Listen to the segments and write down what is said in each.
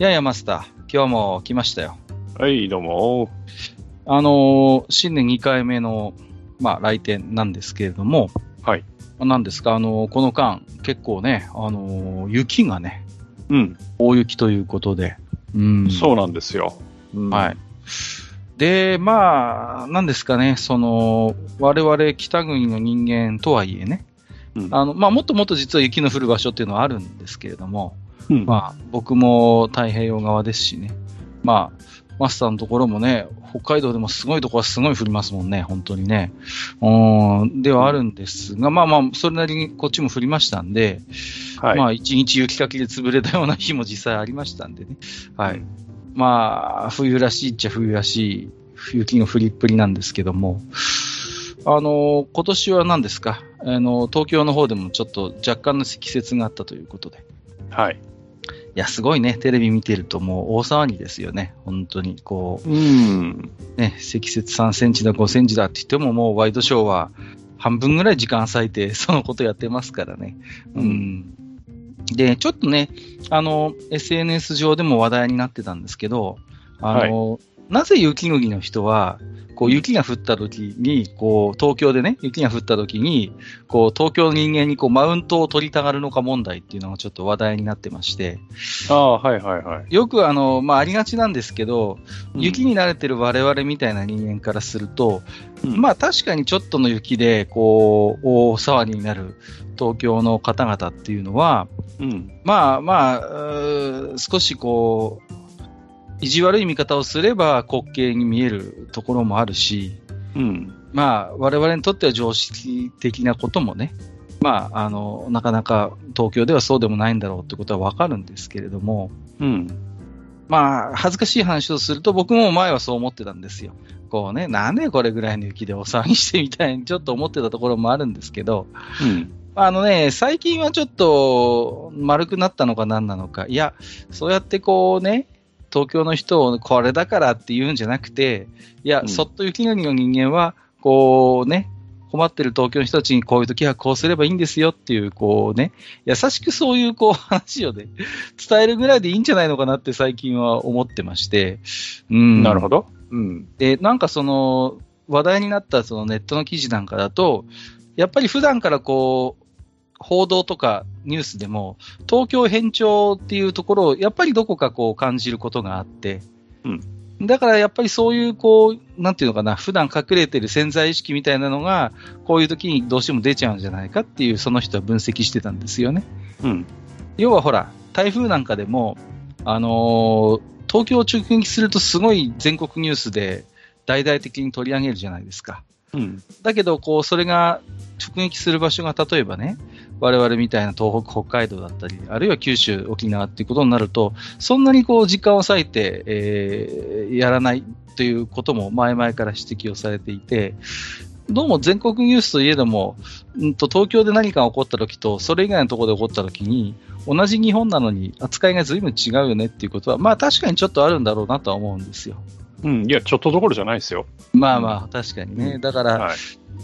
やいや、マスター、今日も来ましたよ。はい、どうも。あのー新年2回目の、まあ、来店なんですけれども、はい。なんですか、あのーこの間、結構ね、あのー雪がね、うん、大雪ということで、うん。そうなんですよ。うんはい。。で、まあ、なんですかね、その、我々北国の人間とはいえね、うんあの、まあ、もっともっと実は雪の降る場所っていうのはあるんですけれども、うんまあ、僕も太平洋側ですしね。まあ、マスターのところもね、北海道でもすごいところはすごい降りますもんね、本当にね。うん、ではあるんですが、まあまあ、それなりにこっちも降りましたんで、はい。まあ、一日雪かきで潰れたような日も実際ありましたんでね。はい。まあ、冬らしいっちゃ冬らしい雪の降りっぷりなんですけども、あの、今年は何ですか？あの、東京の方でもちょっと若干の積雪があったということで。はい。いや、すごいね。テレビ見てるともう大騒ぎですよね。本当に。こうん。う、ね、積雪3センチだ、5センチだって言ってももうワイドショーは半分ぐらい時間割いて そのことやってますからね。うん。で、ちょっとね、あの、SNS 上でも話題になってたんですけど、あの、なぜ雪国の人は、こう雪が降った時に、こう東京でね、雪が降った時に、こう東京の人間にこうマウントを取りたがるのか問題っていうのがちょっと話題になってまして、ああ、はいはいはい。よくあの、まあ、ありがちなんですけど、うん雪に慣れてる我々みたいな人間からすると、うんまあ確かにちょっとの雪で、こう、大騒ぎになる東京の方々っていうのは、うん。まあまあ、少しこう、意地悪い見方をすれば滑稽に見えるところもあるし、うん。まあ我々にとっては常識的なこともね、まああの、なかなか東京ではそうでもないんだろうってことはわかるんですけれども、うん。まあ、恥ずかしい話をすると、僕も前はそう思ってたんですよ。こうね、なんでこれぐらいの雪でお騒ぎしてみたいにちょっと思ってたところもあるんですけど、うん。あのね、最近はちょっと丸くなったのか何なのか、いや、そうやってこうね、東京の人をこれだからって言うんじゃなくて、いや、うんそっと雪国の人間は、こうね、困ってる東京の人たちにこういう時はこうすればいいんですよっていう、こうね、優しくそういうこう話をね、伝えるぐらいでいいんじゃないのかなって最近は思ってまして、うん。なるほど。うん。で、なんかその、話題になったそのネットの記事なんかだと、やっぱり普段からこう、報道とかニュースでも、東京変調っていうところを、やっぱりどこかこう感じることがあって、うんだからやっぱりそういうこう、なんていうのかな、普段隠れてる潜在意識みたいなのが、こういう時にどうしても出ちゃうんじゃないかっていう、その人は分析してたんですよね。うん。要はほら、台風なんかでも、あのー東京を直撃するとすごい全国ニュースで大々的に取り上げるじゃないですか。うん。だけど、こう、それが直撃する場所が例えばね、我々みたいな東北、北海道だったり、あるいは九州、沖縄っていうことになると、そんなにこう、時間を割いて、えーやらないということも前々から指摘をされていて、どうも全国ニュースといえども、うんと東京で何か起こった時と、それ以外のところで起こった時に、同じ日本なのに扱いが随分違うよねっていうことは、まあ確かにちょっとあるんだろうなとは思うんですよ。うん。いや、ちょっとどころじゃないですよ。まあまあ、確かにね。うんだから、はい。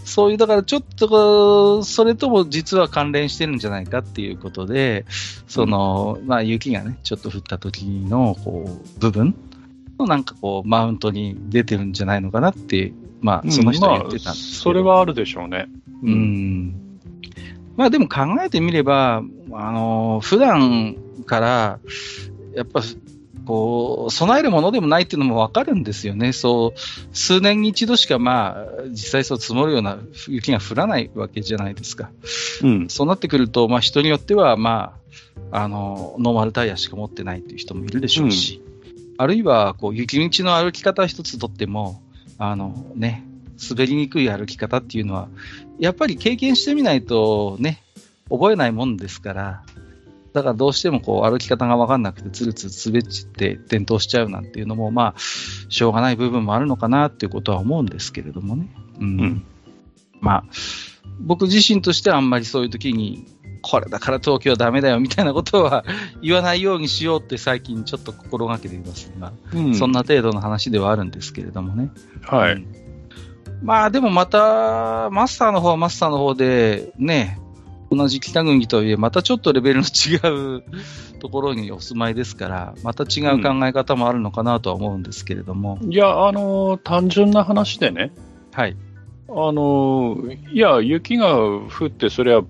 そういう、だからちょっとそれとも実は関連してるんじゃないかっていうことで、その、まあ雪がね、ちょっと降った時の、こう、部分のなんかこう、マウントに出てるんじゃないのかなって、まあ、その人は言ってたんですけど、それはあるでしょうね。う。ん。まあでも考えてみれば、あの、普段から、やっぱ、こう、備えるものでもないっていうのもわかるんですよね。そう、数年に一度しかまあ、実際そう積もるような雪が降らないわけじゃないですか。うん。そうなってくると、まあ人によっては、まあ、あの、ノーマルタイヤしか持ってないっていう人もいるでしょうし、あるいは、こう、雪道の歩き方一つとっても、あのね、滑りにくい歩き方っていうのは、やっぱり経験してみないとね、覚えないもんですから、だからどうしてもこう歩き方が分かんなくて、つるつる滑っちって転倒しちゃうなんていうのも、まあ、しょうがない部分もあるのかなっていうことは思うんですけれどもね。うん。うんまあ、僕自身としてはあんまりそういう時に、これだから東京はダメだよみたいなことは言わないようにしようって最近ちょっと心がけています。まあ、うんそんな程度の話ではあるんですけれどもね。はい。うんまあでもまた、マスターの方はマスターの方で、ね、同じ北国とはいえ、またちょっとレベルの違う ところにお住まいですから、また違う考え方もあるのかなとは思うんですけれども、いや、あの、単純な話でね、はい。あの、いや、雪が降って、それは、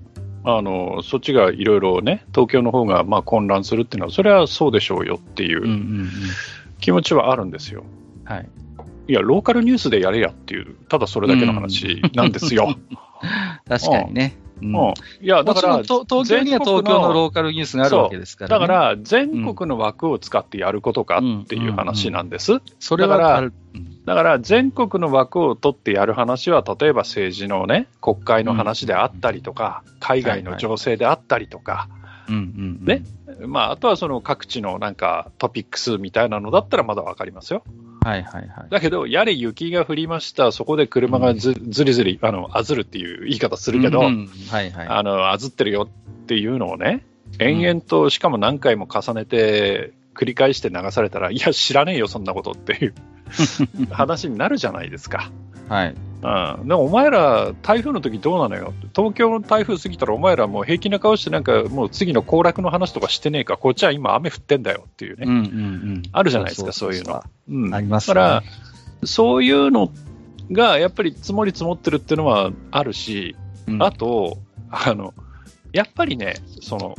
あの、そっちがいろいろね、東京の方がまあ混乱するっていうのは、それはそうでしょうよっていうんうんう。うん気持ちはあるんですよ。はい。いや、ローカルニュースでやれやっていう、ただそれだけの話なんですよ。確かにね。うん。うん。いや、だから、もちろんと東京には東京のローカルニュースがあるわけですから、ね。だから、全国の枠を使ってやることかっていう話なんです。それはだからだから、全国の枠を取ってやる話は、例えば政治のね、国会の話であったりとか、海外の情勢であったりとか、うん。うん。うん。ね。まあ、あとはその各地のなんかトピックスみたいなのだったらまだわかりますよ。はいはいはい。だけど、やれ雪が降りました、そこで車がず,、ずりずり、あの、あずるっていう言い方するけど、うんうんはいはい。あの、あずってるよっていうのをね、延々と、しかも何回も重ねて、繰り返して流されたら、いや、知らねえよ、そんなことっていう 話になるじゃないですか。はい。うん、でもお前ら、台風の時どうなのよ、東京の台風過ぎたら、お前らもう平気な顔して、なんかもう次の行楽の話とかしてねえか、こっちは今、雨降ってんだよっていうね、うんうんうん。あるじゃないですか、そういうの。うんありますね。だから、そういうのがやっぱり積もり積もってるっていうのはあるし、うんあと、あの、やっぱりね、その、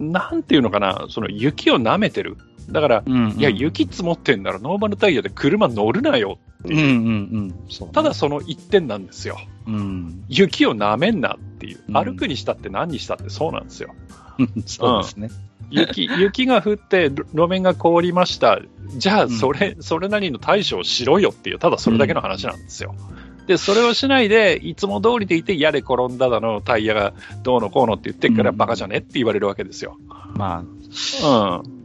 なんていうのかな、その雪を舐めてる。だから、うんうんいや、雪積もってんならノーマルタイヤで車乗るなよ。うんうんうん。そうねただ、その一点なんですよ。うん。雪を舐めんなっていう。うん歩くにしたって何にしたってそうなんですよ。そうですね。雪、雪が降って路路面が凍りました。じゃあ、うんそれ、それなりの対処をしろよっていう、ただそれだけの話なんですよ。で、それをしないで、いつも通りでいて、やれ転んだだの、タイヤがどうのこうのって言ってっから、うんバカじゃねって言われるわけですよ。まあ、うん。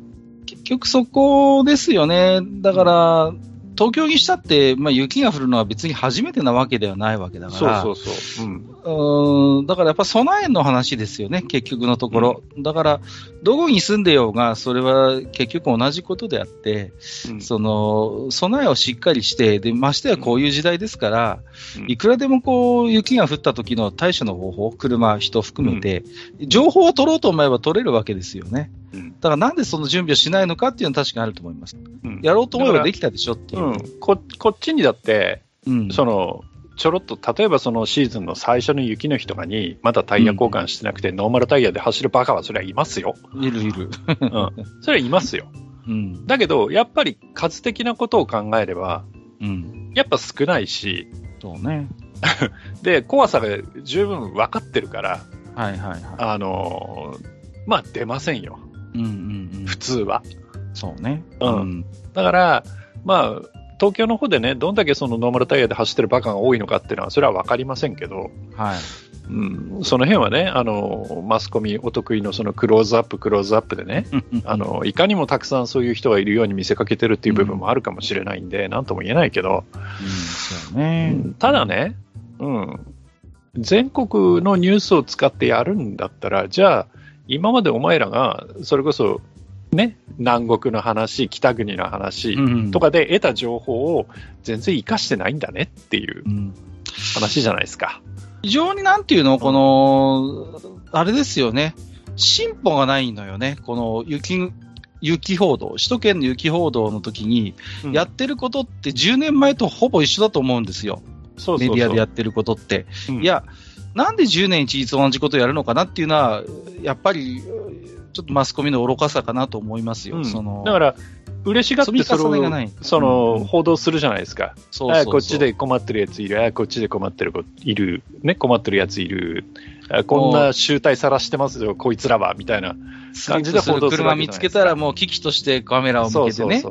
結局そこですよね。だから、東京にしたって、まあ、雪が降るのは別に初めてなわけではないわけだから。そうそうそう。うん。だからやっぱ備えの話ですよね、結局のところ。だから、どこに住んでようが、それは結局同じことであって、うんその、備えをしっかりして、で、ましてやこういう時代ですから、うんいくらでもこう、雪が降った時の対処の方法、車、人含めて、情報を取ろうと思えば取れるわけですよね。うんだからなんでその準備をしないのかっていうのは確かにあると思います。うんやろうと思えばできたでしょっていうう。ん。こ、こっちにだって、うんその、ちょろっと、例えばそのシーズンの最初の雪の日とかに、まだタイヤ交換してなくて、ノーマルタイヤで走るバカはそれはいますよ。いるいる。うん。それはいますよ。うん。だけど、やっぱり数的なことを考えれば、うん。やっぱ少ないし、そうね。で、怖さが十分分かってるから、はいはいはあのーまあ出ませんよ、い。うんうんうん。普通は。そうね。うんだから、まあ、東京の方でね、どんだけそのノーマルタイヤで走ってるバカが多いのかっていうのは、それは分かりませんけど、はい。うん、その辺はね、あの、マスコミお得意のそのクローズアップ、クローズアップでね、あの、いかにもたくさんそういう人がいるように見せかけてるっていう部分もあるかもしれないんで、なんとも言えないけど、うん、ね。ただね、うん、全国のニュースを使ってやるんだったら、じゃあ、今までお前らが、それこそ、ね、南国の話、北国の話うんとかで得た情報を全然活かしてないんだねっていううん話じゃないですか。非常になんていうの、この、あれですよね。進歩がないのよね。この雪、雪報道、首都圏の雪報道の時に、やってることって10年前とほぼ一緒だと思うんですよ。そうそうそうメディアでやってることって。うんいや、なんで10年一律同じことやるのかなっていうのは、やっぱり、ちょっとマスコミの愚かさかなと思いますよ。うん。そのだから、嬉しがってそれをがないその、うん。報道するじゃないですか。そうそうそう。あこっちで困ってるやついる、あこっちで困ってる子いる、ね、困ってるやついる、こんな集大さらしてますよ、こいつらは、みたいな感じで報道する車見つけたらもう危機としてカメラを向けてね。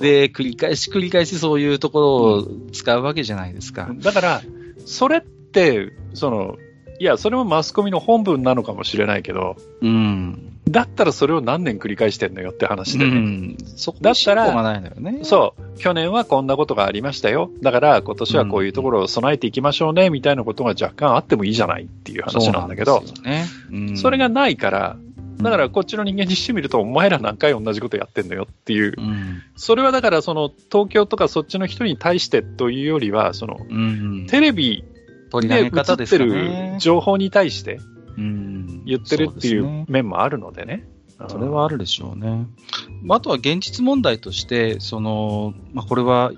で、繰り返し繰り返しそういうところを使うわけじゃないですか。だから、それって、その、いや、それもマスコミの本分なのかもしれないけど、うん。だったらそれを何年繰り返してんのよって話でね。うん。そこだったら進歩がないのよね。そう、去年はこんなことがありましたよ。だから今年はこういうところを備えていきましょうね、みたいなことが若干あってもいいじゃないっていう話なんだけど、そねうんそれがないから、だからこっちの人間にしてみると、お前ら何回同じことやってんのよっていう、うん。それはだからその東京とかそっちの人に対してというよりは、そのうん。テレビ取り上で映げ方ですってる。情報に対してうん言ってるっていそう面もあるのでね。それはあるでしょうね。まああとは現実問題として、その、まあ、これは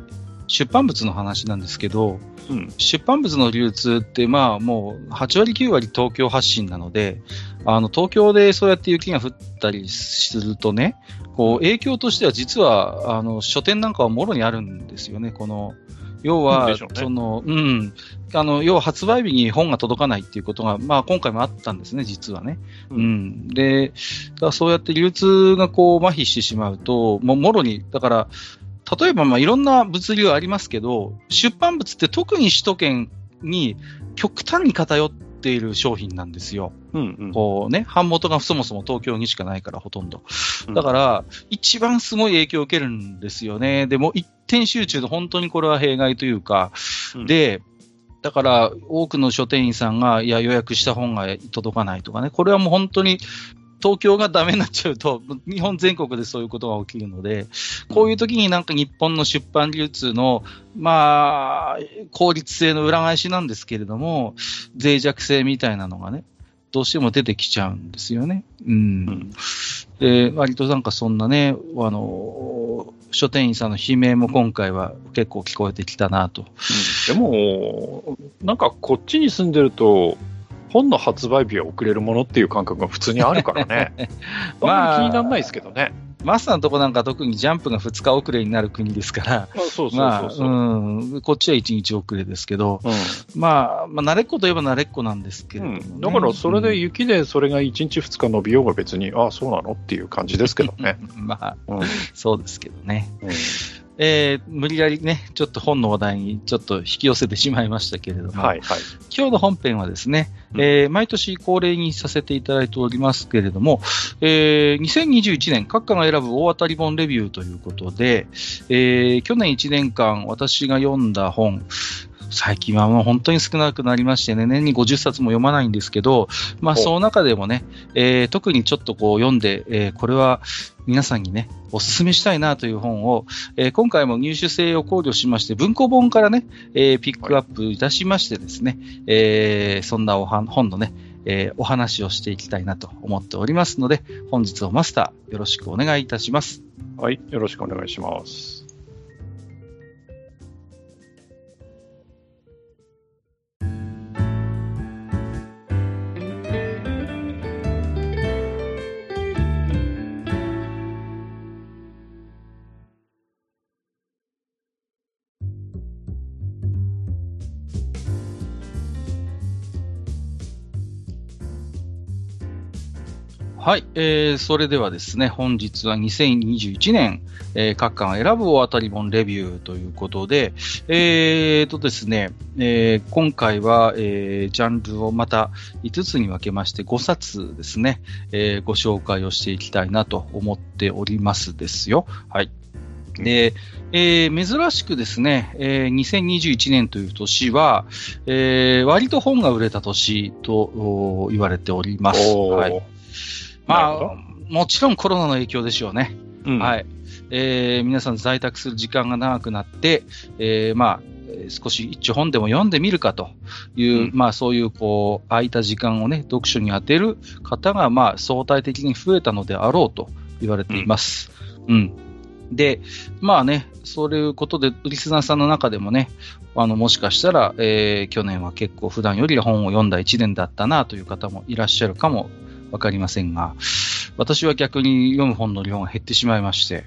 出版物の話なんですけど、うん、出版物の流通って、まあもう8割9割東京発信なので、あの東京でそうやって雪が降ったりするとね、こう影響としては実はあの書店なんかはもろにあるんですよね、この。要は、その、うん。あの、要は発売日に本が届かないっていうことが、まあ今回もあったんですね、実はね。ううんん。で、だそうやって流通がこう麻痺してしまうと、もうもろに、だから、例えばまあいろんな物流ありますけど、出版物って特に首都圏に極端に偏っている商品なんですよ。うんうんこうね、版元がそもそも東京にしかないからほとんど。うんだから、一番すごい影響を受けるんですよね。でも一点集中で本当にこれは弊害というか、うんで、だから多くの書店員さんが、いや、予約した本が届かないとかね、これはもう本当に東京がダメになっちゃうと、日本全国でそういうことが起きるので、こういう時になんか日本の出版流通の、まあ、効率性の裏返しなんですけれども、脆弱性みたいなのがね、どうしても出てきちゃうんですよね。うん。うんで、割となんかそんなね、あの、書店員さんの悲鳴も今回は結構聞こえてきたなと。でも、なんかこっちに住んでると、本の発売日は遅れるものっていう感覚が普通にあるからね。あんまり気にならないですけどね。マスターのとこなんか特にジャンプが2日遅れになる国ですから、あそうそうまあ、そうん、こっちは1日遅れですけど、まあ、まあ、慣れっこといえば慣れっこなんですけれども、ね。うん。だからそれで雪でそれが1日2日伸びようが別に、ああ、そうなの？っていう感じですけどね。う んまあ、うん。そうですけどね。うんえー無理やりね、ちょっと本の話題にちょっと引き寄せてしまいましたけれども、はいはい。今日の本編はですね、うんえー毎年恒例にさせていただいておりますけれども、えー2021年各家が選ぶ大当たり本レビューということで、えー去年1年間私が読んだ本、最近はもう本当に少なくなりましてね、年に50冊も読まないんですけど、まあその中でもね、えー特にちょっとこう読んで、えーこれは皆さんにね、おすすめしたいなという本を、えー今回も入手性を考慮しまして、文庫本からね、えーピックアップいたしましてですね、えーそんなおは本のね、えーお話をしていきたいなと思っておりますので、本日をマスターよろしくお願いいたします。はい。よろしくお願いします。はい、えー、それではですね、本日は2021年、えー、各館選ぶ大当たり本レビューということで、えーとですね、えー今回は、えージャンルをまた5つに分けまして5冊ですね、えーご紹介をしていきたいなと思っておりますですよ。はい。で、えー珍しくですね、えー2021年という年は、えー割と本が売れた年とお言われております。はい。まあ、もちろんコロナの影響でしょうね。うんはい。えー皆さん在宅する時間が長くなって、えーまあ、えー少し一応本でも読んでみるかという、うんまあそういうこう、空いた時間をね、読書に当てる方が、まあ相対的に増えたのであろうと言われています。うん。で、まあね、そういうことで、リスナーさんの中でもね、あの、もしかしたら、えー去年は結構普段より本を読んだ1年だったなという方もいらっしゃるかもわかりませんが、私は逆に読む本の量が減ってしまいまして、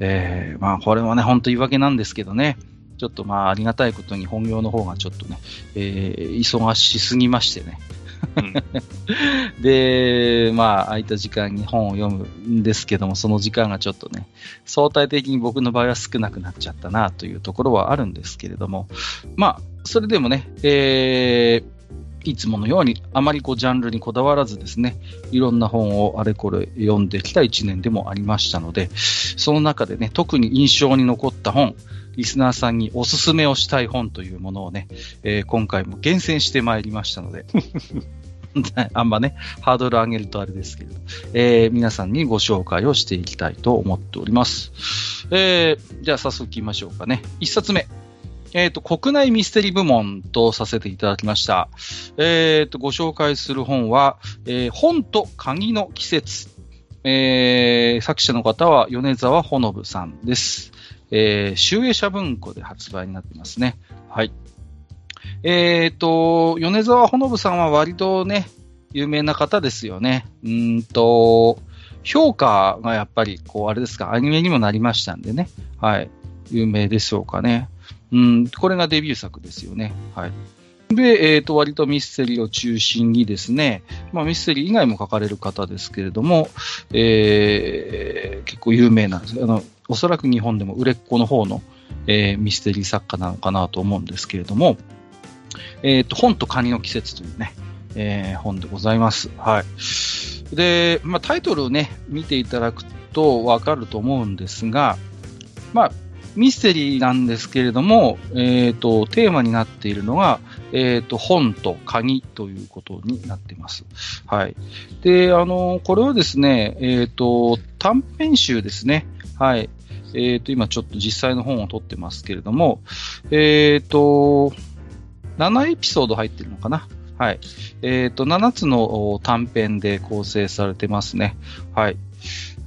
えーまあこれはね、本当言い訳なんですけどね、ちょっとまあありがたいことに本業の方がちょっとね、えー忙しすぎましてね、で、まあ、空いた時間に本を読むんですけども、その時間がちょっとね、相対的に僕の場合は少なくなっちゃったなというところはあるんですけれども、まあ、それでもね、えー、いつものように、あまりこうジャンルにこだわらずですね、いろんな本をあれこれ読んできた1年でもありましたので、その中でね、特に印象に残った本、リスナーさんにおすすめをしたい本というものをね、えー、今回も厳選してまいりましたので、あんまね、ハードル上げるとあれですけど、えー、皆さんにご紹介をしていきたいと思っております。えー、じゃあ早速行きましょうかね。一冊目。えっ、ー、と、国内ミステリー部門とさせていただきました。えっ、ー、と、ご紹介する本は、えー、本と鍵の季節。えー、作者の方は米沢ほのぶさんです。えー、集英社文庫で発売になってますね。はい。えっ、ー、と、米沢ほのぶさんは割とね、有名な方ですよね。うんと、評価がやっぱり、こう、あれですか、アニメにもなりましたんでね。はい。有名でしょうかね。うん、これがデビュー作ですよね。はい。で、えっ、ー、と、割とミステリーを中心にですね、まあ、ミステリー以外も書かれる方ですけれども、えー、結構有名なんです。あの、おそらく日本でも売れっ子の方の、えー、ミステリー作家なのかなと思うんですけれども、えっ、ー、と、本とカニの季節というね、えー、本でございます。はい。で、まあ、タイトルをね、見ていただくとわかると思うんですが、まあ、ミステリーなんですけれども、え、ー、と、テーマになっているのが、えっ、ー、と、本と鍵ということになっています。はい。で、あの、これはですね、えっ、ー、と、短編集ですね。はい。えっ、と、今ちょっと実際の本を取ってますけれども、えっ、と、7エピソード入ってるのかな。はい。えっ、と、7つの短編で構成されてますね。はい。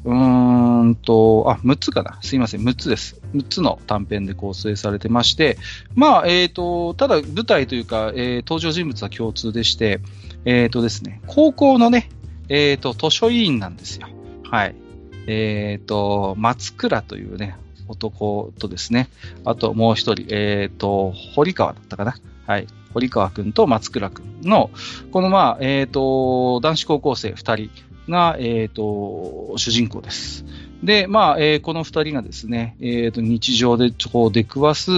うーんと、あ、6つかな。すいません、6つです。6つの短編で構成されてまして、まあ、えっ、ー、と、ただ舞台というか、えー、登場人物は共通でして、えっ、ー、とですね、高校のね、えっ、と、図書委員なんですよ。はい。えっ、と、松倉というね、男とですね、あともう一人、えっ、と、堀川だったかな。はい。堀川くんと松倉くんの、このまあ、えっ、と、男子高校生二人、が、え、ー、と、主人公です。で、まあ、えー、この二人がですね、え、ー、と、日常でこう出くわす、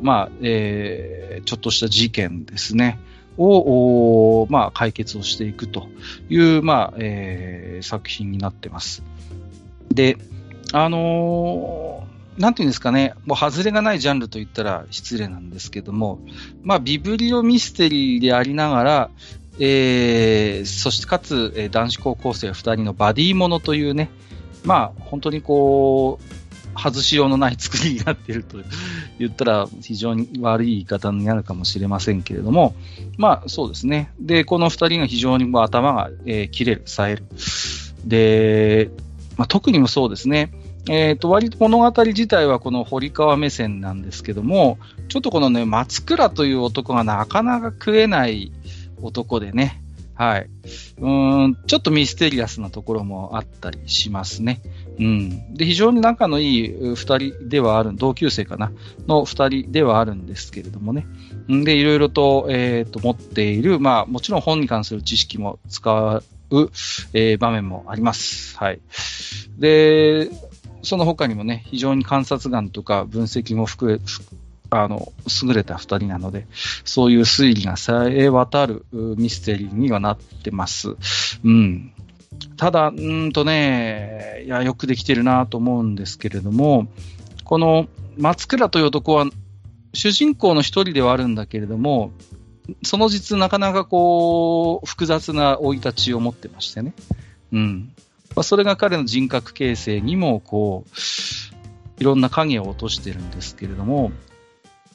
まあ、えー、ちょっとした事件ですね。を、まあ、解決をしていくという、まあ、えー、作品になってます。で、あのー、なんていうんですかね、もう外れがないジャンルと言ったら失礼なんですけども、まあ、ビブリオミステリーでありながら、えー、そしてかつ、え、男子高校生2人のバディものというね、まあ、本当にこう、外しようのない作りになっていると 言ったら非常に悪い言い方になるかもしれませんけれども、まあそうですね。で、この2人が非常に頭が、えー、切れる、冴える。で、まあ、特にもそうですね。えっ、ー、と、割と物語自体はこの堀川目線なんですけども、ちょっとこのね、松倉という男がなかなか食えない、男でね、はい。うん、ちょっとミステリアスなところもあったりしますね。うん。で、非常に仲のいい二人ではある、同級生かなの二人ではあるんですけれどもね。んで、いろいろと、えっ、ー、と、持っている、まあ、もちろん本に関する知識も使う、えー、場面もあります。はい。で、その他にもね、非常に観察眼とか分析も含あの、優れた二人なので、そういう推理がさえ渡るミステリーにはなってます。うん。ただ、うんとね、いや、よくできてるなと思うんですけれども、この松倉という男は、主人公の一人ではあるんだけれども、その実なかなかこう、複雑な生い立ちを持ってましてね。うん。まあ、それが彼の人格形成にも、こう、いろんな影を落としてるんですけれども、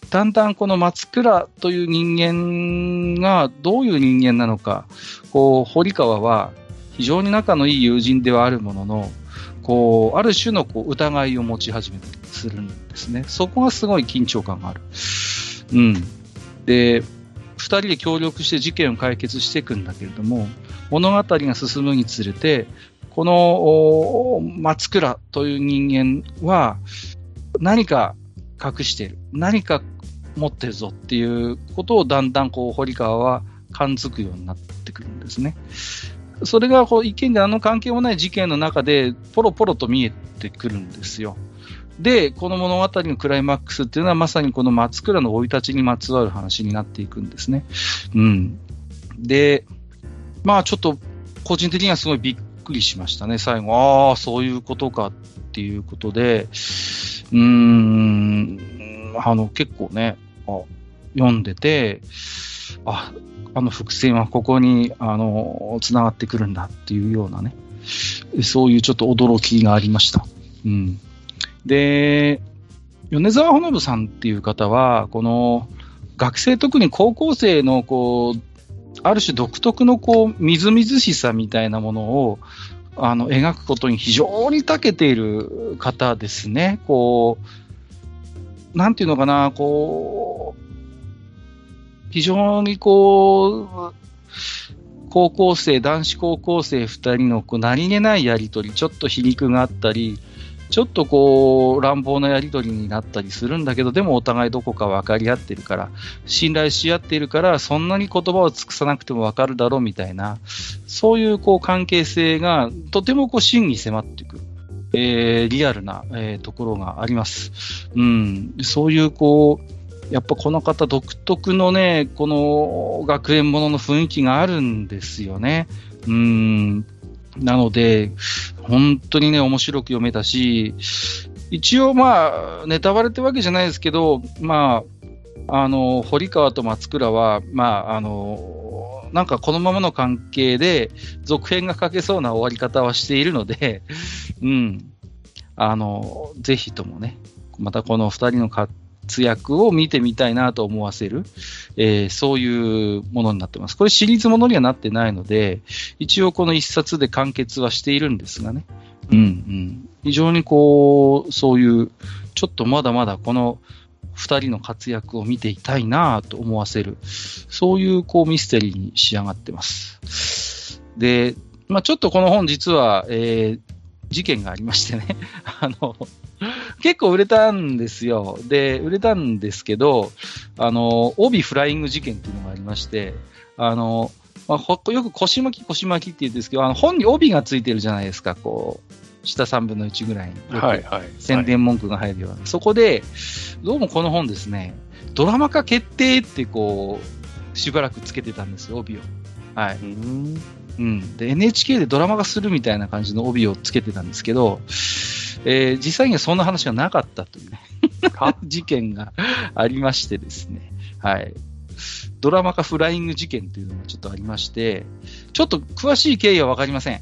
だんだんこの松倉という人間がどういう人間なのか、こう、堀川は非常に仲のいい友人ではあるものの、こう、ある種のこう疑いを持ち始めたりするんですね。そこがすごい緊張感がある。うん。で、二人で協力して事件を解決していくんだけれども、物語が進むにつれて、この松倉という人間は何か隠している。何か持ってるぞっていうことをだんだんこう堀川は感づくようになってくるんですね。それがこう一見で何の関係もない事件の中で、ポロポロと見えてくるんですよ。で、この物語のクライマックスっていうのはまさにこの松倉の生い立ちにまつわる話になっていくんですね。うん。で、まあちょっと個人的にはすごいびっくりしましたね、最後。ああ、そういうことかっていうことで、うーん、あの結構ね、読んでて、あ、あの伏線はここに、あの、繋がってくるんだっていうようなね、そういうちょっと驚きがありました。うん。で、米沢ほのぶさんっていう方は、この学生、特に高校生のこう、ある種独特のこう、みずみずしさみたいなものを、あの、描くことに非常に長けている方ですね。こう、なんていうのかな、こう、非常にこう、高校生、男子高校生2人のこう何気ないやりとり、ちょっと皮肉があったり、ちょっとこう、乱暴なやり取りになったりするんだけど、でもお互いどこか分かり合ってるから、信頼し合っているから、そんなに言葉を尽くさなくても分かるだろうみたいな、そういうこう関係性がとてもこう真に迫っていく。えー、リアルな、えー、ところがあります。うん、そういうこう、やっぱこの方独特のね、この学園ものの雰囲気があるんですよね。うん、なので、本当にね、面白く読めたし、一応まあ、ネタバレってわけじゃないですけど、まあ、あの、堀川と松倉は、まあ、あの、なんかこのままの関係で続編が書けそうな終わり方はしているので、うん。あの、ぜひともね、またこの二人の活躍を見てみたいなと思わせる、えー、そういうものになってます。これシリーズものにはなってないので、一応この一冊で完結はしているんですがね。うんうん。非常にこう、そういう、ちょっとまだまだこの二人の活躍を見ていたいなと思わせる、そういうこうミステリーに仕上がってます。で、まあ、ちょっとこの本実は、えー、事件がありましてね、あの、結構売れたんですよ。で、売れたんですけど、あの、帯フライング事件っていうのがありまして、あの、まあ、よく腰巻き腰巻きって言うんですけど、あの本に帯がついてるじゃないですか、こう、下3分の1ぐらいに。はいはい。宣伝文句が入るような。そこで、どうもこの本ですね、ドラマ化決定ってこう、しばらくつけてたんですよ、帯を。はい。うん。で、NHK でドラマ化するみたいな感じの帯をつけてたんですけど、えー、実際にはそんな話がなかったというね、事件がありましてですね、はい。ドラマ化フライング事件というのがちょっとありまして、ちょっと詳しい経緯はわかりません。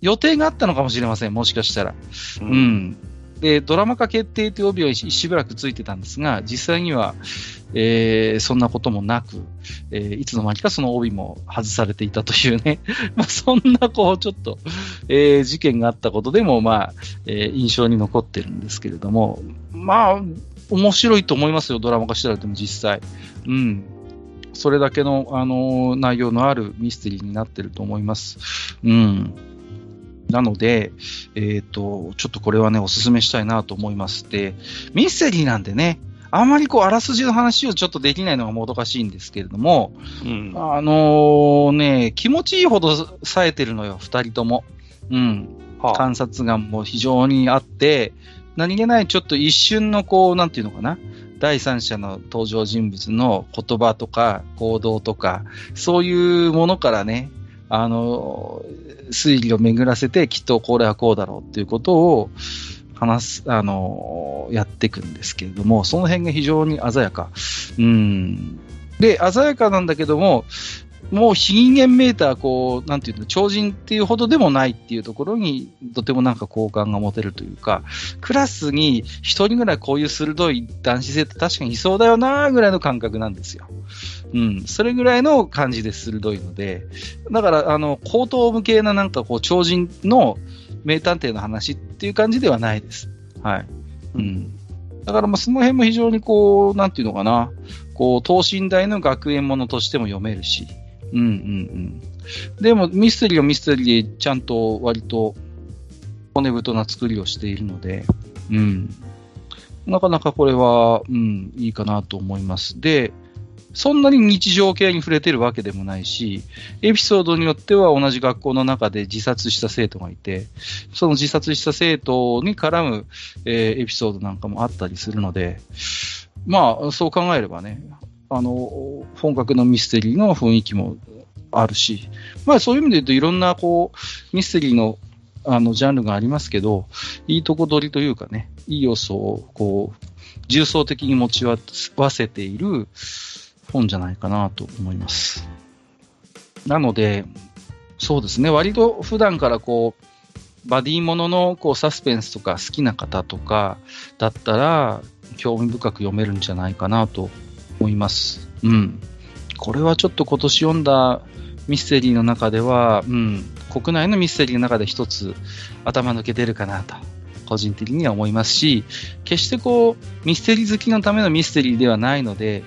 予定があったのかもしれません、もしかしたら。うん、うんで、ドラマ化決定という帯はしばらくついてたんですが、実際には、えー、そんなこともなく、えー、いつの間にかその帯も外されていたというね、まあ、そんなこう、ちょっと、えー、事件があったことでも、まあ、え、印象に残ってるんですけれども、まあ、面白いと思いますよ、ドラマ化してられても実際。うん。それだけの、あの内容のあるミステリーになってると思います。うん。なので、えっ、ー、と、ちょっとこれはね、お勧めしたいなと思います。で、ミステリーなんでね、あんまりこう、あらすじの話をちょっとできないのがもどかしいんですけれども、うん、あのー、ね、気持ちいいほど冴えてるのよ、二人とも。うん。はあ、観察眼も非常にあって、何気ないちょっと一瞬のこう、なんていうのかな。第三者の登場人物の言葉とか行動とか、そういうものからね、あの、推理を巡らせて、きっとこれはこうだろうっていうことを話す、あの、やっていくんですけれども、その辺が非常に鮮やか。うん。で、鮮やかなんだけども、もう非人間メーター、こう、なんていうの、超人っていうほどでもないっていうところに、とてもなんか好感が持てるというか、クラスに一人ぐらいこういう鋭い男子性って確かにいそうだよなぐらいの感覚なんですよ。うん、それぐらいの感じで鋭いので、だから、あの、高等無形ななんかこう、超人の名探偵の話っていう感じではないです。はい。うん。だからまあその辺も非常にこう、なんていうのかな、こう、等身大の学園ものとしても読めるし、うんうんうん。でもミステリーはミステリーでちゃんと割と骨太な作りをしているので、うん。なかなかこれは、うん、いいかなと思います。で、そんなに日常系に触れてるわけでもないし、エピソードによっては同じ学校の中で自殺した生徒がいて、その自殺した生徒に絡む、えーエピソードなんかもあったりするので、まあ、そう考えればね、あの、本格のミステリーの雰囲気もあるし、まあそういう意味で言うといろんなこう、ミステリーのあの、ジャンルがありますけど、いいとこ取りというかね、いい要素をこう、重層的に持ち合わせている本じゃないかなと思います。なので、そうですね、割と普段からこう、バディもののこうサスペンスとか好きな方とかだったら、興味深く読めるんじゃないかなと思います。うん。これはちょっと今年読んだミステリーの中では、うん、国内のミステリーの中で一つ頭抜けてるかなと、個人的には思いますし、決してこう、ミステリー好きのためのミステリーではないので、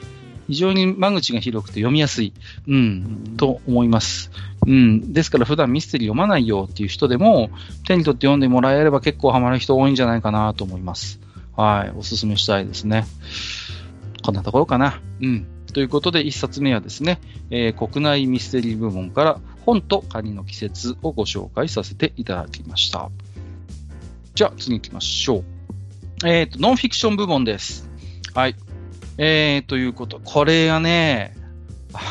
非常に間口が広くて読みやすい、うん、と思います。うん。ですから普段ミステリー読まないよっていう人でも、手に取って読んでもらえれば結構ハマる人多いんじゃないかなと思います。はい。おすすめしたいですね。こんなところかな。うん。ということで、一冊目はですね、えー国内ミステリー部門から本とカニの季節をご紹介させていただきました。じゃあ、次行きましょう。えっ、と、ノンフィクション部門です。はい。えー、ということ、これがね、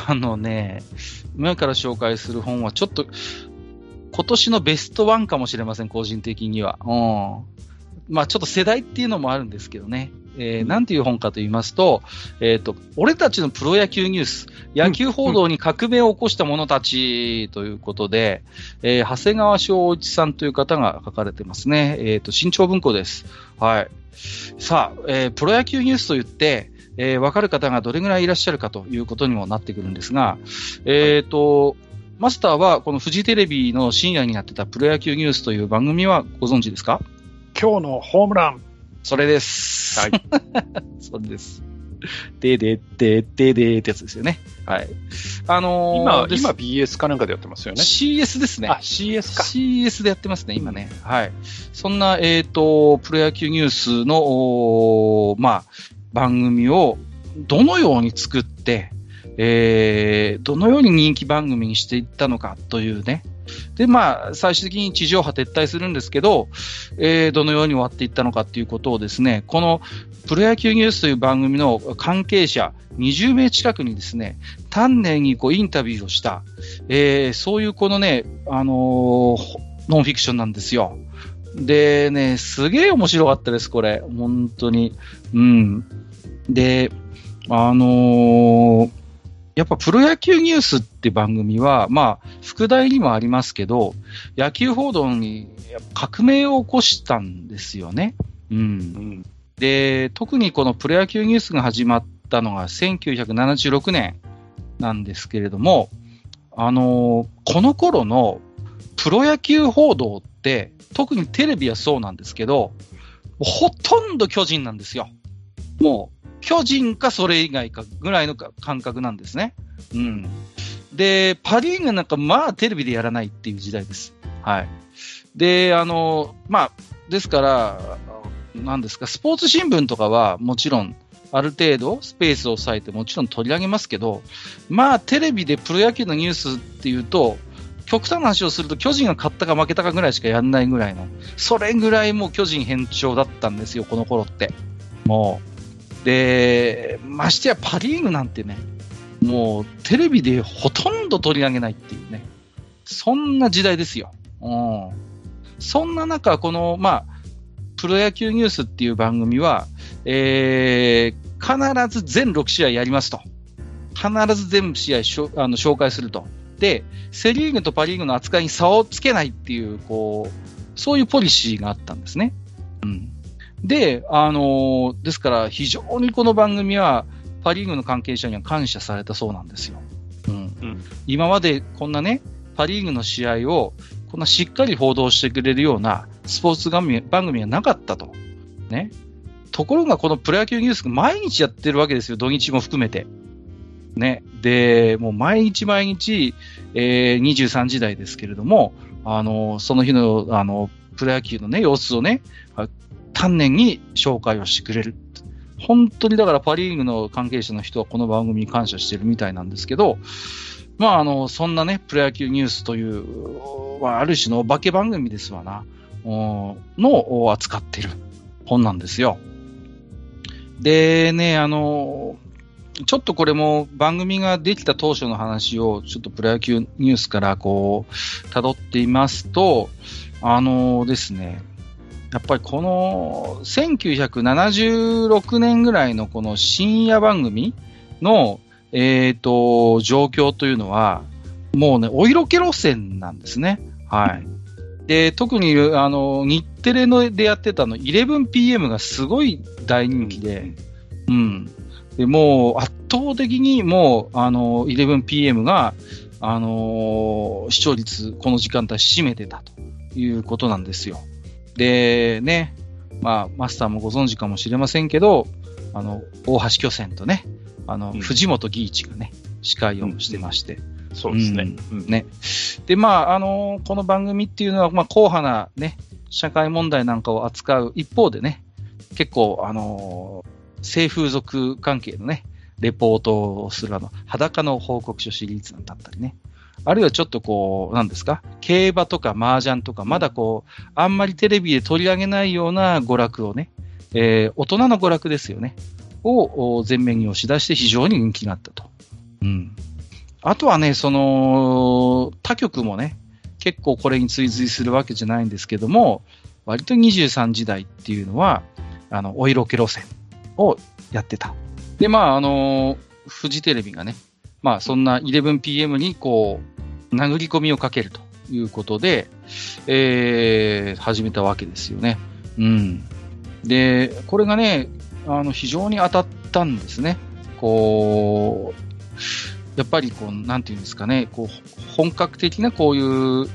あのね、今から紹介する本はちょっと、今年のベストワンかもしれません、個人的には。うん。まあちょっと世代っていうのもあるんですけどね。えー、なんていう本かと言いますと、えっ、と、俺たちのプロ野球ニュース、野球報道に革命を起こした者たちということで、えー長谷川翔一さんという方が書かれてますね。えっ、と、新潮文庫です。はい。さあ、えープロ野球ニュースと言って、えーわかる方がどれぐらいいらっしゃるかということにもなってくるんですが、えっ、と、マスターはこのフジテレビの深夜にやってたプロ野球ニュースという番組はご存知ですか？今日のホームラン。それです。はい。それです。でででででってやつですよね。はい。あのー今、今 BS かなんかでやってますよね。CS ですね。あ、CS か。CS でやってますね、今ね。はい。そんな、えっ、と、プロ野球ニュースの、まあ、番組をどのように作って、えー、どのように人気番組にしていったのかというね。で、まあ、最終的に地上波撤退するんですけど、えー、どのように終わっていったのかっていうことをですね、このプロ野球ニュースという番組の関係者20名近くにですね、丹念にこうインタビューをした、えーそういうこのね、あのーノンフィクションなんですよ。でね、すげえ面白かったです、これ。本当に。うん。で、あのーやっぱプロ野球ニュースって番組は、まあ、副題にもありますけど、野球報道に革命を起こしたんですよね。うん。うん。で、特にこのプロ野球ニュースが始まったのが1976年なんですけれども、あのーこの頃のプロ野球報道って、特にテレビはそうなんですけど、ほとんど巨人なんですよ。もう、巨人かそれ以外かぐらいの感覚なんですね。うん。で、パリーグなんかまあテレビでやらないっていう時代です。はい。で、あの、まあ、ですから、なんですか、スポーツ新聞とかはもちろん、ある程度スペースを抑えてもちろん取り上げますけど、まあテレビでプロ野球のニュースっていうと、極端な話をすると巨人が勝ったか負けたかぐらいしかやんないぐらいの、それぐらいもう巨人偏重だったんですよ、この頃って。もう。で、ましてやパリーグなんてね、もうテレビでほとんど取り上げないっていうね、そんな時代ですよ。うん。そんな中、この、まあ、プロ野球ニュースっていう番組は、えー、必ず全6試合やりますと。必ず全試合しょあの紹介すると。で、セリーグとパリーグの扱いに差をつけないっていう、こう、そういうポリシーがあったんですね。うん。で、あのーですから非常にこの番組はパリーグの関係者には感謝されたそうなんですよ。うん。うん。今までこんなね、パリーグの試合をこんなしっかり報道してくれるようなスポーツ番組がなかったと。ね。ところがこのプロ野球ニュースが毎日やってるわけですよ、土日も含めて。ね。で、もう毎日毎日、えー、23時台ですけれども、あの、その日の、あの、プロ野球のね、様子をね、あ丹念に紹介をしてくれる。本当にだからパ・リーグの関係者の人はこの番組に感謝してるみたいなんですけど、まあ、あの、そんなね、プロ野球ニュースという、まあ、ある種のお化け番組ですわな、のを扱ってる本なんですよ。でね、あの、ちょっとこれも番組ができた当初の話をちょっとプロ野球ニュースからこう、辿っていますと、あのですね、やっぱりこの1976年ぐらいのこの深夜番組の、え、ー、と、状況というのは、もうね、お色気路線なんですね。はい。で、特に、あの、日テレのでやってたの、11PM がすごい大人気で、うん。で、もう圧倒的にもう、あの、11PM が、あの視聴率、この時間帯占めてたということなんですよ。で、ね、まあ、マスターもご存知かもしれませんけど、あの、大橋巨泉とね、あの、うん、藤本義一がね、司会をしてまして。うん、そうですね。うん、ね。で、まあ、あのこの番組っていうのは、まあ、硬派なね、社会問題なんかを扱う一方でね、結構、あの性風俗関係のね、レポートをするあの、裸の報告書シリーズだったりね。あるいはちょっとこう、なんですか？競馬とか麻雀とか、まだこう、あんまりテレビで取り上げないような娯楽をね、えー、大人の娯楽ですよね。を前面に押し出して非常に人気があったと。うん。あとはね、その、他局もね、結構これに追随するわけじゃないんですけども、割と23時代っていうのは、あの、お色気路線をやってた。で、まあ、あの、フジテレビがね、まあ、そんな 11PM にこう、殴り込みをかけるということで、えー、始めたわけですよね。うん。で、これがね、あの、非常に当たったんですね。こう、やっぱりこう、なんていうんですかね、こう、本格的なこういう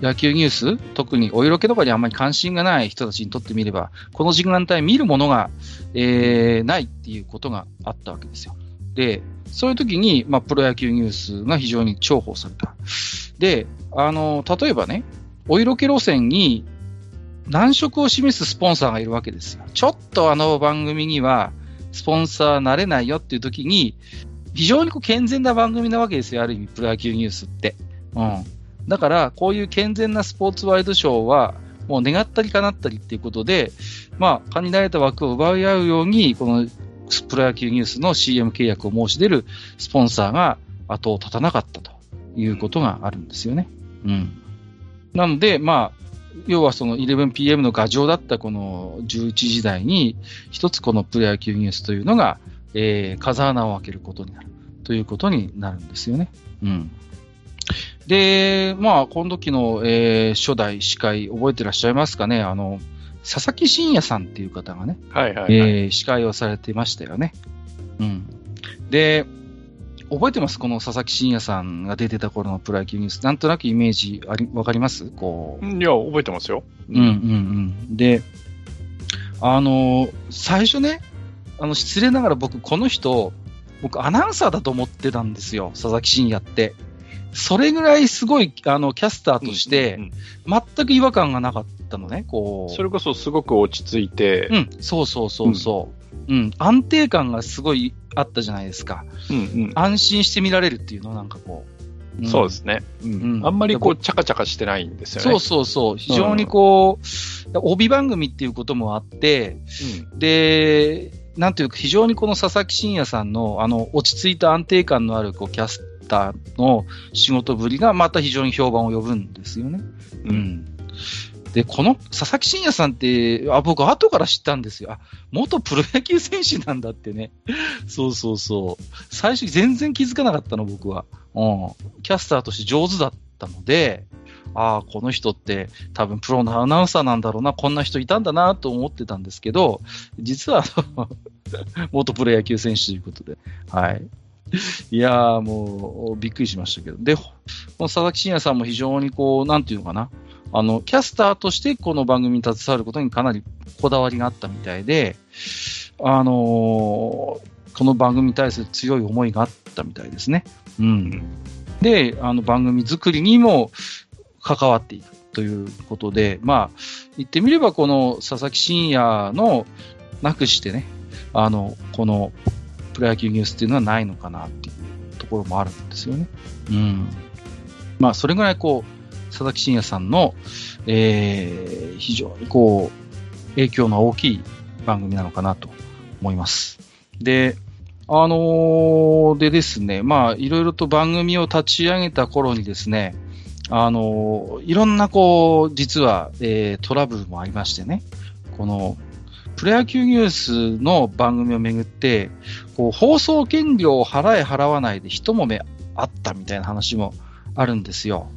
野球ニュース、特にお色気とかにあんまり関心がない人たちにとってみれば、この時間帯見るものが、えー、ないっていうことがあったわけですよ。で、そういう時に、まあ、プロ野球ニュースが非常に重宝された。で、あの、例えばね、お色気路線に難色を示すスポンサーがいるわけですよ。ちょっとあの番組には、スポンサーなれないよっていう時に、非常にこう健全な番組なわけですよ、ある意味、プロ野球ニュースって。うん。だから、こういう健全なスポーツワイドショーは、もう願ったり叶ったりっていうことで、まあ、限られた枠を奪い合うように、このプロ野球ニュースの CM 契約を申し出るスポンサーが後を絶たなかったということがあるんですよね。うん。なので、まあ、要はその 11PM の牙城だったこの11時台に、一つこのプロ野球ニュースというのが、えー、風穴を開けることになるということになるんですよね。うん。で、まあ、この時の、えー、初代司会、覚えてらっしゃいますかねあの、佐々木真也さんっていう方がね、はいはい、はい、えー、司会をされてましたよね。うん。で、覚えてます？この佐々木真也さんが出てた頃のプロ野球ニュース。なんとなくイメージあり、わかります？こう。いや、覚えてますよ。うんうんうん。で、あの最初ね、あの、失礼ながら僕、この人、僕、アナウンサーだと思ってたんですよ。佐々木真也って。それぐらいすごい、あの、キャスターとして、全く違和感がなかったのね、こう。それこそすごく落ち着いて。うん、そうそうそうそう。うん、うん、安定感がすごいあったじゃないですか。うんうん、安心して見られるっていうのなんかこう。うん、そうですね、うん。あんまりこう、チャカチャカしてないんですよね。そうそうそう。非常にこう、帯番組っていうこともあって、で、なんていうか、非常にこの佐々木真也さんの、あの、落ち着いた安定感のある、こう、キャスターの仕事ぶりが、また非常に評判を呼ぶんですよね。うん。で、この佐々木真也さんって、あ、僕後から知ったんですよ。あ、元プロ野球選手なんだってね。そうそうそう。最初全然気づかなかったの、僕は。うん。キャスターとして上手だったので、ああ、この人って多分プロのアナウンサーなんだろうな、こんな人いたんだなと思ってたんですけど、実は 元プロ野球選手ということで、はい。いやー、もう、びっくりしましたけど。で、この佐々木真也さんも非常にこう、なんていうのかな、あの、キャスターとしてこの番組に携わることにかなりこだわりがあったみたいで、あのー、この番組に対する強い思いがあったみたいですね。うん。で、あの番組作りにも関わっていくということで、まあ、言ってみればこの佐々木真也のなくしてね、あの、このプロ野球ニュースっていうのはないのかなっていうところもあるんですよね。うん。まあ、それぐらいこう、佐々木真也さんの、えー、非常にこう、影響の大きい番組なのかなと思います。で、あのー、でですね、まあ、いろいろと番組を立ち上げた頃にですね、あのー、いろんなこう、実は、えー、トラブルもありましてね、この、プロ野球ニュースの番組をめぐって、こう、放送権料を払え払わないで一揉めあったみたいな話もあるんですよ。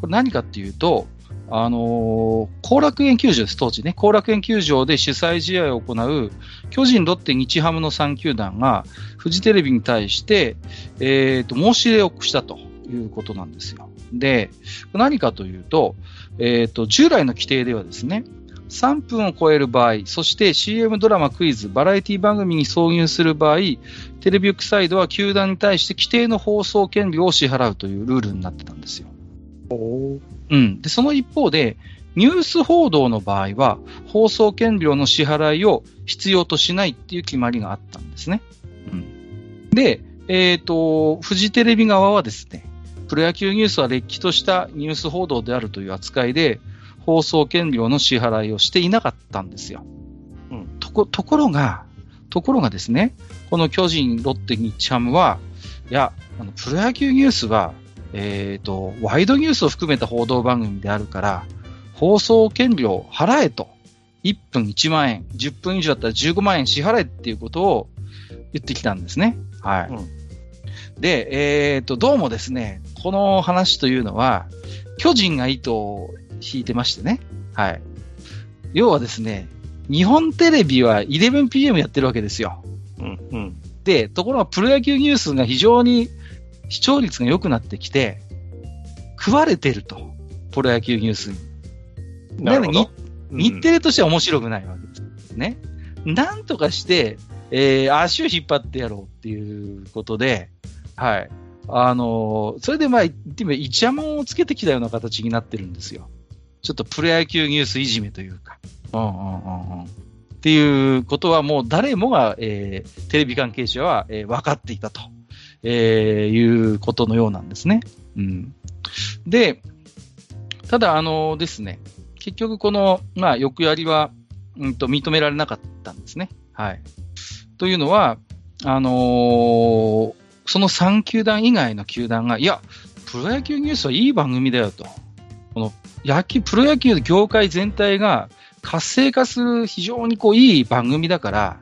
これ何かっていうと、あのー、後楽園球場です、当時ね。後楽園球場で主催試合を行う巨人、ロッテ、日ハムの3球団がフジテレビに対して、えーと、申し入れをしたということなんですよ。で、何かというと、えーと、従来の規定ではですね、3分を超える場合、そして CM ドラマ、クイズ、バラエティ番組に挿入する場合、テレビ局サイドは球団に対して規定の放送権利を支払うというルールになってたんですよ。うん。で、その一方で、ニュース報道の場合は、放送権料の支払いを必要としないっていう決まりがあったんですね。うん。で、えっ、ー、と、フジテレビ側はですね、プロ野球ニュースはれっきとしたニュース報道であるという扱いで、放送権料の支払いをしていなかったんですよ。うん、とこ、ところが、ところがですね、この巨人、ロッテ、日ハムは、いや、あの、プロ野球ニュースは、えっ、ー、と、ワイドニュースを含めた報道番組であるから、放送権料払えと。1分1万円、10分以上だったら15万円支払えっていうことを言ってきたんですね。はい。うん、で、えっ、ー、と、どうもですね、この話というのは、巨人が糸を引いてましてね。はい。要はですね、日本テレビは 11pm やってるわけですよ。うんうん。で、ところがプロ野球ニュースが非常に視聴率が良くなってきて、食われてると。プロ野球ニュースに。なのに、日テレとしては面白くないわけですね。なんとかして、えー、足を引っ張ってやろうっていうことで、はい。あのー、それでまあ、言ってみれば、イチャモンをつけてきたような形になってるんですよ。ちょっとプロ野球ニュースいじめというか。うんうんうんうん。っていうことはもう誰もが、えー、テレビ関係者は、えー、分かっていたと。えー、いうことのようなんですね。うん。で、ただ、あのですね、結局この、まあ、欲やりは、うんと、認められなかったんですね。はい。というのは、あのー、その3球団以外の球団が、いや、プロ野球ニュースはいい番組だよと。この野球、プロ野球業界全体が活性化する非常にこういい番組だから、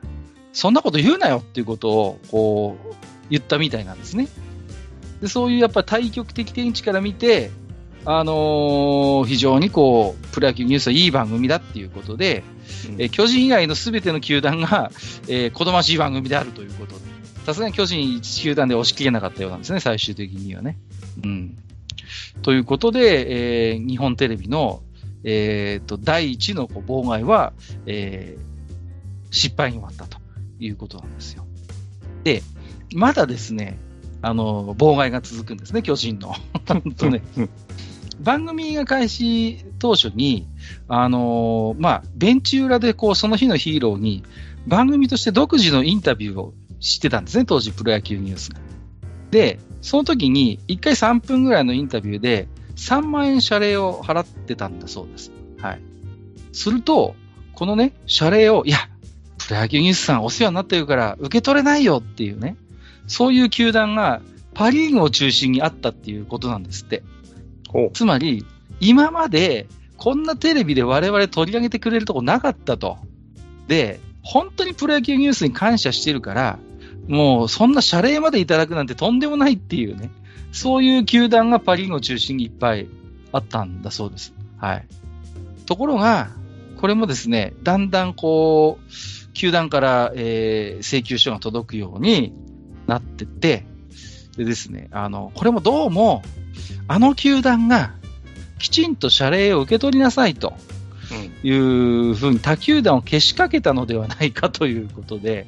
そんなこと言うなよっていうことを、こう、言ったみたいなんですね。でそういうやっぱ対極的天地から見て、あのー、非常にこう、プロ野球ニュースはいい番組だっていうことで、うん、え巨人以外のすべての球団が、えー、好ましい番組であるということで、さすがに巨人1球団で押し切れなかったようなんですね、最終的にはね。うん。ということで、えー、日本テレビの、えーと、第一のこう妨害は、えー、失敗に終わったということなんですよ。で、まだですね、あの、妨害が続くんですね、巨人の。ね。番組が開始当初に、あのー、まあ、ベンチ裏でこう、その日のヒーローに、番組として独自のインタビューをしてたんですね、当時、プロ野球ニュースが。で、その時に、1回3分ぐらいのインタビューで、3万円謝礼を払ってたんだそうです。はい。すると、このね、謝礼を、いや、プロ野球ニュースさんお世話になってるから受け取れないよっていうね、そういう球団がパリーグを中心にあったっていうことなんですって。つまり、今までこんなテレビで我々取り上げてくれるとこなかったと。で、本当にプロ野球ニュースに感謝してるから、もうそんな謝礼までいただくなんてとんでもないっていうね、そういう球団がパリーグを中心にいっぱいあったんだそうです。はい。ところが、これもですね、だんだんこう、球団から、えー、請求書が届くように、なってて、でですね、あの、これもどうも、あの球団がきちんと謝礼を受け取りなさいというふうに他球団をけしかけたのではないかということで、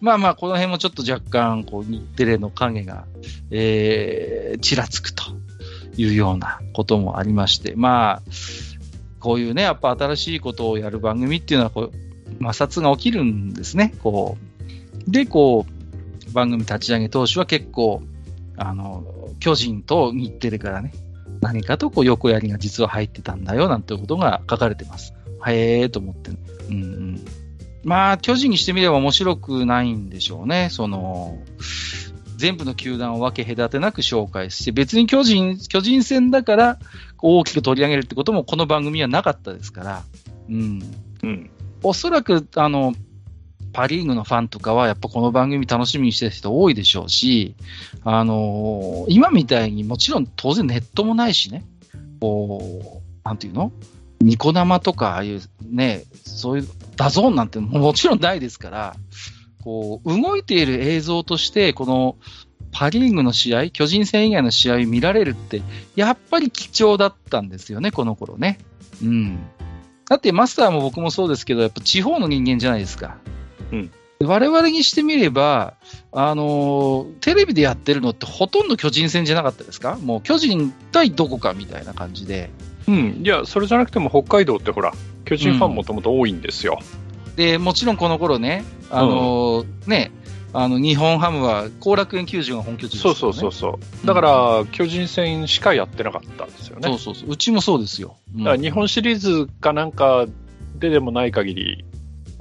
まあまあ、この辺もちょっと若干、こう、日テレの影が、えー、ちらつくというようなこともありまして、まあ、こういうね、やっぱ新しいことをやる番組っていうのはこう、摩擦が起きるんですね、こう。で、こう、番組立ち上げ当初は結構、あの、巨人と日テレからね、何かとこう横やりが実は入ってたんだよなんてことが書かれてます。へえーと思って、うんうん。まあ、巨人にしてみれば面白くないんでしょうね。その、全部の球団を分け隔てなく紹介して、別に巨人、巨人戦だから大きく取り上げるってこともこの番組はなかったですから、うん。うん。おそらく、あの、パリーグのファンとかは、やっぱこの番組楽しみにしてる人多いでしょうし、あのー、今みたいにもちろん当然ネットもないしね、こう、なんていうの？ニコ生とか、ああいうね、そういう DAZN なんてもちろんないですから、こう、動いている映像として、このパリーグの試合、巨人戦以外の試合見られるって、やっぱり貴重だったんですよね、この頃ね。うん。だってマスターも僕もそうですけど、やっぱ地方の人間じゃないですか。うん。我々にしてみれば、あのー、テレビでやってるのってほとんど巨人戦じゃなかったですか？もう巨人対どこかみたいな感じで。うん。いや、それじゃなくても北海道ってほら、巨人ファンもともと多いんですよ、うん。で、もちろんこの頃ね、あのーうん、ね、あの日本ハムは後楽園球場が本拠地ですよね。そうそうそうそう。だから、うん、巨人戦しかやってなかったんですよね。そうそうそう。うちもそうですよ。うん、だから日本シリーズかなんかででもない限り、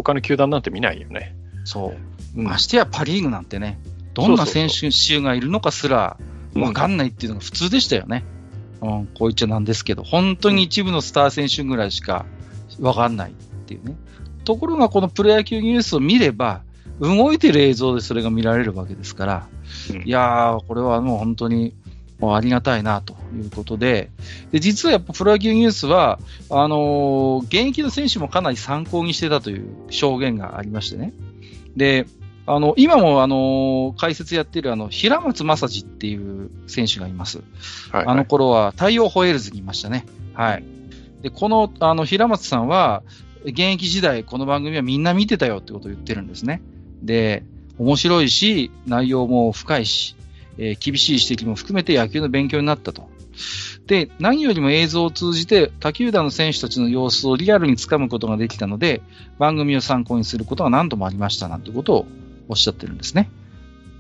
他の球団なんて見ないよね。そう。うん、ましてやパ・リーグなんてね、どんな選手集がいるのかすら分かんないっていうのが普通でしたよね。うん、こう言っちゃなんですけど、本当に一部のスター選手ぐらいしか分かんないっていうね。ところがこのプロ野球ニュースを見れば、動いてる映像でそれが見られるわけですから、うん、いやー、これはもう本当にありがたいなということで、で実はやっぱプロ野球ニュースは、あのー、現役の選手もかなり参考にしてたという証言がありましてね。で、あの、今もあの、解説やってるあの、平松正治っていう選手がいます。はいはい、あの頃は太陽ホエールズにいましたね。はい。で、この、あの、平松さんは、現役時代この番組はみんな見てたよってことを言ってるんですね。で、面白いし、内容も深いし、えー、厳しい指摘も含めて野球の勉強になったと。で、何よりも映像を通じて他球団の選手たちの様子をリアルにつかむことができたので、番組を参考にすることが何度もありましたなんてことをおっしゃってるんですね。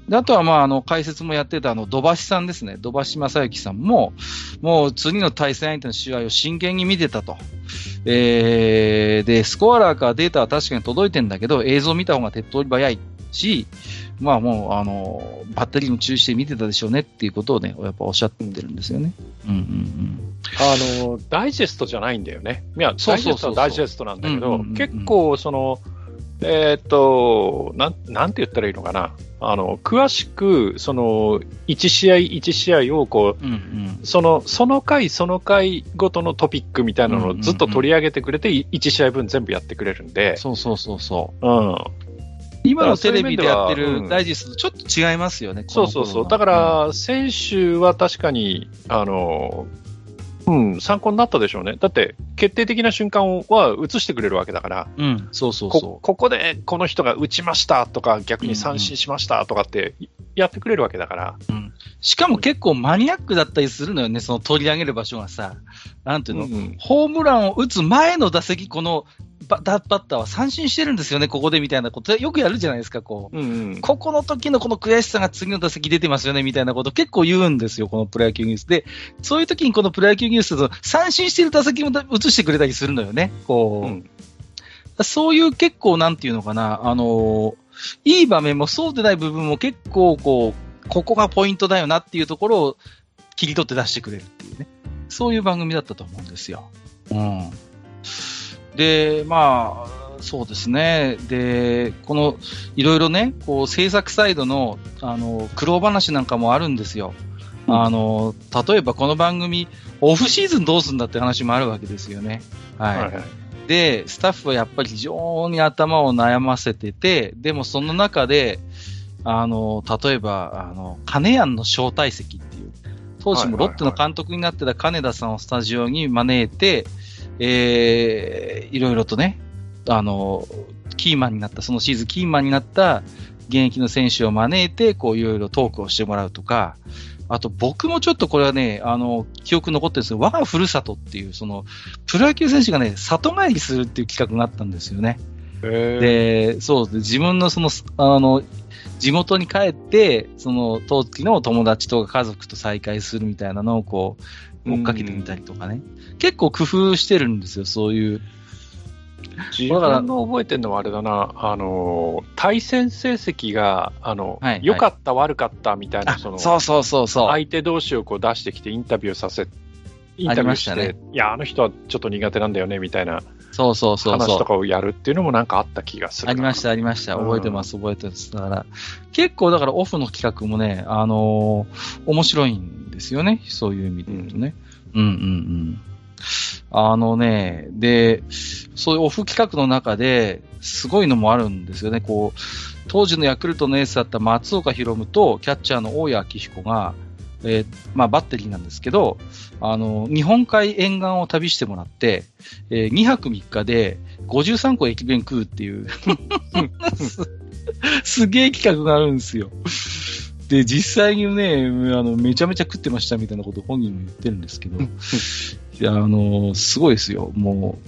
であとは、まあ、あの、解説もやってた、あの、土橋さんですね。土橋正幸さんも、もう次の対戦相手の試合を真剣に見てたと。えー、で、スコアラーからデータは確かに届いてんだけど、映像を見た方が手っ取り早いし、まあもう、あの、バッテリーも注意して見てたでしょうねっていうことをね、やっぱおっしゃってるんですよね。うんうんうん。あの、ダイジェストじゃないんだよね。いや、ダイジェストはダイジェストなんだけど、結構、その、えっ、ー、と、なん、なんて言ったらいいのかな。あの、詳しく、その、1試合1試合を、こう、うんうん、その、その回その回ごとのトピックみたいなのをずっと取り上げてくれて、1試合分全部やってくれるんで。そうそうそうそう。うん。今のテレビでやってるダイジェストとちょっと違いますよね、そうそうそう。だから、選手は確かに、あの、うん、参考になったでしょうね。だって、決定的な瞬間は映してくれるわけだから、うん、そうそうそう。ここでこの人が打ちましたとか、逆に三振しましたとかってやってくれるわけだから。うん、しかも結構マニアックだったりするのよね、その取り上げる場所がさ。なんていうの、うんうん、ホームランを打つ前の打席、このババッターは三振してるんですよね、ここでみたいなこと、よくやるじゃないですか、こう。うんうん、ここの時のこの悔しさが次の打席出てますよね、みたいなこと結構言うんですよ、このプロ野球ニュースで。そういう時にこのプロ野球ニュースと三振してる打席も映してくれたりするのよね、こう。うん、そういう結構なんていうのかな、あのー、いい場面もそうでない部分も結構こう、ここがポイントだよなっていうところを切り取って出してくれるっていうね。そういう番組だったと思うんですよ。うん。で、まあ、そうですね。で、この、いろいろね、こう、制作サイドの、あの、苦労話なんかもあるんですよ。あの、例えばこの番組、オフシーズンどうすんだって話もあるわけですよね。はい。はいはい、で、スタッフはやっぱり非常に頭を悩ませてて、でもその中で、あの、例えば、あの、金谷の招待席っていう、当時もロッテの監督になってた金田さんをスタジオに招いて、えー、いろいろとね、あの、キーマンになった、そのシーズンキーマンになった現役の選手を招いて、こういろいろトークをしてもらうとか、あと僕もちょっとこれはね、あの、記憶残ってるんですけど、我がふるさとっていう、その、プロ野球選手がね、里帰りするっていう企画があったんですよね。で、そうで、自分のその、あの、地元に帰って、その、当時の友達とか家族と再会するみたいなのをこう、追っかけてみたりとかね。結構工夫してるんですよ、そういう。自分が覚えてるのはあれだな、あの、対戦成績が、あの、はいはい良かった、悪かったみたいな、その、そうそうそうそう。相手同士をこう出してきてインタビューさせ、インタビューして、ねいや、あの人はちょっと苦手なんだよね、みたいなそうそうそうそう話と。かをやるっていうのもなんかあった気がするな。ありました、ありました。覚えてます、覚えてます。だから、結構だからオフの企画もね、あのー面白いんですよね。そういう意味で言うとね。うん、うん、うん。あのね、で、そういうオフ企画の中で、すごいのもあるんですよね。こう、当時のヤクルトのエースだった松岡博夢とキャッチャーの大谷明彦が、えーまあバッテリーなんですけど、あの、日本海沿岸を旅してもらって、え2泊3日で53個駅弁食うっていう、す すげえ企画があるんですよ。で、実際にね、あの、めちゃめちゃ食ってましたみたいなこと本人も言ってるんですけど、いや、あの、すごいですよ。も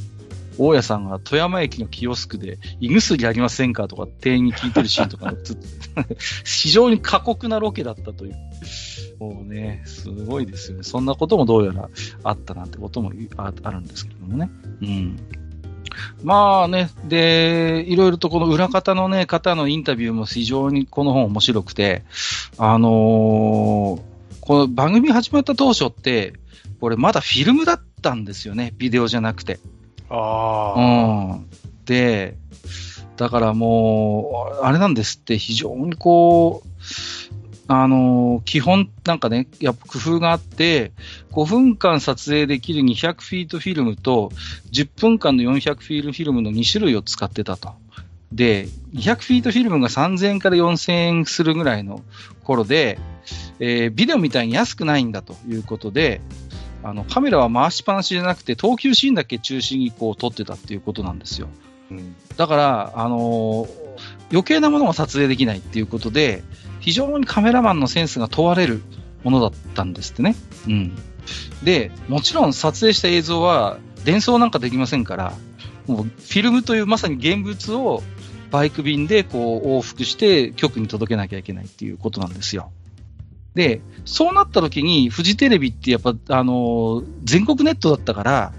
う、大家さんが富山駅のキオスクで、胃薬ありませんかとか店員に聞いてるシーンとか 非常に過酷なロケだったという。もうね、すごいですよね。そんなこともどうやらあったなんてこともああるんですけどもね。うん。まあね、で、いろいろとこの裏方のね、方のインタビューも非常にこの本面白くて、あのーこの番組始まった当初って、これまだフィルムだったんですよね、ビデオじゃなくて。ああ、うん。で、だからもう、あれなんですって、非常にこう、あのー基本なんかね、やっぱ工夫があって、5分間撮影できる200フィートフィルムと、10分間の400フィールフィルムの2種類を使ってたと。で、200フィートフィルムが3000円から4000円するぐらいの頃で、えービデオみたいに安くないんだということで、あの、カメラは回しっぱなしじゃなくて、投球シーンだけ中心にこう撮ってたっていうことなんですよ。うんだから、あのー余計なものが撮影できないっていうことで、非常にカメラマンのセンスが問われるものだったんですってね。うん。で、もちろん撮影した映像は伝送なんかできませんから、もうフィルムというまさに現物をバイク便でこう往復して局に届けなきゃいけないっていうことなんですよ。で、そうなった時にフジテレビってやっぱ、あのー全国ネットだったから、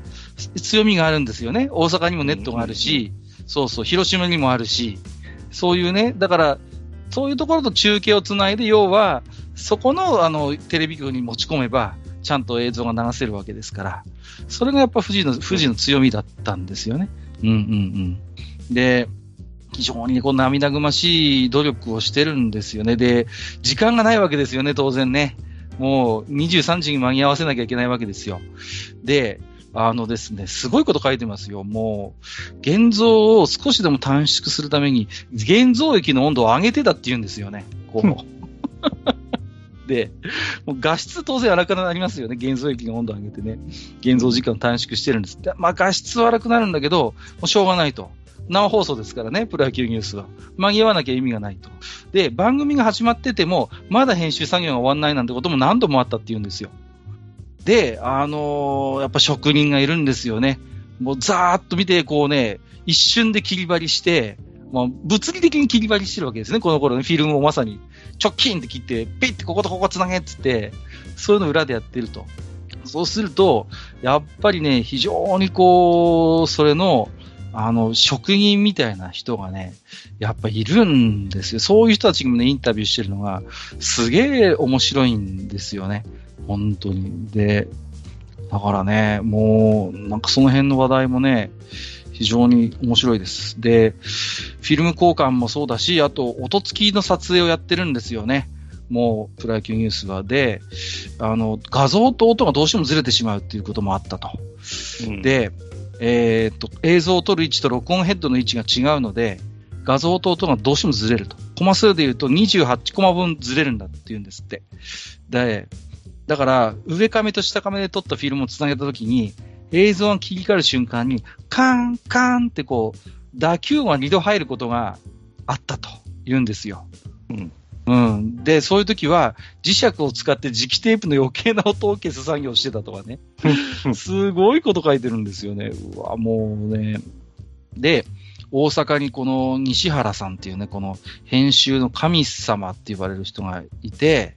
強みがあるんですよね。大阪にもネットがあるし、そうそう、広島にもあるし、そういうね、だから、そういうところと中継をつないで、要は、そこの、あの、テレビ局に持ち込めば、ちゃんと映像が流せるわけですから、それがやっぱ富士の、富士の強みだったんですよね。うんうんうん。で、非常にこう涙ぐましい努力をしてるんですよね。で、時間がないわけですよね、当然ね。もう23時に間に合わせなきゃいけないわけですよ。で、あのですね、すごいこと書いてますよ。もう、現像を少しでも短縮するために、現像液の温度を上げてたって言うんですよね。こう。で、もう画質当然荒くなりますよね。現像液の温度を上げてね。現像時間を短縮してるんです。でまあ画質は荒くなるんだけど、もうしょうがないと。生放送ですからね、プロ野球ニュースは。間に合わなきゃ意味がないと。で、番組が始まってても、まだ編集作業が終わんないなんてことも何度もあったって言うんですよ。で、あのーやっぱ職人がいるんですよね。もうざーっと見て、こうね、一瞬で切り張りして、まあ、物理的に切り張りしてるわけですね、この頃ね、フィルムをまさに、チョッキンって切って、ピッてこことここつなげっつって、そういうの裏でやってると。そうすると、やっぱりね、非常にこう、それの、あの、職人みたいな人がね、やっぱいるんですよ。そういう人たちにもね、インタビューしてるのが、すげえ面白いんですよね。本当に。で、だからね、もう、なんかその辺の話題もね、非常に面白いです。で、フィルム交換もそうだし、あと、音付きの撮影をやってるんですよね。もう、プロ野球ニュースは。で、あの、画像と音がどうしてもずれてしまうっていうこともあったと。うん、で、えーっと、映像を撮る位置と録音ヘッドの位置が違うので、画像と音がどうしてもずれると。コマ数で言うと28コマ分ずれるんだって言うんですって。で、だから、上カメと下カメで撮ったフィルムをつなげたときに、映像が切り替わる瞬間に、カーン、カーンってこう、打球音が2度入ることがあったと言うんですよ。うん。うん。で、そういう時は、磁石を使って磁気テープの余計な音を消す作業をしてたとかね。すごいこと書いてるんですよね。うわ、もうね。で、大阪にこの西原さんっていうね、この編集の神様って言われる人がいて、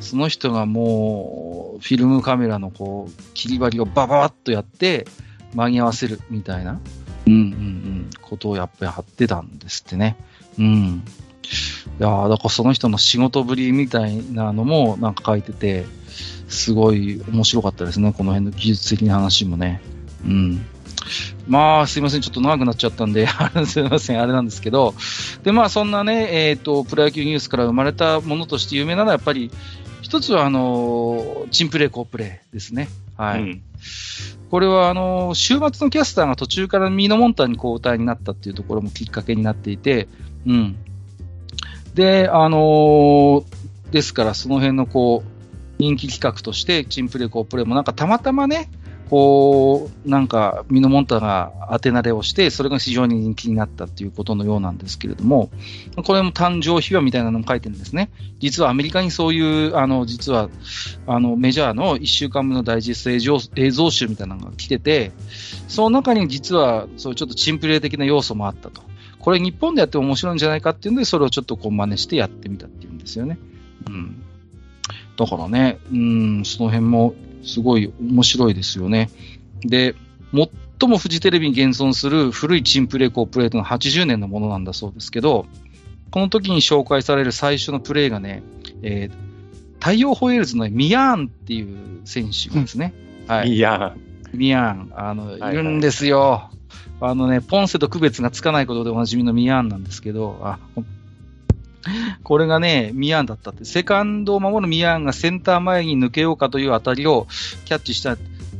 その人がもう、フィルムカメラのこう、切り張りをバババッとやって、間に合わせるみたいな、うんうんうん、ことをやっぱりやってたんですってね。うん。いやだからその人の仕事ぶりみたいなのもなんか書いてて、すごい面白かったですね、この辺の技術的な話もね。うん。まあ、すいません、ちょっと長くなっちゃったんで、すいません、あれなんですけど、で、まあ、そんなね、えっ、ー、と、プロ野球ニュースから生まれたものとして有名なのは、やっぱり、一つは、あの、チンプレー、コープレーですね。はい。うん、これは、あの、週末のキャスターが途中からミーノモンタに交代になったっていうところもきっかけになっていて、うん。で、あのですから、その辺のこう、人気企画として、チンプレー、コープレーもなんかたまたまね、こう、なんか、ミノモンタが当て慣れをして、それが非常に人気になったっていうことのようなんですけれども、これも誕生秘話みたいなのも書いてるんですね。実はアメリカにそういう、あの、実は、あの、メジャーの1週間目のダイジェスト映像映像集みたいなのが来てて、その中に実は、そうちょっとチンプレー的な要素もあったと。これ日本でやっても面白いんじゃないかっていうので、それをちょっとこう真似してやってみたっていうんですよね。うん。だからね、うん、その辺もすごい面白いですよね。で、最もフジテレビに現存する古いチンプレーコープレートの80年のものなんだそうですけど、この時に紹介される最初のプレーがね、えー、太陽ホエールズのミヤーンっていう選手ですね。はい。ミヤーン。ミヤーン。あの、いるんですよ。あのね、ポンセと区別がつかないことでおなじみのミヤーンなんですけど、あ、これがね、ミヤンだったって。セカンドを守るミヤンがセンター前に抜けようかという当たりをキャッチした。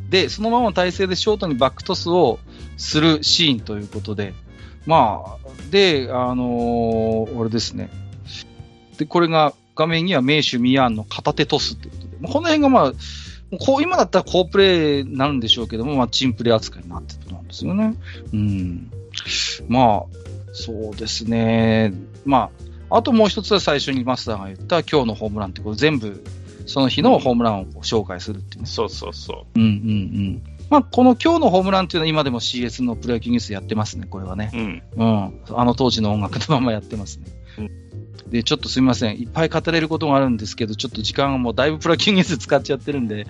で、そのままの体勢でショートにバックトスをするシーンということで。まあ、で、あのー、あれですね。で、これが画面には名手ミヤンの片手トスっていうことで。この辺がまあ、こう、今だったら好プレーになるんでしょうけども、まあ、チンプレー扱いになってたんですよね。うん。まあ、そうですね。まあ、あともう一つは最初にマスターが言った今日のホームランってこと全部その日のホームランを紹介するっていう、ね、そうそうそう。うんうんうん。まあ、この今日のホームランっていうのは今でも CS のプロ野球ニュースやってますね、これはね。うん。うん。あの当時の音楽のままやってますね。うん。で、ちょっとすみません。いっぱい語れることがあるんですけど、ちょっと時間がもうだいぶプロ野球ニュース使っちゃってるんで、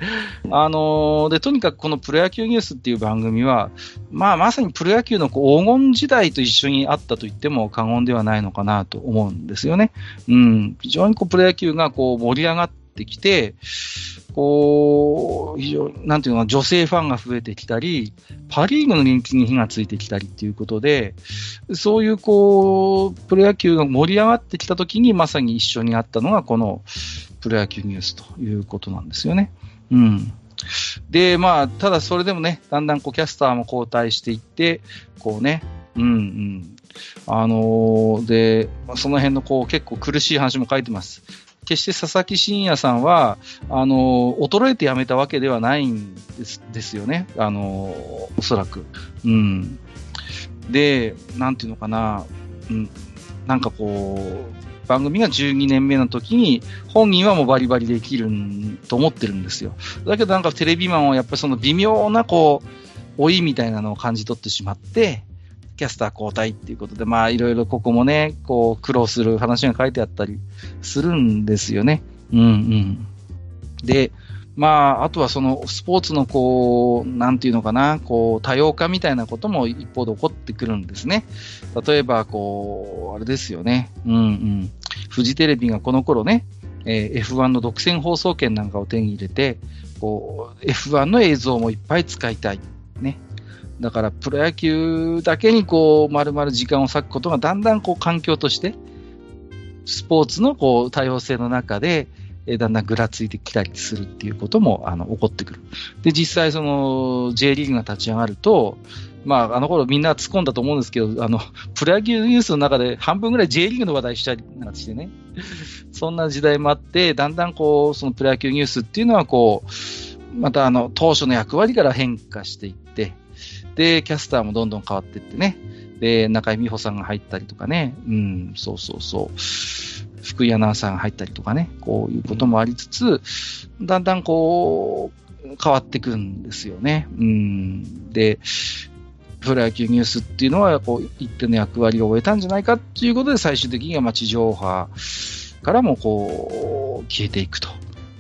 あのー、で、とにかくこのプロ野球ニュースっていう番組は、まあ、まさにプロ野球の黄金時代と一緒にあったと言っても過言ではないのかなと思うんですよね。うん。非常にこうプロ野球がこう盛り上がってきて、こう、非常、なんていうの、女性ファンが増えてきたり、パリーグの人気に火がついてきたりっていうことで、そういうこう、プロ野球が盛り上がってきたときに、まさに一緒にあったのが、このプロ野球ニュースということなんですよね。うん。で、まあ、ただそれでもね、だんだんこうキャスターも交代していって、こうね、うんうん。あのー、で、その辺のこう結構苦しい話も書いてます。決して佐々木真也さんは、あの、衰えて辞めたわけではないんですですよね。あの、おそらく。うん。で、なんていうのかな、うん、なんかこう、番組が12年目の時に、本人はもうバリバリできると思ってるんですよ。だけどなんかテレビマンはやっぱりその微妙なこう、老いみたいなのを感じ取ってしまって、キャスター交代っていうことで、まあいろいろここもね、こう苦労する話が書いてあったりするんですよね。うんうん。で、まあ、あとはそのスポーツのこう、なんていうのかな、こう、多様化みたいなことも一方で起こってくるんですね。例えば、こう、あれですよね。うんうん。フジテレビがこの頃ね、えー、F1 の独占放送権なんかを手に入れて、こう、F1 の映像もいっぱい使いたい。ね。だからプロ野球だけにこう、丸々時間を割くことがだんだんこう環境として、スポーツのこう多様性の中で、えだんだんぐらついてきたりするっていうこともあの起こってくる。で、実際その J リーグが立ち上がると、まあ、あの頃みんな突っ込んだと思うんですけど、あの、プロ野球ニュースの中で半分ぐらい J リーグの話題したりなんかしてね。そんな時代もあって、だんだんこう、そのプロ野球ニュースっていうのはこう、またあの、当初の役割から変化していって、で、キャスターもどんどん変わっていってね。で、中井美穂さんが入ったりとかね。うん、そうそうそう。福井アナウンサーが入ったりとかね。こういうこともありつつ、だんだんこう、変わっていくんですよね。うん。で、プロ野球ニュースっていうのは、こう、一定の役割を終えたんじゃないかっていうことで、最終的には、ま、地上波からも、こう、消えていくと。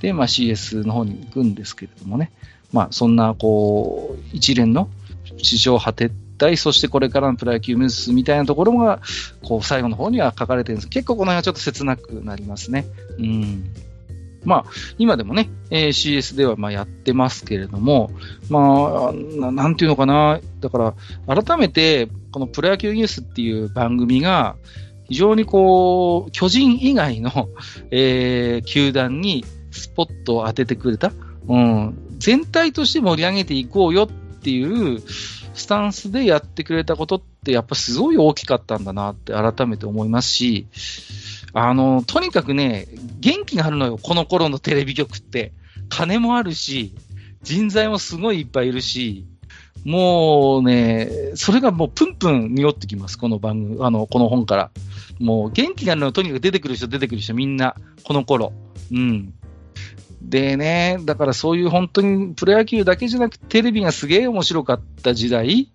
で、まあ、CS の方に行くんですけれどもね。まあ、そんな、こう、一連の地上波撤退、そしてこれからのプロ野球ニュースみたいなところが、こう、最後の方には書かれてるんです結構この辺はちょっと切なくなりますね。うん。まあ、今でもね、えー、CS ではまあやってますけれども、まあ、なんていうのかな、だから、改めて、このプロ野球ニュースっていう番組が、非常にこう、巨人以外の、えー、球団にスポットを当ててくれた、うん、全体として盛り上げていこうよっていうスタンスでやってくれたことって、やっぱすごい大きかったんだなって改めて思いますし、あの、とにかくね、元気があるのよ、この頃のテレビ局って。金もあるし、人材もすごいいっぱいいるし、もうね、それがもうプンプン匂ってきます、この番組、あの、この本から。もう元気があるのはとにかく出てくる人、出てくる人、みんな、この頃。うん。でね、だからそういう本当にプロ野球だけじゃなくて、テレビがすげえ面白かった時代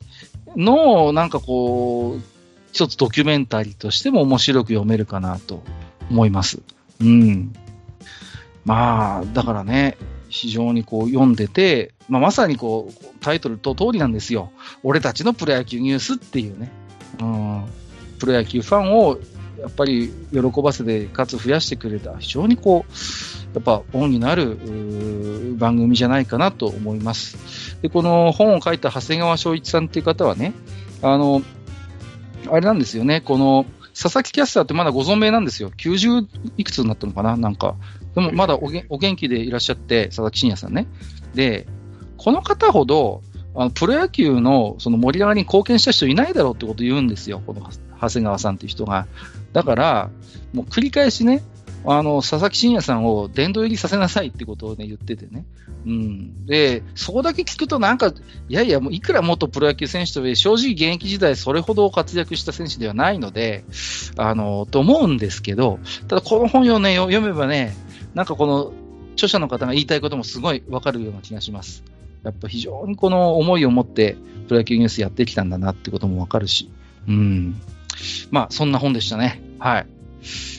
の、なんかこう、一つドキュメンタリーとしても面白く読めるかなと思います。うん。まあ、だからね、非常にこう読んでて、まあ、まさにこう、タイトルと通りなんですよ。俺たちのプロ野球ニュースっていうね。うん。プロ野球ファンをやっぱり喜ばせて、かつ増やしてくれた、非常にこう、やっぱ恩になる番組じゃないかなと思います。で、この本を書いた長谷川翔一さんっていう方はね、あの、あれなんですよね、この、佐々木キャスターってまだご存命なんですよ。90いくつになったのかななんか。でもまだおげお元気でいらっしゃって、佐々木真也さんね。で、この方ほど、あのプロ野球のその盛り上がりに貢献した人いないだろうってことを言うんですよ。この長谷川さんっていう人が。だから、もう繰り返しね、あの、佐々木真也さんを殿堂入りさせなさいってことをね、言っててね。うん。で、そこだけ聞くとなんか、いやいや、もういくら元プロ野球選手とはいえ正直現役時代それほど活躍した選手ではないので、あの、と思うんですけど、ただこの本をね、読めばね、なんかこの、著者の方が言いたいこともすごいわかるような気がします。やっぱ非常にこの思いを持ってプロ野球ニュースやってきたんだなってこともわかるし、うん。まあ、そんな本でしたね。はい。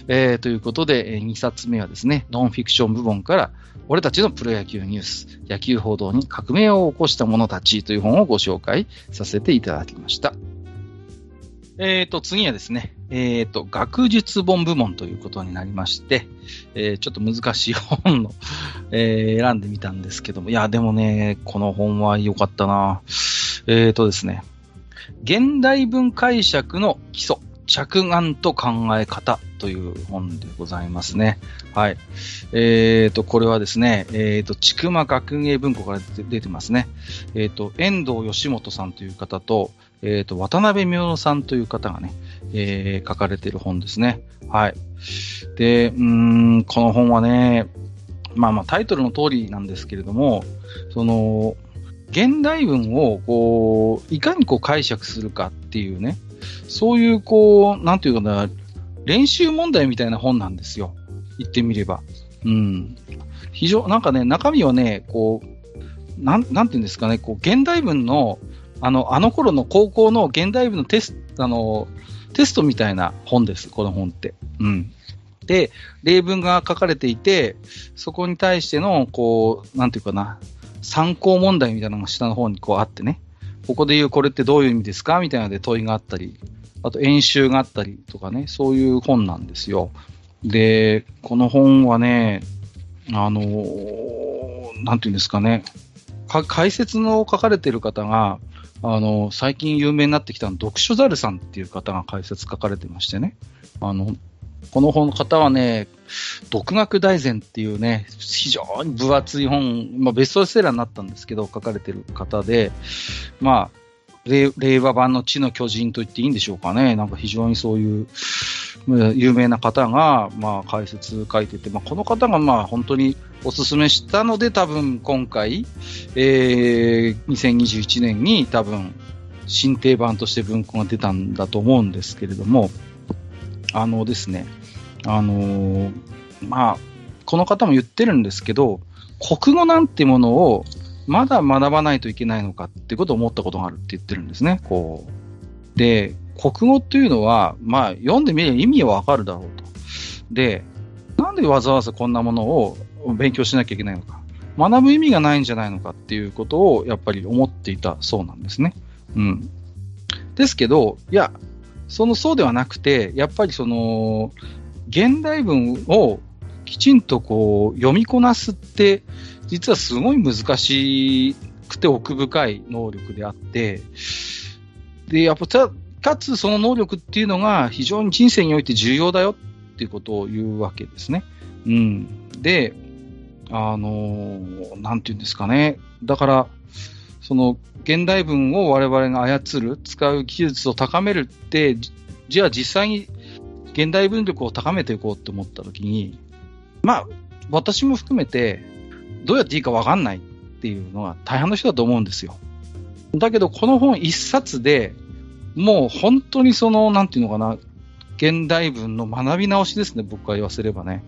えー、ということで、2冊目はですね、ノンフィクション部門から、俺たちのプロ野球ニュース、野球報道に革命を起こした者たちという本をご紹介させていただきました。え、ー、と、次はですね、え、ー、と、学術本部門ということになりまして、えー、ちょっと難しい本の、えー、選んでみたんですけども、いや、でもね、この本は良かったな。え、ー、とですね、現代文解釈の基礎、着眼と考え方という本でございますね。はい。えっ、ー、と、これはですね、えっ、ー、と、ちくま学芸文庫から出てますね。えっ、ー、と、遠藤義元さんという方と、えっ、と、渡辺明乃さんという方がね、えー、書かれている本ですね。はい。で、うん、この本はね、まあまあタイトルの通りなんですけれども、その、現代文をこう、いかにこう解釈するかっていうね、そういう、こう、なんていうかな、練習問題みたいな本なんですよ。言ってみれば。うん。非常、なんかね、中身はね、こう、なん、なんていうんですかね、こう、現代文の、あの、あの頃の高校の現代文のテスト、あの、テストみたいな本です、この本って。うん。で、例文が書かれていて、そこに対しての、こう、なんていうかな、参考問題みたいなのが下の方にこうあってね。ここで言うこれってどういう意味ですかみたいなで問いがあったり、あと演習があったりとかね、そういう本なんですよ。で、この本はね、あのー、なんていうんですかね、か解説の書かれてる方が、あの、最近有名になってきたの、読書ザルさんっていう方が解説書かれてましてね、あの、この本の方はね、独学大全っていうね、非常に分厚い本、まあ、ベストセラーになったんですけど、書かれてる方で、まあ、令和版の地の巨人と言っていいんでしょうかね。なんか非常にそういう有名な方が、まあ、解説書いてて、まあ、この方がまあ本当にお勧めしたので、多分今回、えー、2021年に多分新定版として文庫が出たんだと思うんですけれども、あのですね、あのー、まあ、この方も言ってるんですけど、国語なんてものをまだ学ばないといけないのかってことを思ったことがあるって言ってるんですね。こう。で、国語っていうのは、まあ、読んでみれば意味はわかるだろうと。で、なんでわざわざこんなものを勉強しなきゃいけないのか。学ぶ意味がないんじゃないのかっていうことをやっぱり思っていたそうなんですね。うん。ですけど、いや、そのそうではなくて、やっぱりその、現代文をきちんとこう読みこなすって、実はすごい難しくて奥深い能力であって、で、やっぱかつその能力っていうのが非常に人生において重要だよっていうことを言うわけですね。うん。で、あのー、なんていうんですかね。だから、その、現代文を我々が操る、使う技術を高めるって、じゃあ実際に現代文力を高めていこうって思ったときに、まあ、私も含めて、どうやっていいかわかんないっていうのは大半の人だと思うんですよ。だけど、この本一冊で、もう本当にその、なんていうのかな、現代文の学び直しですね、僕が言わせればね。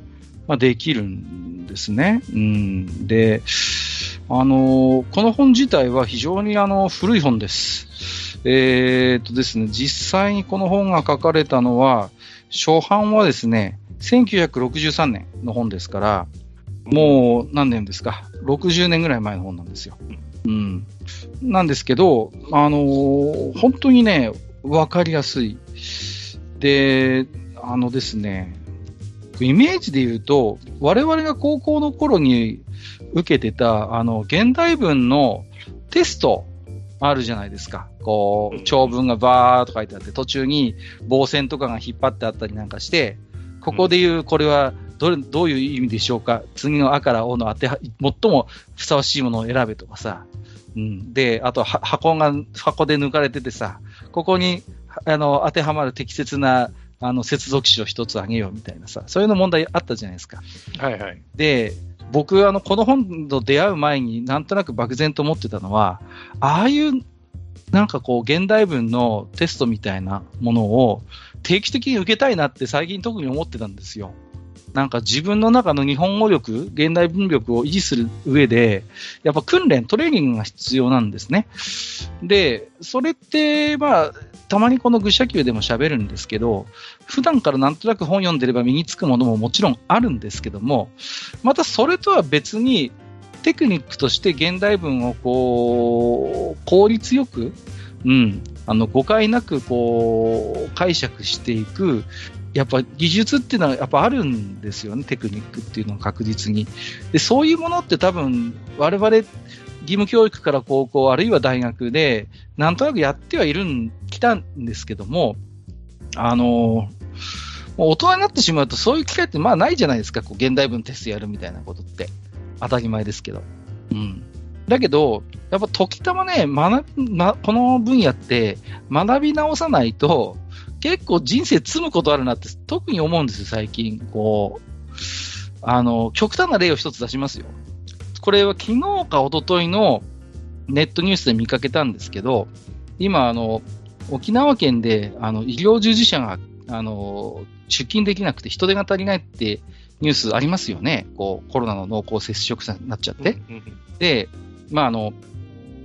まあ、できるんですね。うん。で、あのこの本自体は非常にあの古い本です。えー、っとですね、実際にこの本が書かれたのは、初版はですね、1963年の本ですから、もう何年ですか、60年ぐらい前の本なんですよ。うん。なんですけど、あのー、本当にね、わかりやすい。で、あのですね、イメージで言うと、我々が高校の頃に受けてた、あの、現代文のテストあるじゃないですか。こう、長文がバーっと書いてあって、途中に棒線とかが引っ張ってあったりなんかして、ここで言う、これはどれ、どういう意味でしょうか次のあからおの当ては、最もふさわしいものを選べとかさ。うん。で、あと、箱が、箱で抜かれててさ、ここに、あの、当てはまる適切な、あの、接続詞を一つあげようみたいなさ、そういうの問題あったじゃないですか。はいはい。で、僕、あの、この本と出会う前になんとなく漠然と思ってたのは、ああいう、なんかこう、現代文のテストみたいなものを定期的に受けたいなって最近特に思ってたんですよ。なんか自分の中の日本語力、現代文力を維持する上で、やっぱ訓練、トレーニングが必要なんですね。で、それって、まあ、たまにこの愚者級でも喋るんですけど、普段からなんとなく本読んでれば身につくものももちろんあるんですけども、またそれとは別に、テクニックとして現代文をこう、効率よく、うん、あの誤解なくこう解釈していくやっぱ技術っていうのはやっぱあるんですよね、テクニックっていうのは確実に。で、そういうものって多分、我々、義務教育から高校、あるいは大学で、なんとなくやってはいるん、来たんですけども、あの、大人になってしまうとそういう機会ってまあないじゃないですか、こう現代文テストやるみたいなことって。当たり前ですけど。うん。だけど、やっぱ時たまね、学ま、この分野って学び直さないと、結構人生積むことあるなって特に思うんですよ、最近。こう、あの、極端な例を一つ出しますよ。これは昨日か一昨日のネットニュースで見かけたんですけど、今、あの、沖縄県で、あの、医療従事者が、あの、出勤できなくて人手が足りないってニュースありますよね。こう、コロナの濃厚接触者になっちゃって。で、まあ、あの、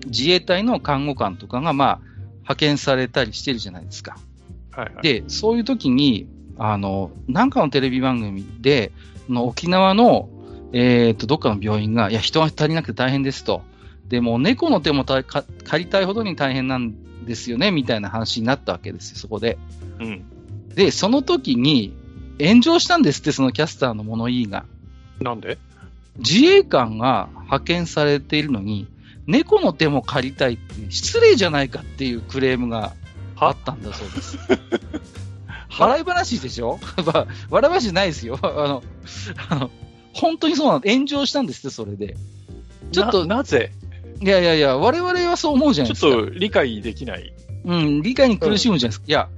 自衛隊の看護官とかが、まあ、派遣されたりしてるじゃないですか。はいはい、で、そういう時に、あの、なんかのテレビ番組で、の沖縄の、えっ、ー、と、どっかの病院が、いや、人が足りなくて大変ですと。でも、猫の手も借りたいほどに大変なんですよね、みたいな話になったわけですよ、そこで。うん。で、その時に、炎上したんですって、そのキャスターの物言いが。なんで？自衛官が派遣されているのに、猫の手も借りたいって、失礼じゃないかっていうクレームがあったんだそうです。笑い話でしょ？笑い話じゃないですよ。あの、あの、本当にそうなん炎上したんですって、それで。ちょっと。なぜ？いやいやいや、我々はそう思うじゃないですか。ちょっと理解できない。うん、理解に苦しむじゃないですか。うん、いや、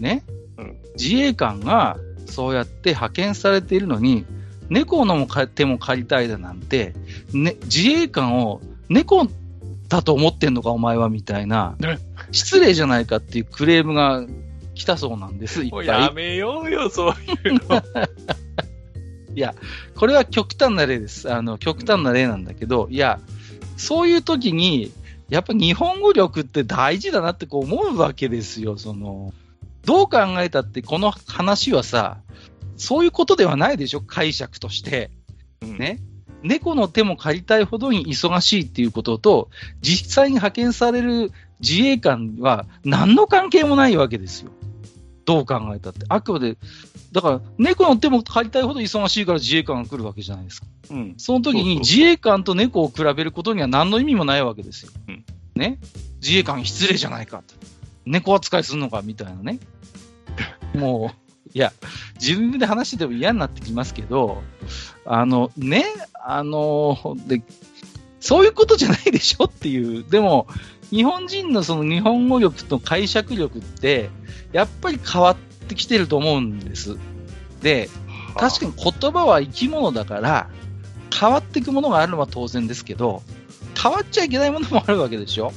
ね、うん、自衛官がそうやって派遣されているのに、猫の手も借りたいだなんて、ね、自衛官を猫だと思ってんのか、お前は、みたいな、失礼じゃないかっていうクレームが来たそうなんです、いっぱい。やめようよ、そういうの。いや、これは極端な例です。あの、極端な例なんだけど、いや、そういう時に、やっぱ日本語力って大事だなってこう思うわけですよ、その。どう考えたってこの話はさ、そういうことではないでしょ、解釈として。ね。猫の手も借りたいほどに忙しいっていうことと、実際に派遣される自衛官は何の関係もないわけですよ。どう考えたって。あくまで、だから猫の手も借りたいほど忙しいから自衛官が来るわけじゃないですか。うん。その時に自衛官と猫を比べることには何の意味もないわけですよ。うん。ね。自衛官失礼じゃないかと。猫扱いするのかみたいなね。もう、いや、自分で話してても嫌になってきますけど、あの、ね、あの、で、そういうことじゃないでしょっていう。でも、日本人のその日本語力と解釈力って、やっぱり変わってきてると思うんです。で、確かに言葉は生き物だから、変わっていくものがあるのは当然ですけど、変わっちゃいけないものもあるわけでしょ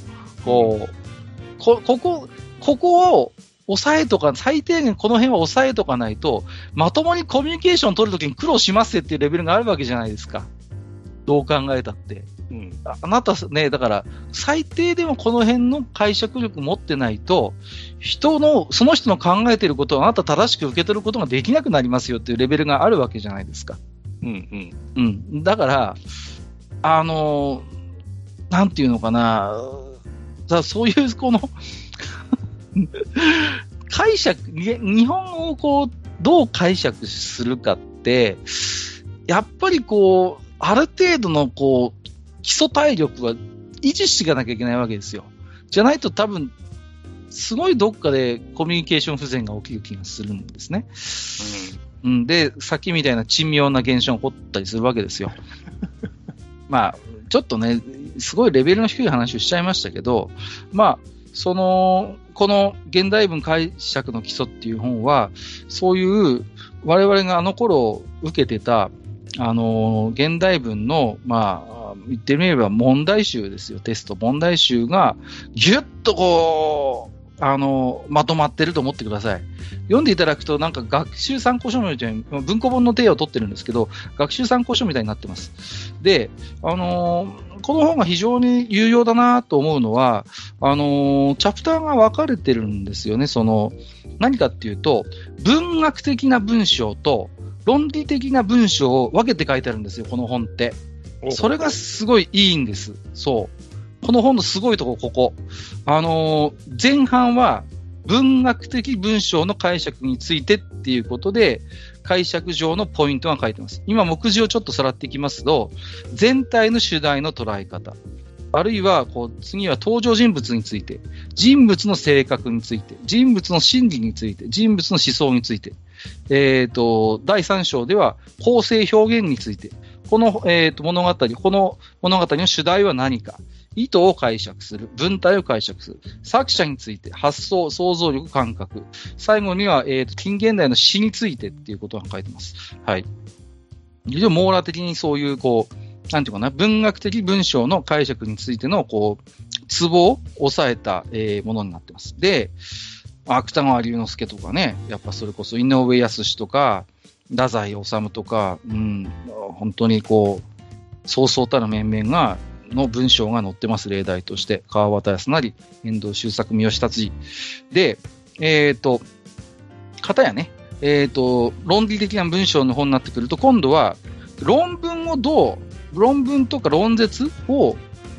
こう、こ、ここ、ここを抑えとか、最低限この辺は抑えとかないと、まともにコミュニケーション取るときに苦労しますっていうレベルがあるわけじゃないですか。どう考えたって。うん、あなたね、だから、最低でもこの辺の解釈力持ってないと、人の、その人の考えていることをあなた正しく受け取ることができなくなりますよっていうレベルがあるわけじゃないですか。うんうん。うん。だから、あの、なんていうのかな、そういう、この 解釈、日本語をこう、どう解釈するかって、やっぱりこう、ある程度のこう、基礎体力は維持していかなきゃいけないわけですよ。じゃないと多分、すごいどっかでコミュニケーション不全が起きる気がするんですね。うん、で、さっきみたいな珍妙な現象が起こったりするわけですよ。まあ、ちょっとね、すごいレベルの低い話をしちゃいましたけど、まあ、その、この現代文解釈の基礎っていう本は、そういう我々があの頃受けてた、あの、現代文の、まあ、言ってみれば問題集ですよ、テスト。問題集が、ぎゅっとこう、あの、まとまってると思ってください。読んでいただくと、なんか学習参考書みたいに、文庫本の手を取ってるんですけど、学習参考書みたいになってます。で、あのー、この本が非常に有用だなと思うのは、あのー、チャプターが分かれてるんですよね。その、何かっていうと、文学的な文章と論理的な文章を分けて書いてあるんですよ、この本って。それがすごいいいんです。そう。この本のすごいとこ、ここ。あのー、前半は文学的文章の解釈についてっていうことで、解釈上のポイントが書いてます。今、目次をちょっとさらっていきますと、全体の主題の捉え方。あるいは、こう、次は登場人物について、人物の性格について、人物の心理について、人物の思想について、えっ、ー、と、第3章では、構成表現について、この、えーと、物語、この物語の主題は何か、意図を解釈する、文体を解釈する、作者について、発想、想像力、感覚、最後には、えーと、近現代の詩についてっていうことが書いてます。はい。非常に網羅的にそういう、こう、なんていうかな、文学的文章の解釈についての、こう、ツボを抑えた、えー、ものになってます。で、芥川龍之介とかね、やっぱそれこそ井上康とか、太宰治とか、うん、本当にこう、そうそうたる面々が、の文章が載ってます、例題として。川端康成、遠藤周作、三好達治。で、えっ、ー、と、方やね、えっ、ー、と、論理的な文章の本になってくると、今度は、論文をどう、論文とか論説を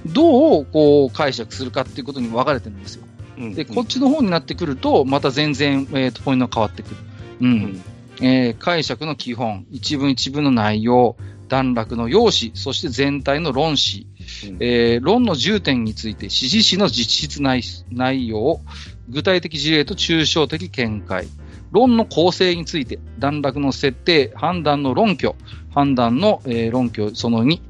どうこう解釈するかっていうことに分かれてるんですよ。うん、で、こっちの方になってくると、また全然、えーと、ポイントが変わってくる。うん、うんえー、解釈の基本、一文一文の内容、段落の用紙、そして全体の論旨、うん、えー、論の重点について、指示詞の実質内内容、具体的事例と抽象的見解、論の構成について、段落の設定、判断の論拠、判断の、えー、論拠その2、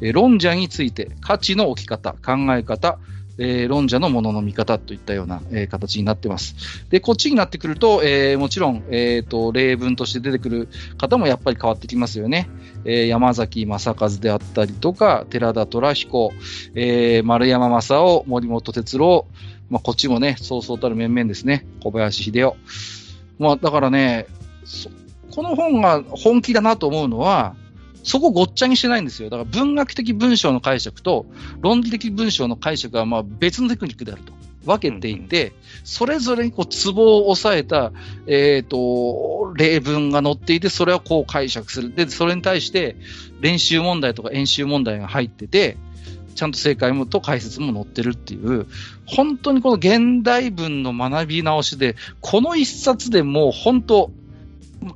えー、論者について、価値の置き方、考え方、えー、論者のものの見方といったような、えー、形になってます。で、こっちになってくると、えー、もちろん、えーと、例文として出てくる方もやっぱり変わってきますよね。えー、山崎正和であったりとか、寺田虎彦、えー、丸山正夫、森本哲郎、まあ、こっちもね、そうそうたる面々ですね。小林秀夫。まあ、だからね、この本が本気だなと思うのは、そこごっちゃにしてないんですよ。だから文学的文章の解釈と論理的文章の解釈はまあ別のテクニックであると。分けていて、それぞれにこうツボを抑えた、えっ、と、例文が載っていて、それはこう解釈する。で、それに対して練習問題とか演習問題が入ってて、ちゃんと正解もと解説も載ってるっていう、本当にこの現代文の学び直しで、この一冊でもう本当、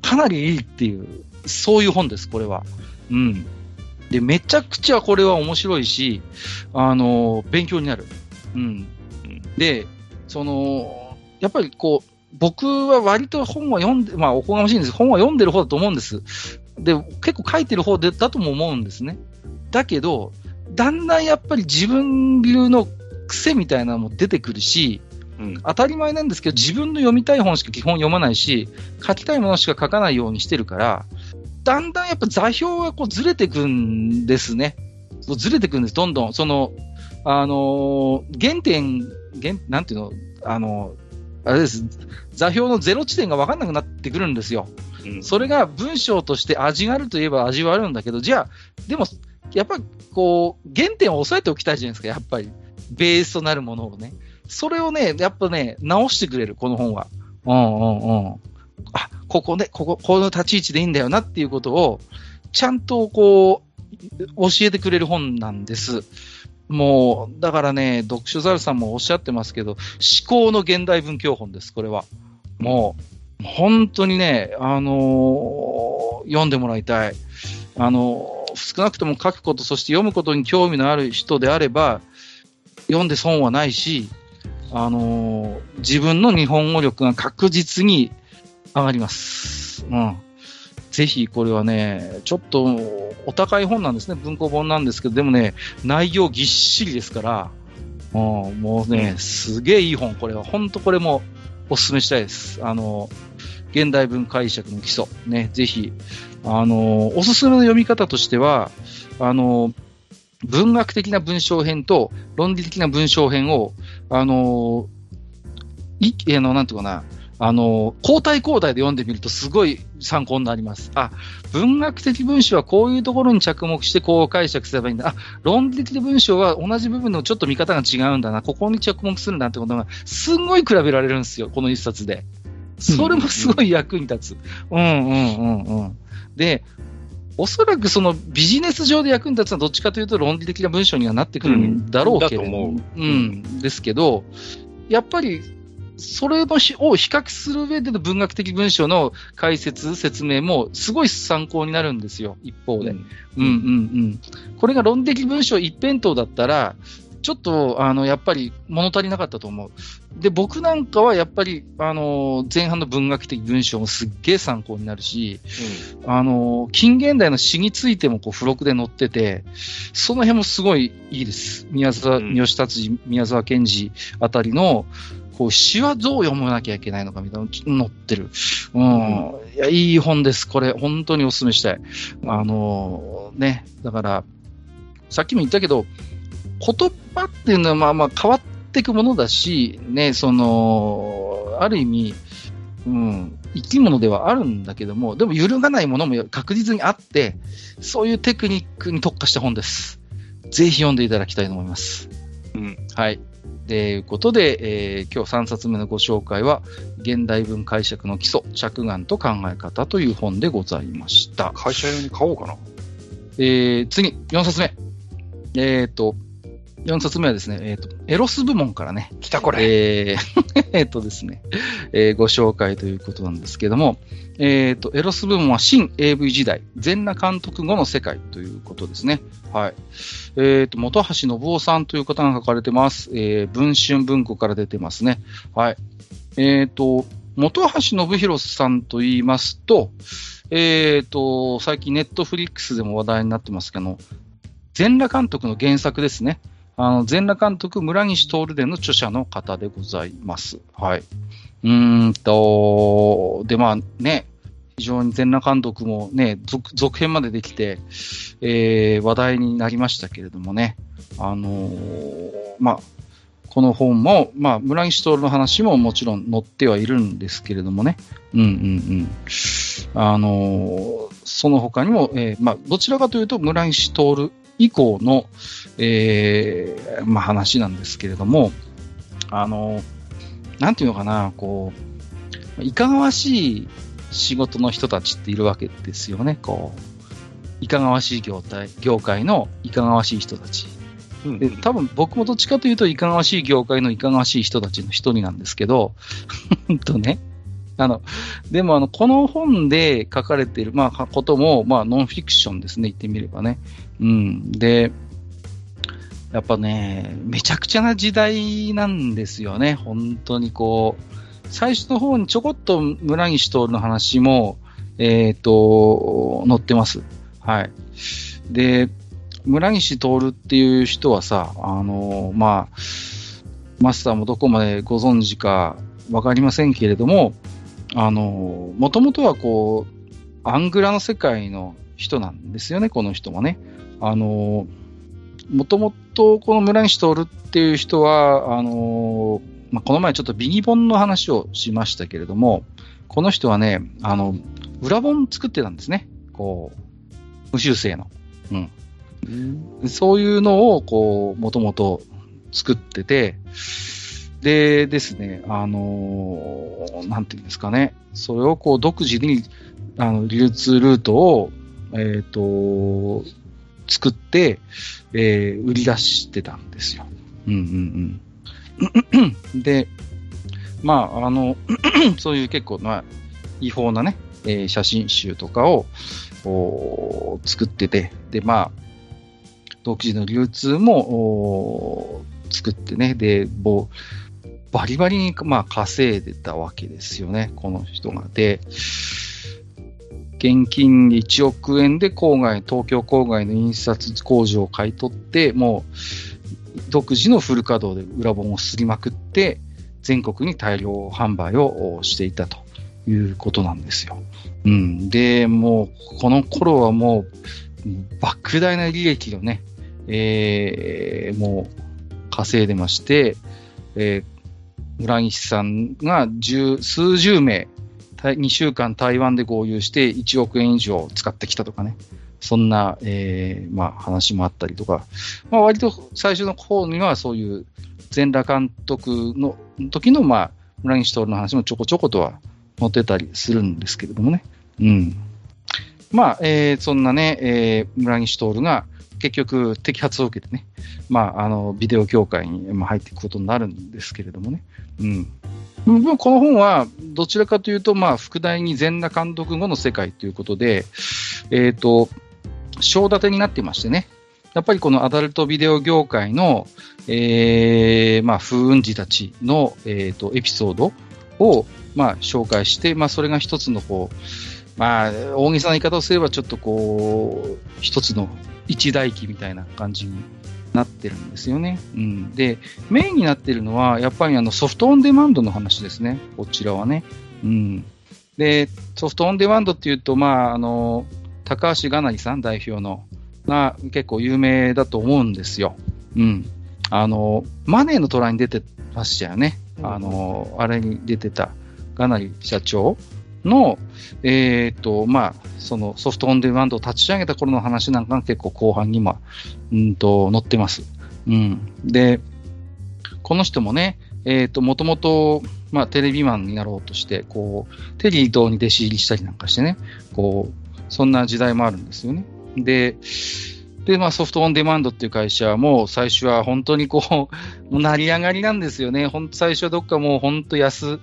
かなりいいっていう、そういう本です、これは。うん。で、めちゃくちゃこれは面白いし、あの、勉強になる。うん。で、その、やっぱりこう、僕は割と本は読んで、まあおこがましいんです本は読んでる方だと思うんです。で、結構書いてる方でだとも思うんですね。だけど、だんだんやっぱり自分流の癖みたいなのも出てくるし、うん、当たり前なんですけど、自分の読みたい本しか基本読まないし、書きたいものしか書かないようにしてるから、だんだんやっぱ座標がこうずれてくんですね。ずれてくんです、どんどん。その、あのー、原点現なんていうの、あの、あれです、座標のゼロ地点が分かんなくなってくるんですよ。うん、それが文章として味があるといえば味はあるんだけど、じゃあ、でも、やっぱりこう、原点を押さえておきたいじゃないですか、やっぱり。ベースとなるものをね。それをね、やっぱね、直してくれる、この本は。うんうんうん。あ、ここね、ここ、この立ち位置でいいんだよなっていうことを、ちゃんとこう、教えてくれる本なんです。もう、だからね、読書ザルさんもおっしゃってますけど、思考の現代文教本です、これは。もう、本当にね、あのー、読んでもらいたい。あのー、少なくとも書くこと、そして読むことに興味のある人であれば、読んで損はないし、あのー、自分の日本語力が確実に上がります。うん。ぜひこれはね、ちょっとお高い本なんですね、文庫本なんですけど、でもね、内容ぎっしりですから、うん、もうね、すげえいい本、これは、本当これもお勧めしたいです。あの、現代文解釈の基礎、ね、ぜひ、あの、おすすめの読み方としては、あの、文学的な文章編と論理的な文章編を、あの、い、あの、なんていうかな、あの、交代交代で読んでみるとすごい参考になります。あ、文学的文章はこういうところに着目してこう解釈すればいいんだ。あ、論理的文章は同じ部分のちょっと見方が違うんだな。ここに着目するんだってことがすんごい比べられるんですよ。この一冊で。それもすごい役に立つ。うんうんうんうん。で、おそらくそのビジネス上で役に立つのはどっちかというと論理的な文章にはなってくるんだろうけど、うん、うん、ですけど、やっぱりそれのしを比較する上での文学的文章の解説、説明もすごい参考になるんですよ、一方で。うん、うん、うんうんこれが論的文章一辺倒だったら、ちょっと、あの、やっぱり物足りなかったと思う。で、僕なんかはやっぱり、あの、前半の文学的文章もすっげえ参考になるし、うん、あの、近現代の詩についてもこう付録で載ってて、その辺もすごいいいです。宮沢、三好達治、宮沢賢治あたりの、こう詩はどう読まなきゃいけないのかみたいなの載ってる。うん。いや、いい本です。これ、本当にお勧めしたい。あのー、ね、だから、さっきも言ったけど、言葉っていうのはまあまあ変わっていくものだし、ね、その、ある意味、うん、生き物ではあるんだけども、でも揺るがないものも確実にあって、そういうテクニックに特化した本です。ぜひ読んでいただきたいと思います。うん。はい。ということで、えー、今日3冊目のご紹介は、現代文解釈の基礎、着眼と考え方という本でございました。会社用に買おうかな。えー、次、4冊目。えっ、ー、と、4冊目はですね、えっ、ー、と、エロス部門からね。来たこれ。えー、えっとですね、えー、ご紹介ということなんですけども、えっ、ー、と、エロス部門は新 AV 時代、全裸監督後の世界ということですね。はい。えっ、ー、と、本橋信夫さんという方が書かれてます。えー、文春文庫から出てますね。はい。えっ、と、本橋信弘さんと言いますと、えっ、と、最近ネットフリックスでも話題になってますけど、全裸監督の原作ですね。あの、全裸監督、村西徹での著者の方でございます。はい。うんと、で、まあね、非常に全裸監督もね、続続編までできて、えー、話題になりましたけれどもね、あのー、まあ、この本も、まあ、村西徹の話ももちろん載ってはいるんですけれどもね、うんうんうん。あのー、その他にも、えー、まあ、どちらかというと、村西徹以降の、えー、まあ、話なんですけれども、あの、なんていうのかな、こう、いかがわしい仕事の人たちっているわけですよね、こう。いかがわしい業態業界のいかがわしい人たち。で多分僕もどっちかというといかがわしい業界のいかがわしい人たちの一人なんですけど、本当ね。あの、でもあの、この本で書かれている、まあ、ことも、まあ、ノンフィクションですね、言ってみればね。うん。で、やっぱね、めちゃくちゃな時代なんですよね。本当にこう、最初の方にちょこっと村西徹の話も、えっ、ー、と、載ってます。はい。で、村西徹っていう人はさ、あの、まあ、マスターもどこまでご存知かわかりませんけれども、あの、もともとはこう、アングラの世界の人なんですよね、この人もね。あの、もともとこの村西徹っていう人は、あのー、まあ、この前ちょっとビニボンの話をしましたけれども、この人はね、あの、裏本作ってたんですね。こう、無修正の。うん。うん、そういうのを、こう、もともと作ってて、でですね、あのー、なんていうんですかね、それをこう独自にあの流通ルートを、えっ、ー、と、作って、えー、売り出してたんですよ。うんうんうん。で、まあ、あの、そういう結構、まあ、違法なね、えー、写真集とかを作ってて、で、まあ、独自の流通も作ってね、で、バリバリに、まあ、稼いでたわけですよね、この人が。で、現金1億円で郊外、東京郊外の印刷工場を買い取って、もう独自のフル稼働で裏本をすりまくって、全国に大量販売をしていたということなんですよ。うん。で、もう、この頃はもう、莫大な利益をね、えー、もう、稼いでまして、えー、村西さんが十数十名2週間台湾で合流して1億円以上使ってきたとかね、そんな、えー、まあ、話もあったりとか、まあ、割と最初の方にはそういう全裸監督の時の、まあ、村西徹の話もちょこちょことは載ってたりするんですけれどもね。うん。まあ、えー、そんなね、えー、村西徹が結局摘発を受けてね、まあ、あの、ビデオ協会に入っていくことになるんですけれどもね。うん。この本は、どちらかというと、まあ、副題に全裸監督後の世界ということで、えっ、ー、と、章立てになっていましてね、やっぱりこのアダルトビデオ業界の、えー、まあ、風雲児たちの、えーと、エピソードを、まあ、紹介して、まあ、それが一つのこう、まあ、大げさな言い方をすれば、ちょっとこう、一つの一代記みたいな感じになってるんですよね。うん、で、メインになってるのは、やっぱりあのソフトオンデマンドの話ですね。こちらはね。うん。で、ソフトオンデマンドっていうと、まあ、あの、高橋がなりさん代表の、が結構有名だと思うんですよ。うん。あの、マネーのトライに出てましたよね。あの、あれに出てたがなり社長の、えっ、ー、と、まあ、そのソフトオンデマンドを立ち上げた頃の話なんかが結構後半に今、うんと、載ってます。うん。で、この人もね、えっ、ー、と、もともと、まあ、テレビマンになろうとして、こう、テリー党に弟子入りしたりなんかしてね、こう、そんな時代もあるんですよね。で、で、まあ、ソフトオンデマンドっていう会社はもう最初は本当にこう、もう成り上がりなんですよね。ほん最初はどっかもう本当安、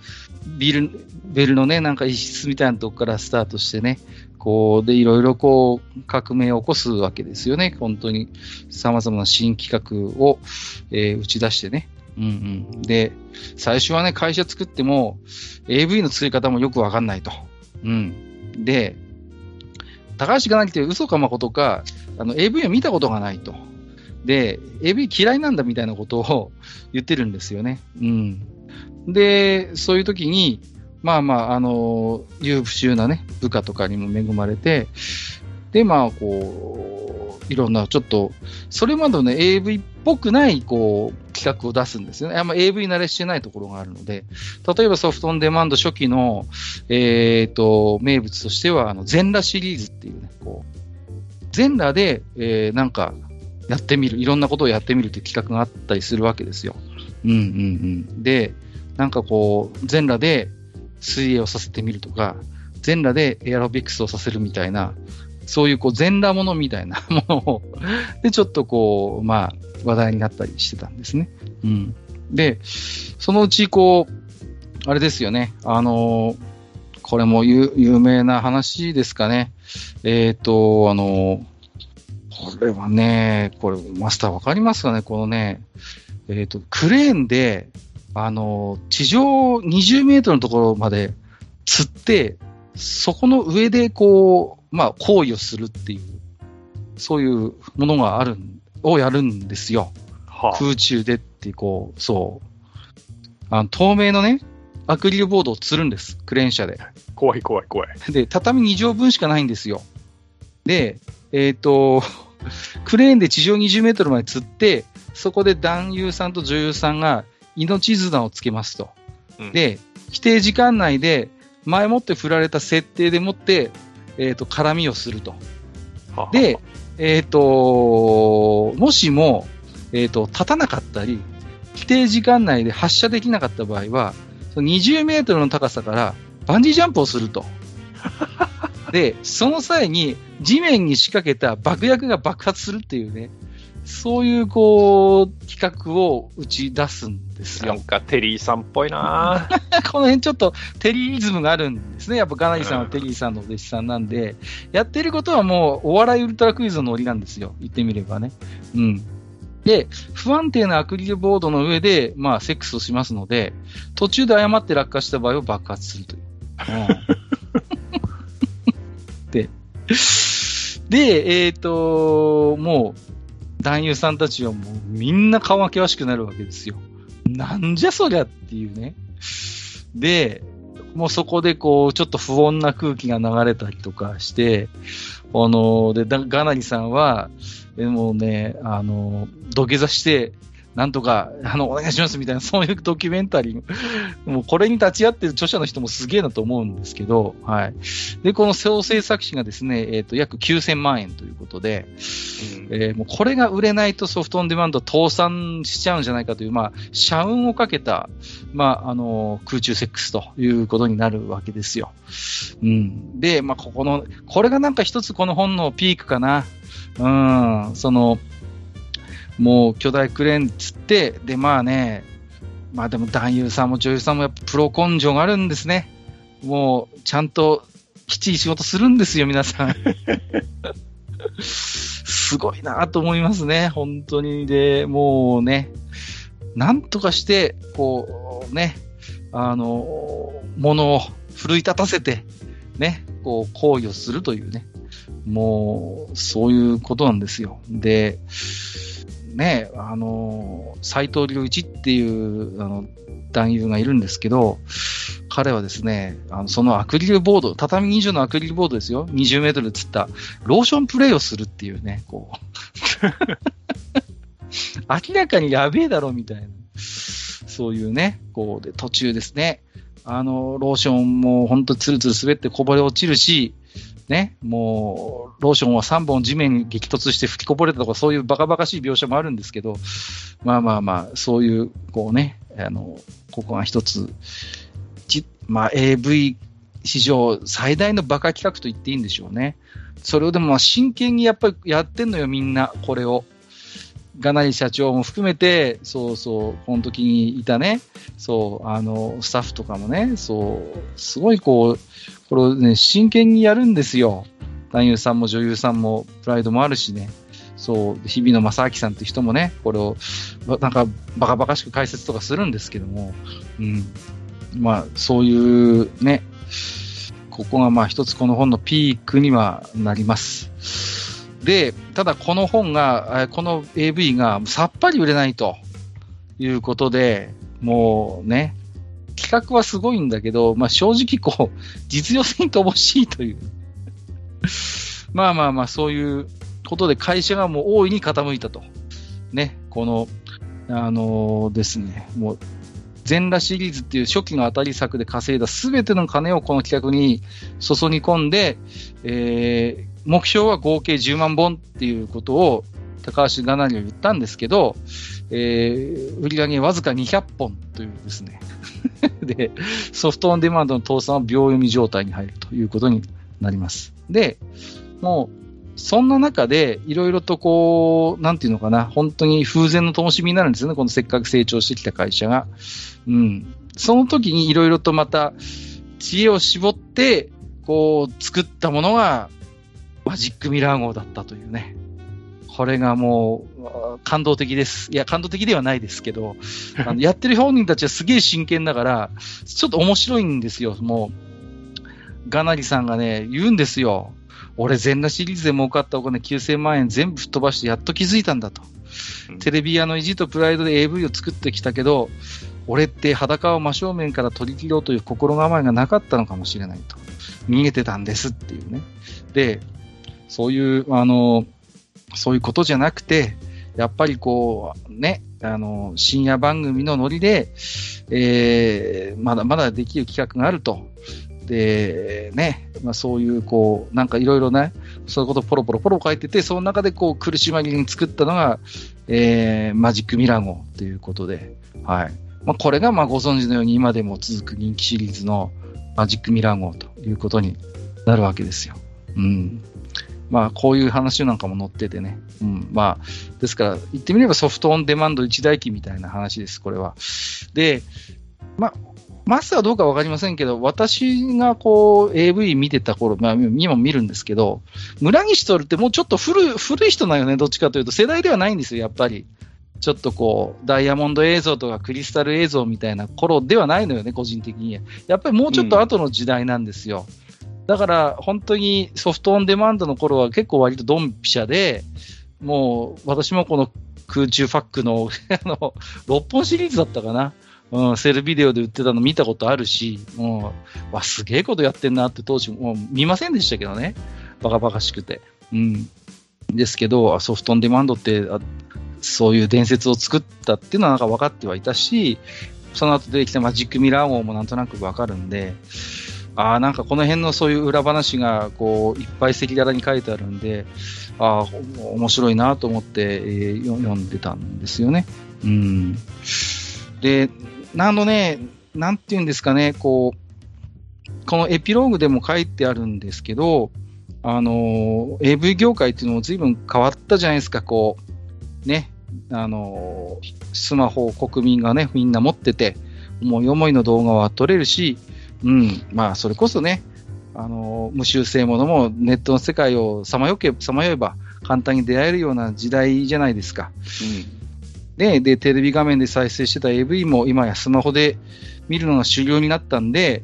ビル、ベルのね、なんか一室みたいなとこからスタートしてね、こう、で、いろいろこう、革命を起こすわけですよね。本当に様々な新企画を、えー、打ち出してね。うんうん。で、最初はね、会社作っても、AV の作り方もよくわかんないと。うん。で、高橋が何って嘘か誠か、あの、AV を見たことがないと。で、AV 嫌いなんだみたいなことを言ってるんですよね。うん。で、そういう時に、まあまあ、あの、優秀なね、部下とかにも恵まれて、で、まあ、こう、いろんな、ちょっと、それまでの、AV っぽくない、こう、企画を出すんですよね。あんま AV 慣れしてないところがあるので、例えばソフトオンデマンド初期の、えっ、と、名物としては、あの、全裸シリーズっていうね、こう、全裸で、えーなんか、やってみる、いろんなことをやってみるっていう企画があったりするわけですよ。うんうんうん。で、なんかこう、全裸で水泳をさせてみるとか、全裸でエアロビクスをさせるみたいな、そういうこう全裸ものみたいなものを、で、ちょっとこう、まあ、話題になったりしてたんですね。うん。で、そのうちこう、あれですよね、あのこれも有有名な話ですかね。えっ、と、あのこれはね、これ、マスターわかりますかね？このね、えっ、と、クレーンで、あの地上20メートルのところまで釣って、そこの上でこう、まあ、行為をするっていう、そういうものがあるん、をやるんですよ。は空中でって、こう、そう。あの、透明のね、アクリルボードを釣るんです。クレーン車で。あ、怖い怖い怖い。で、畳2畳分しかないんですよ。で、えっ、と、クレーンで地上20メートルまで釣って、そこで男優さんと女優さんが命綱をつけますと。うんで、規定時間内で、前もって振られた設定でもって、えっ、と、絡みをすると。ははで、えっ、と、もしも、えっ、と、立たなかったり、規定時間内で発射できなかった場合は、その20メートルの高さからバンジージャンプをすると。で、その際に地面に仕掛けた爆薬が爆発するっていうね、そういうこう、企画を打ち出すんですよなん。かテリーさんっぽいな この辺ちょっとテリーイズムがあるんですね。やっぱガナリさんはテリーさんのお弟子さんなんで、やってることはもうお笑いウルトラクイズのノリなんですよ。言ってみればね。うん。で、不安定なアクリルボードの上で、まあ、セックスをしますので、途中で誤って落下した場合は爆発するという。うん、で、で、えっ、と、もう、男優さんたちはもうみんな顔が険しくなるわけですよ。なんじゃそりゃっていうね。で、もうそこでこう、ちょっと不穏な空気が流れたりとかして、あの、で、ガナリさんは、えもうね、あの、土下座して、なんとか、あの、お願いしますみたいな、そういうドキュメンタリー、もうこれに立ち会ってる著者の人もすげえなと思うんですけど、はい。で、この総制作費がですね、えっ、と、約9000万円ということで、えーもうこれが売れないとソフトオンデマンド倒産しちゃうんじゃないかという、まあ、社運をかけた、まあ、あの、空中セックスということになるわけですよ。うん。で、まあ、ここの、これがなんか一つこの本のピークかな。うん、その、もう巨大クレーンつって、で、まあね、まあでも男優さんも女優さんもやっぱプロ根性があるんですね。もう、ちゃんときっちり仕事するんですよ、皆さん。すごいなと思いますね、本当に。で、もうね、なんとかして、こう、ね、あの、ものを奮い立たせて、ね、こう、行為をするというね、もう、そういうことなんですよ。で、ね、あの、斎藤良一っていう、あの、男優がいるんですけど、彼はですね、あのそのアクリルボード、畳2畳のアクリルボードですよ、20メートルで釣った、ローションプレイをするっていうね、こう。明らかにやべえだろ、みたいな。そういうね、こうで、途中ですね、あの、ローションも本当ツルツル滑ってこぼれ落ちるし、ね、もう、ローションは3本地面に激突して吹きこぼれたとか、そういうバカバカしい描写もあるんですけど、まあまあまあ、そういう、こうね、あの、ここが一つ、まあ AV 史上最大のバカ企画と言っていいんでしょうね。それをでも真剣にやっぱりやってんのよ、みんな、これを。ガナリ社長も含めて、そうそう、この時にいたね、そう、あの、スタッフとかもね、そう、すごいこう、これをね、真剣にやるんですよ。男優さんも女優さんも、プライドもあるしね。そう、日比野正明さんって人もね、これを、なんか、バカバカしく解説とかするんですけども、うん。まあ、そういうね、ここがまあ一つこの本のピークにはなります。で、ただこの本が、この AV がさっぱり売れないということで、もうね、企画はすごいんだけど、まあ正直こう、実用性に乏しいという。まあまあまあ、そういうことで会社がもう大いに傾いたとね、この、あのーですね、もう、全裸シリーズっていう初期の当たり作で稼いだすべての金をこの企画に注ぎ込んで、えー目標は合計10万本っていうことを高橋がなりは言ったんですけど、えー売り上げわずか200本というですね。で、ソフトオンデマンドの倒産は秒読み状態に入るということになります。で、もう、そんな中で、いろいろとこう、なんていうのかな、本当に風前の灯火になるんですよね、このせっかく成長してきた会社が。うん。その時にいろいろとまた、知恵を絞って、こう、作ったものが、マジックミラー号だったというね。これがもう、感動的です。いや、感動的ではないですけど、あのやってる本人たちはすげえ真剣だから、ちょっと面白いんですよ。もう、ガナリさんがね、言うんですよ。俺、全裸シリーズで儲かったお金9000万円全部吹っ飛ばしてやっと気づいたんだと。うんテレビ屋の意地とプライドで AV を作ってきたけど、俺って裸を真正面から取り切ろうという心構えがなかったのかもしれないと。逃げてたんですっていうね。で、そういう、あの、そういうことじゃなくて、やっぱりこう、ね、あの、深夜番組のノリで、えーまだまだできる企画があると。で、ね、まあそういう、こう、なんかいろいろね、そういうことポロポロポロ書いてて、その中でこう、苦し紛れに作ったのが、えーマジックミラー号ということで、はい。まあこれが、まあご存知のように今でも続く人気シリーズのマジックミラー号ということになるわけですよ。うん。まあ、こういう話なんかも載っててね。うん。まあ、ですから、言ってみればソフトオンデマンド一台機みたいな話です、これは。で、まあ、マスはどうかわかりませんけど、私がこう、AV 見てた頃、まあ、今も見るんですけど、村西徹ってもうちょっと古い、古い人なよね、どっちかというと。世代ではないんですよ、やっぱり。ちょっとこう、ダイヤモンド映像とかクリスタル映像みたいな頃ではないのよね、個人的に。やっぱりもうちょっと後の時代なんですよ。だから、本当にソフトオンデマンドの頃は結構割とドンピシャで、もう私もこの空中ファックの あの6本シリーズだったかな。うん、セルビデオで売ってたの見たことあるし、もう、わ、すげえことやってんなって当時もう見ませんでしたけどね。バカバカしくて。うん。ですけど、ソフトオンデマンドって、あそういう伝説を作ったっていうのはなんか分かってはいたし、その後出てきたマジックミラー号もなんとなく分かるんで、あ、なんかこの辺のそういう裏話がこういっぱい赤裸々に書いてあるんで、ああ、面白いなと思って、えー読んでたんですよね。うん。で、なんのね、なんていうんですかね、こう、このエピローグでも書いてあるんですけど、あの、AV 業界っていうのも随分変わったじゃないですか、こう、ね、あの、スマホを国民がね、みんな持ってて、思い思いの動画は撮れるし、うん、まあ、それこそね、あの、無修正ものもネットの世界をさまよけ、さまよえば簡単に出会えるような時代じゃないですか。で、で、テレビ画面で再生してた AV も今やスマホで見るのが主流になったんで、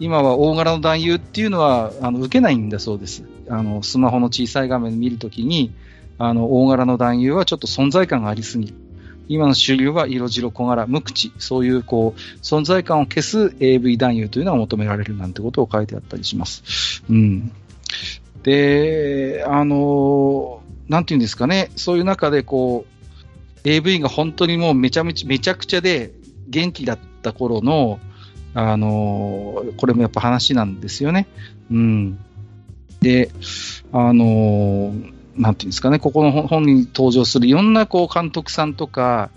今は大柄の男優っていうのは、あの、受けないんだそうです。あの、スマホの小さい画面で見るときに、あの、大柄の男優はちょっと存在感がありすぎる。今の主流は色白小柄、無口、そういうこう、存在感を消す AV 男優というのが求められるなんてことを書いてあったりします。うん。で、あの、なんていうんですかね、そういう中でこう、AV が本当にもうめちゃめちゃ、めちゃくちゃで元気だった頃の、あのこれもやっぱ話なんですよね。うん。で、あのーなんていうんですかね、ここの本に登場するいろんなこう監督さんとか、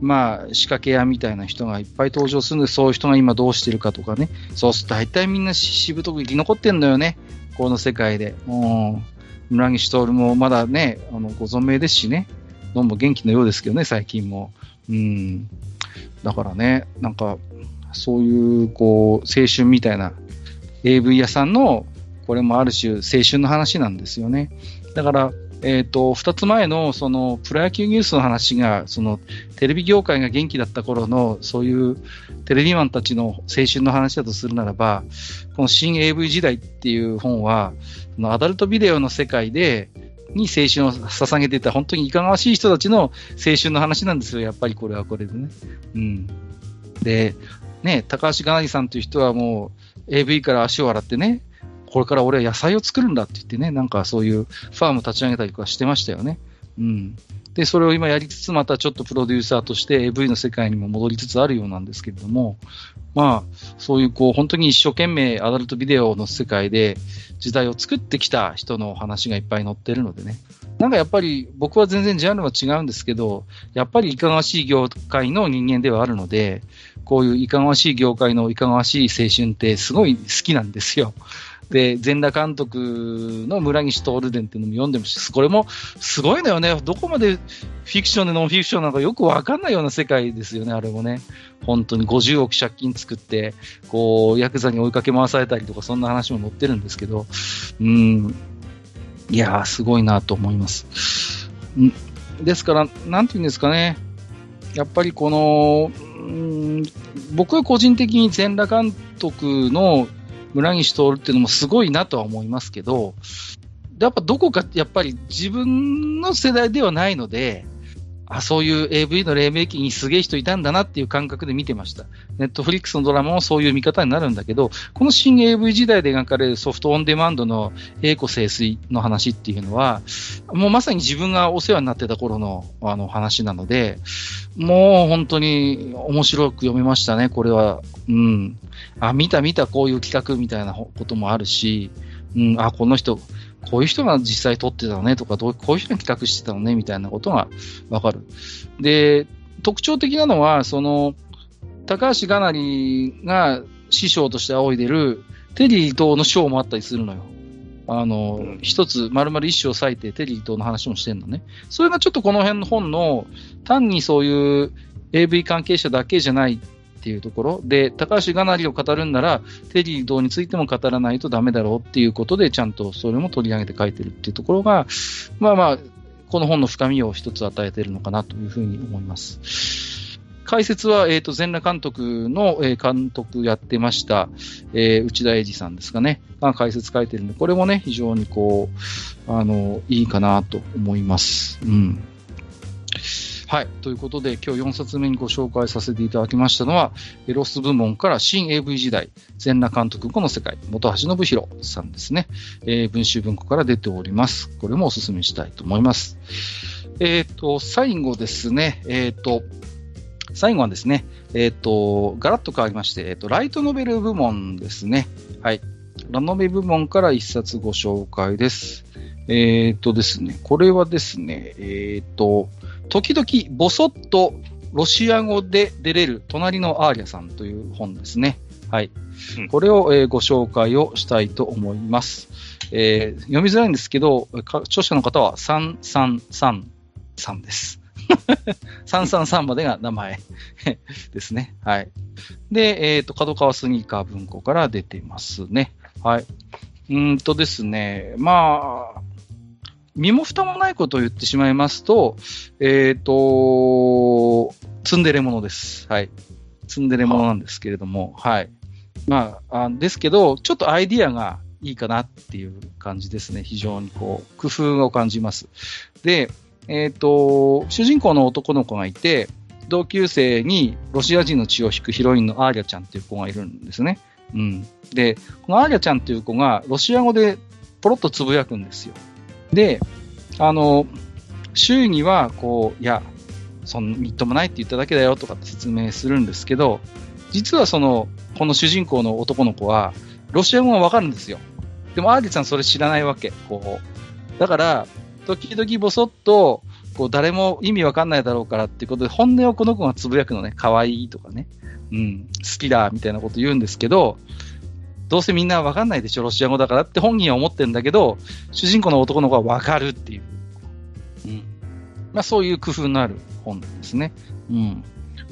まあ、仕掛け屋みたいな人がいっぱい登場するんで、そういう人が今どうしてるかとかね。そうすると大体みんなしぶとく生き残ってんのよね。この世界で。うん。村西徹もまだね、あの、ご存命ですしね。どうも元気のようですけどね、最近も。うん。だからね、なんか、そういう、こう、青春みたいな AV 屋さんの、これもある種青春の話なんですよね。だから、えっ、と、二つ前の、その、プロ野球ニュースの話が、その、テレビ業界が元気だった頃の、そういうテレビマンたちの青春の話だとするならば、この新 AV 時代っていう本は、そのアダルトビデオの世界で、に青春を捧げていた本当にいかがわしい人たちの青春の話なんですよ、やっぱりこれはこれでね。うん。で、ね、高橋がなりさんという人はもう AV から足を洗ってね、これから俺は野菜を作るんだって言ってね、なんかそういうファーム立ち上げたりとかしてましたよね。うん。で、それを今やりつつ、またちょっとプロデューサーとして AV の世界にも戻りつつあるようなんですけれども、まあ、そういうこう、本当に一生懸命アダルトビデオの世界で時代を作ってきた人の話がいっぱい載ってるのでね。なんかやっぱり僕は全然ジャンルは違うんですけど、やっぱりいかがわしい業界の人間ではあるので、こういういかがわしい業界のいかがわしい青春ってすごい好きなんですよ。で、全裸監督の村西徹伝っていうのも読んでもし、これもすごいのよね。どこまでフィクションでノンフィクションなのかよくわかんないような世界ですよね、あれもね。本当に50億借金作って、こう、ヤクザに追いかけ回されたりとか、そんな話も載ってるんですけど、うん、いやー、すごいなと思います。ですから、なんていうんですかね。やっぱりこの、うん僕は個人的に全裸監督の村西徹っていうのもすごいなとは思いますけど、やっぱどこかやっぱり自分の世代ではないので、あ、そういう AV の黎明期にすげえ人いたんだなっていう感覚で見てました。ネットフリックスのドラマもそういう見方になるんだけど、この新 AV 時代で描かれるソフトオンデマンドの栄子清水の話っていうのは、もうまさに自分がお世話になってた頃のあの話なので、もう本当に面白く読めましたね、これは。うん。あ、見た見たこういう企画みたいなこともあるし、うん、あ、この人、こういう人が実際撮ってたのねとか、どうこういう人が企画してたのねみたいなことがわかる。で、特徴的なのは、その、高橋がなりが師匠として仰いでるテリー伊藤の賞もあったりするのよ。あの、うん、つ、丸々一章割いてテリー伊藤の話もしてんのね。それがちょっとこの辺の本の、単にそういう AV 関係者だけじゃないっていうところで、高橋がなりを語るんなら、テリー道についても語らないとダメだろうっていうことで、ちゃんとそれも取り上げて書いてるっていうところが、まあまあ、この本の深みを一つ与えてるのかなというふうに思います。解説は、えっ、ー、と、全裸監督の、えー、監督やってました、えー、内田英二さんですかね、が解説書いてるんで、これもね、非常にこう、あの、いいかなと思います。うん。はい。ということで、今日4冊目にご紹介させていただきましたのは、エロス部門から新 AV 時代、全裸監督後の世界、本橋信弘さんですね。えー、文集文庫から出ております。これもお勧めしたいと思います。えっ、ー、と、最後ですね、えっ、ー、と、最後はですね、えっ、と、ガラッと変わりまして、えっ、と、ライトノベル部門ですね。はい。ラノベ部門から一冊ご紹介です。えっ、とですね、これはですね、えっ、と、時々ぼそっとロシア語で出れる隣のアーリャさんという本ですね。はい。うん、これを、えー、ご紹介をしたいと思います。えー、読みづらいんですけど、著者の方は333です。333までが名前 ですね。はい。で、えっ、ー、と、角川スニーカー文庫から出ていますね。はい。うんとですね、まあ、身も蓋もないことを言ってしまいますと、えっ、ー、と、ツンデレものです。はい。ツンデレものなんですけれども、はい。まあ、あですけど、ちょっとアイディアがいいかなっていう感じですね。非常にこう、工夫を感じます。で、えっ、ー、と、主人公の男の子がいて、同級生にロシア人の血を引くヒロインのアーリャちゃんっていう子がいるんですね。うん。で、このアーリャちゃんっていう子がロシア語でポロッとつぶやくんですよ。で、あの、周囲には、こう、いや、そんみっともないって言っただけだよとかって説明するんですけど、実はその、この主人公の男の子は、ロシア語がわかるんですよ。でも、アーディさんそれ知らないわけ。こう。だから、時々ぼそっと、こう、誰も意味わかんないだろうからっていうことで、本音をこの子がつぶやくのね、可愛いとかね、うん、好きだ、みたいなこと言うんですけど、どうせみんなわかんないでしょ、ロシア語だからって本人は思ってるんだけど、主人公の男の子はわかるっていう。うん。まあそういう工夫のある本なんですね。うん。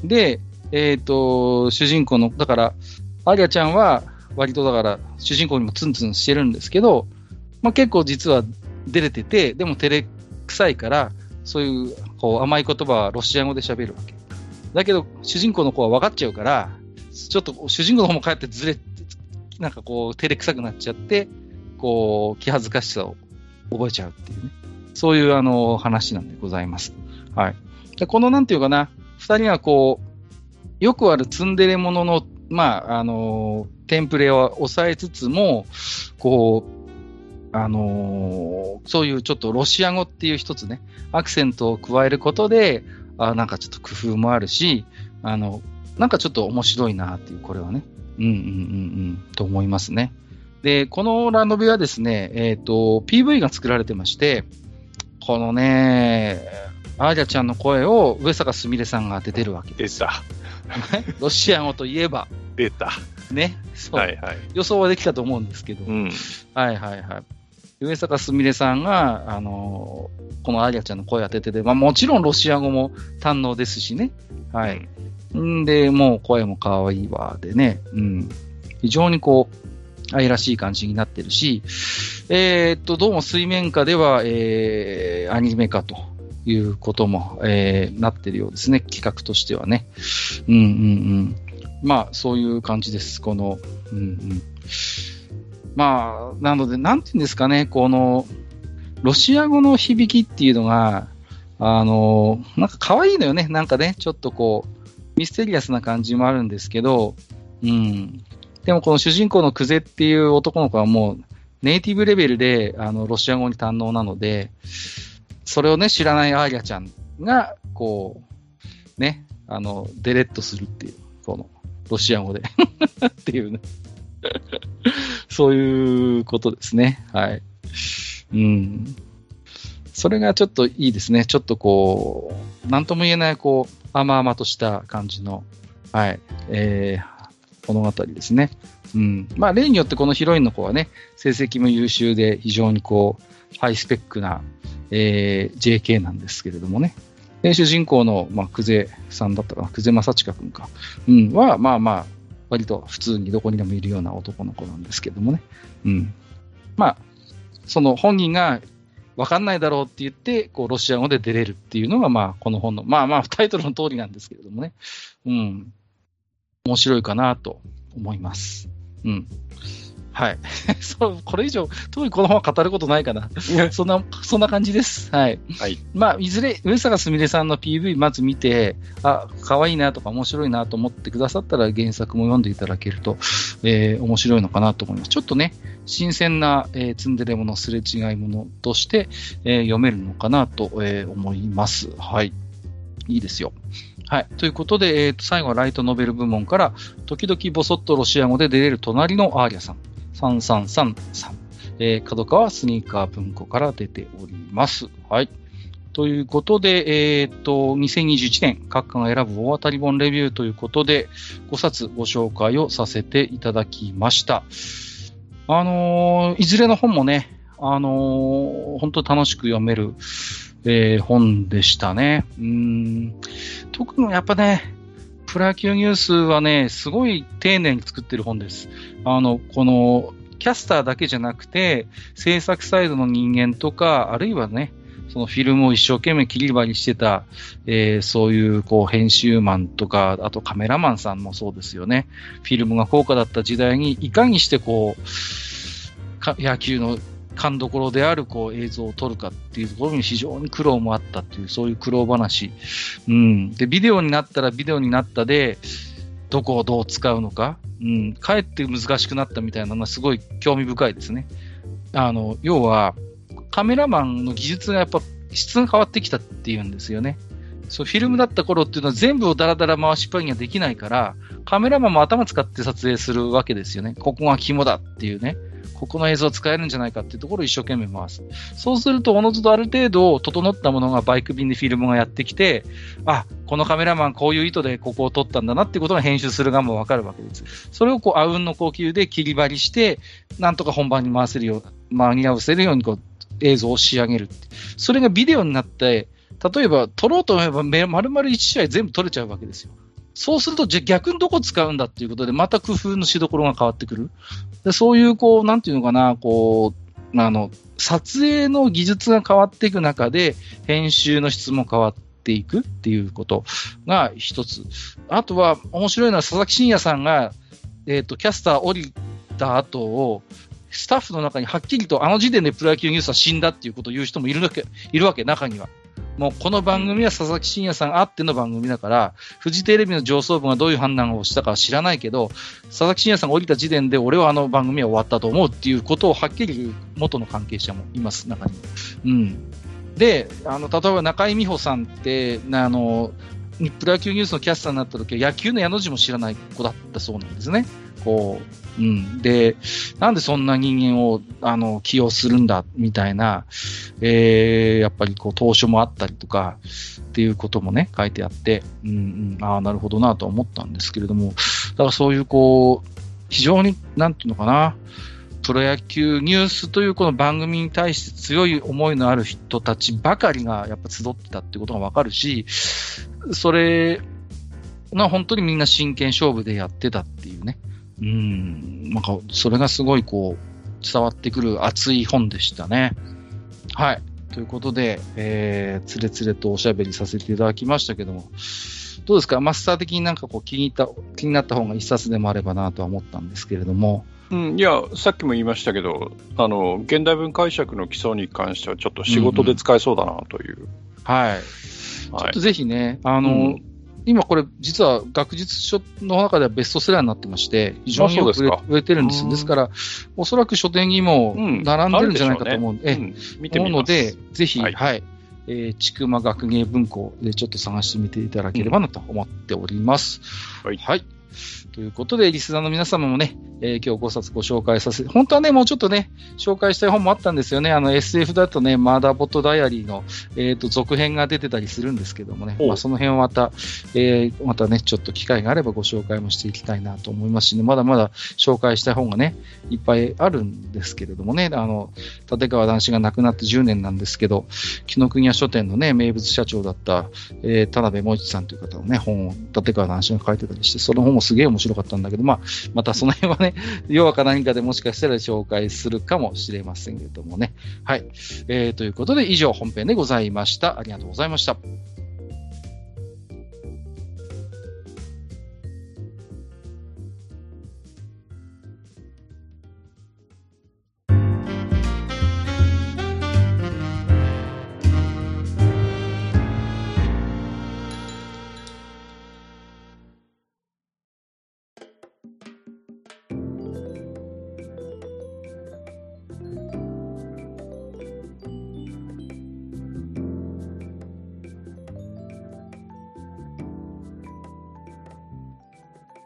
で、え、ー、と、主人公の、だから、アリアちゃんは割とだから、主人公にもツンツンしてるんですけど、まあ結構実は出れてて、でも照れくさいから、そういうこう甘い言葉はロシア語で喋るわけ。だけど、主人公の子は分かっちゃうから、ちょっと主人公の方も帰ってずれなんかこう、照れくさくなっちゃって、こう、気恥ずかしさを覚えちゃうっていうね。そういうあの、話なんでございます。はい。で、このなんていうかな、二人はこう、よくあるツンデレものの、まあ、あの、テンプレを抑えつつも、こう、あのーそういうちょっとロシア語っていう一つね、アクセントを加えることで、あなんかちょっと工夫もあるし、あの、なんかちょっと面白いなっていう、これはね。うんうんうんうん、と思いますね。で、このラノベはですね、えっ、と、PV が作られてまして、このね、アーリャちゃんの声を上坂すみれさんが当ててるわけで出た。ロシア語といえば、出た。ね、そう、はいはい。予想はできたと思うんですけど、うん。はいはいはい。上坂すみれさんが、あのーこのアリアちゃんの声当ててて、まあもちろんロシア語も堪能ですしね。はい。んんで、もう声も可愛いわ、でね。うん。非常にこう、愛らしい感じになってるし、えーっと、どうも水面下では、えー、アニメ化ということも、えー、なってるようですね。企画としてはね。うんうんうん。まあ、そういう感じです。この、うんうん。まあ、なので、なんていうんですかね、この、ロシア語の響きっていうのが、あの、なんか可愛いのよね。なんかね、ちょっとこう、ミステリアスな感じもあるんですけど、うん。でもこの主人公のクゼっていう男の子はもう、ネイティブレベルで、あの、ロシア語に堪能なので、それをね、知らないアーリャちゃんが、こう、ね、あの、デレッとするっていう、この、ロシア語で。っていうね。そういうことですね。はい。うん。それがちょっといいですね。ちょっとこう、なんとも言えない、こう、甘々とした感じの、はい、えー、物語ですね。うん。まあ、例によってこのヒロインの子はね、成績も優秀で、非常にこう、ハイスペックな、えー、JK なんですけれどもね。で主人公の、まあ、久世さんだったかな、久世正親君か、うん、は、まあまあ、割と普通にどこにでもいるような男の子なんですけどもね。うん。まあ、その本人がわかんないだろうって言って、こう、ロシア語で出れるっていうのが、まあ、この本の、まあまあ、タイトルの通りなんですけれどもね。うん。面白いかなと思います。うん。はい。そう、これ以上、特にこの本は語ることないかな。そんな、そんな感じです。はい。はい。まあ、いずれ、上坂すみれさんの PV まず見て、あ、可愛いなとか面白いなと思ってくださったら原作も読んでいただけると、えー面白いのかなと思います。ちょっとね、新鮮な、えーツンデレもの、すれ違いものとして、えー読めるのかなと、えー思います。はい。いいですよ。はい。ということで、えーと最後はライトノベル部門から、時々ボソッとロシア語で出れる隣のアーリャさん。3333。えー、角川スニーカー文庫から出ております。はい。ということで、えっ、と、2021年、各館が選ぶ大当たり本レビューということで、5冊ご紹介をさせていただきました。あのーいずれの本もね、あのー本当楽しく読める、えー本でしたね。うーん。特にやっぱね、プロ野球ニュースはね、すごい丁寧に作ってる本です。あの、この、キャスターだけじゃなくて、制作サイドの人間とか、あるいはね、そのフィルムを一生懸命切り張りしてた、えーそういうこう編集マンとか、あとカメラマンさんもそうですよね。フィルムが高価だった時代に、いかにしてこう、野球の勘どころであるこう映像を撮るかっていうところに非常に苦労もあったっていう、そういう苦労話。うん。で、ビデオになったらビデオになったで、どこをどう使うのか、うん、かえって難しくなったみたいなのはすごい興味深いですね。あの、要は、カメラマンの技術がやっぱ質が変わってきたっていうんですよね。そう、フィルムだった頃っていうのは全部をダラダラ回しっぱりにはできないから、カメラマンも頭使って撮影するわけですよね。ここが肝だっていうね。ここの映像使えるんじゃないかっていうところを一生懸命回す。そうすると、おのずとある程度整ったものがバイク便でフィルムがやってきて、あ、このカメラマンこういう意図でここを撮ったんだなっていうことが編集する側もわかるわけです。それをこう、あうんの呼吸で切り張りして、なんとか本番に回せるよう、間に合わせるようにこう、映像を仕上げる。それがビデオになって、例えば撮ろうと思えば丸々1試合全部撮れちゃうわけですよ。そうすると、じゃ逆にどこ使うんだっていうことで、また工夫のしどころが変わってくる。でそういう、こう、なんていうのかな、こう、あの、撮影の技術が変わっていく中で、編集の質も変わっていくっていうことが一つ。あとは、面白いのは佐々木真也さんが、えっ、と、キャスター降りた後を、スタッフの中にはっきりとあの時点でプロ野球ニュースは死んだっていうことを言う人もいるわけ、いるわけ、中には。もうこの番組は佐々木真也さんあっての番組だから、フジテレビの上層部がどういう判断をしたかは知らないけど、佐々木真也さんが降りた時点で俺はあの番組は終わったと思うっていうことをはっきり言う元の関係者もいます、中に。うん。で、あの、例えば中井美穂さんって、あの、プロ野球ニュースのキャスターになった時は野球の矢の字も知らない子だったそうなんですね。こう、うん。で、なんでそんな人間を、あの、起用するんだ、みたいな、えー、やっぱりこう、当初もあったりとか、っていうこともね、書いてあって、うんうん、ああ、なるほどなと思ったんですけれども、だからそういうこう、非常に、なんていうのかな、プロ野球ニュースというこの番組に対して強い思いのある人たちばかりがやっぱ集ってたってことがわかるし、それが本当にみんな真剣勝負でやってたっていうね。うん、なんかそれがすごいこう伝わってくる熱い本でしたね。はい。ということで、えー、つれつれとおしゃべりさせていただきましたけども、どうですか？マスター的になんかこう気に入った、気になった本が一冊でもあればなとは思ったんですけれども、うん、いや、さっきも言いましたけど、あの、現代文解釈の基礎に関しては、ちょっと仕事で使えそうだなという。はい。ちょはいっとぜひね、あの、うん今これ実は学術書の中ではベストセラーになってまして、非常によく売れてるんです。うん。ですから、おそらく書店にもうん。並んでるんじゃないかと思うんで、えうん、見てみ。ので、ぜひ、ははい。い、えー、ちくま学芸文庫でちょっと探してみていただければなと思っております。はいということで、リスナーの皆様もね、えー今日5冊ご紹介させて、本当はね、もうちょっとね、紹介したい本もあったんですよね。あの SF だとね、マーダーボットダイアリーの、えっ、と、続編が出てたりするんですけどもね、おまあ、その辺はまた、えーまたね、ちょっと機会があればご紹介もしていきたいなと思いますしね、まだまだ紹介したい本がね、いっぱいあるんですけれどもね、あの、立川男子が亡くなって10年なんですけど、紀ノ国屋書店のね、名物社長だった、えー田辺萌一さんという方のね、本を立川男子が書いてたりして、その本もすげえ面白かったんだけど、まあ、またその辺はね、弱か何かでもしかしたら紹介するかもしれませんけれどもね。はい。えー、ということで、以上本編でございました。ありがとうございました。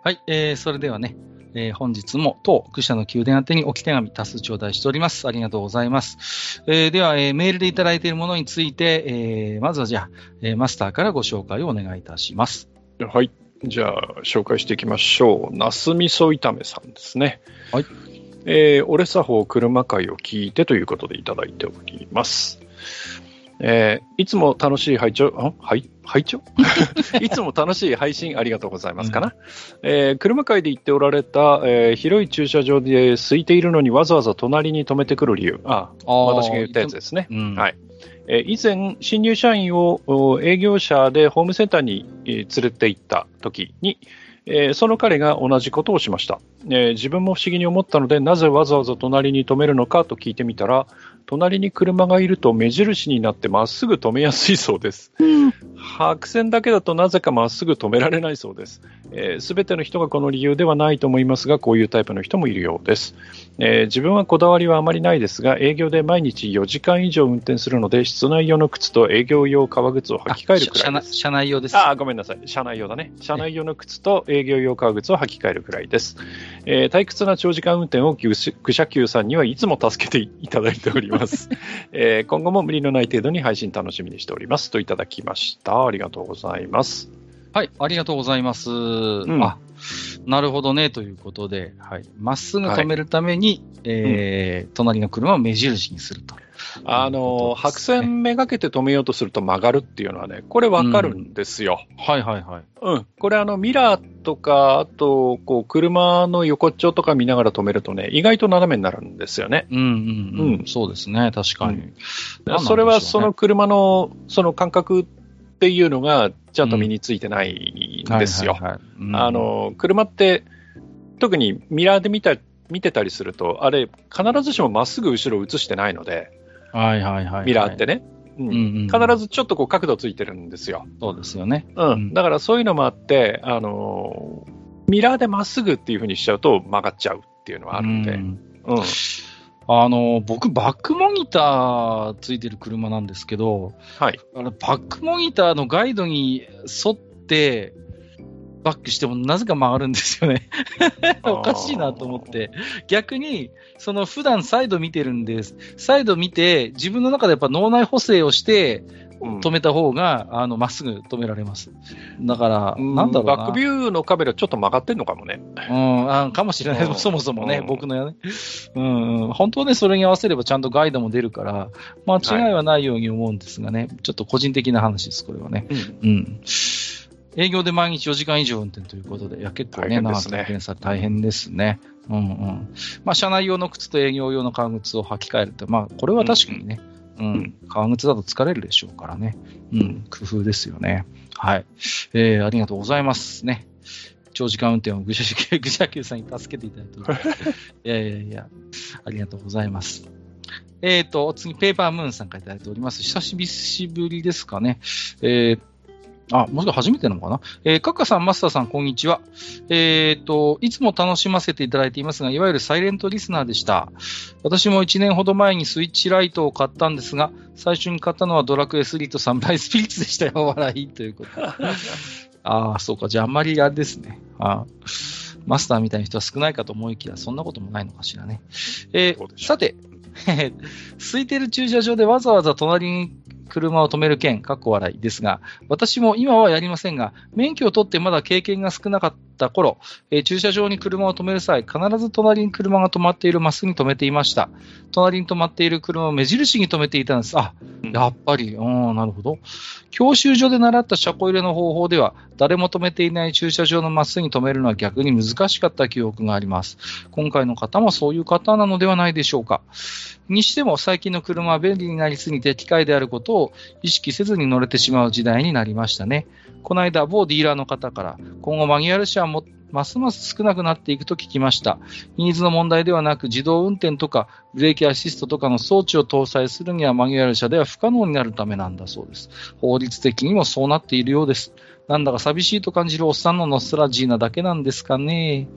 はい、えー、それではね、えー本日も当愚者の宮殿宛てに置き手紙多数頂戴しております。ありがとうございます。えーでは、えーメールでいただいているものについて、えーまずはじゃあ、えーマスターからご紹介をお願いいたします。はい。じゃあ、紹介していきましょう。ナス味噌炒めさんですね。はい。えー、俺作法車会を聞いてということでいただいております。えーいつも楽しい拝聴、あはい拝聴？いつも楽しい配信ありがとうございますかな？えー車会で言っておられた、えー広い駐車場で空いているのにわざわざ隣に止めてくる理由。あ、私が言ったやつですね。うん。はいえー以前、新入社員をお営業車でホームセンターに、えー連れて行った時に、えーその彼が同じことをしました、えー自分も不思議に思ったので、なぜわざわざ隣に止めるのかと聞いてみたら、隣に車がいると目印になってまっすぐ止めやすいそうです。白線だけだとなぜかまっすぐ止められないそうです。す、べ、ての人がこの理由ではないと思いますが、こういうタイプの人もいるようです。えー自分はこだわりはあまりないですが、営業で毎日4時間以上運転するので、室内用の靴と営業用革靴を履き替えるくらいです。あ社社内用です。ああ、ごめんなさい。車内用だね。車内用の靴と営業用革靴を履き替えるくらいです。えー退屈な長時間運転を愚者級さんにはいつも助けていただいております。えー今後も無理のない程度に配信楽しみにしております。といただきました。ありがとうございます。はい、ありがとうございます。んあ、なるほどね、ということで、はい。まっすぐ止めるために、えー隣の車を目印にすると。あの、白線めがけて止めようとすると曲がるっていうのはね、これわかるんですよ。はいはいはい。うん。これあの、ミラーとか、あと、こう、車の横っちょとか見ながら止めるとね、意外と斜めになるんですよね。うんうんうん。うんそうですね、確かに。うんそれはその車の、その感覚っていうのが、ちゃんと身についてないんですよ。あ、の、車って、特にミラーで見た、見てたりすると、あれ、必ずしもまっすぐ後ろ映してないので、はいはいはいはい。ミラーってね。うん必ずちょっとこう角度ついてるんですよ。そうですよね。うんうんだからそういうのもあって、あのーミラーでまっすぐっていう風にしちゃうと曲がっちゃうっていうのはあるんで、うんうんあの、僕、バックモニターついてる車なんですけど、はい。あのバックモニターのガイドに沿って、バックしてもなぜか曲がるんですよね。おかしいなと思って。逆に、その普段サイド見てるんです。サイド見て、自分の中でやっぱ脳内補正をして、うん止めた方が、あの、まっすぐ止められます。だから、うんなんだろうな。バックビューのカメラちょっと曲がってんのかもね。うん、あかもしれない、うんそもそもね、うん僕のやね。うん、うん、本当ね、それに合わせればちゃんとガイドも出るから、間違いはないように思うんですがね、ちょっと個人的な話です、これはね。うん。営業で毎日4時間以上運転ということで、いや、結構ね、長く大変ですね運転され大変ですね。うんうん。まあ、車内用の靴と営業用の革靴を履き替えるって、まあ、これは確かにね、うん、ん革靴だと疲れるでしょうからね。うん、工夫ですよね。はい。えー、ありがとうございますね。長時間運転をぐしゃぐしゃきゅうさんに助けていただいて。いやいやいや、ありがとうございます。えっ、と、次、ペーパームーンさんからいただいております。久しぶりですかね。えーあ、もしか初めてなのかな？えー、カッカさん、マスターさん、こんにちは。えっ、と、いつも楽しませていただいていますが、いわゆるサイレントリスナーでした。私も1年ほど前にスイッチライトを買ったんですが、最初に買ったのはドラクエ3とサムライスピリッツでしたよ、笑いということで。ああ、そうか。じゃあ、あんまりあれですね。あーマスターみたいな人は少ないかと思いきや、そんなこともないのかしらね。えーさて、空いてる駐車場でわざわざ隣に車を止める件、かっこ笑いですが、私も今はやりませんが、免許を取ってまだ経験が少なかった頃、えー駐車場に車を止める際、必ず隣に車が止まっているマスに止めていました。隣に止まっている車を目印に止めていたんです。あ、やっぱり、うん、なるほど。教習所で習った車庫入れの方法では、誰も止めていない駐車場のマスに止めるのは逆に難しかった記憶があります。今回の方もそういう方なのではないでしょうか。にしても最近の車は便利になりすぎて機械であることを意識せずに乗れてしまう時代になりましたね。この間、某ディーラーの方から、今後マニュアル車はもますます少なくなっていくと聞きました。ニーズの問題ではなく、自動運転とかブレーキアシストとかの装置を搭載するにはマニュアル車では不可能になるためなんだそうです。法律的にもそうなっているようです。なんだか寂しいと感じるおっさんのノストラジーなだけなんですかね。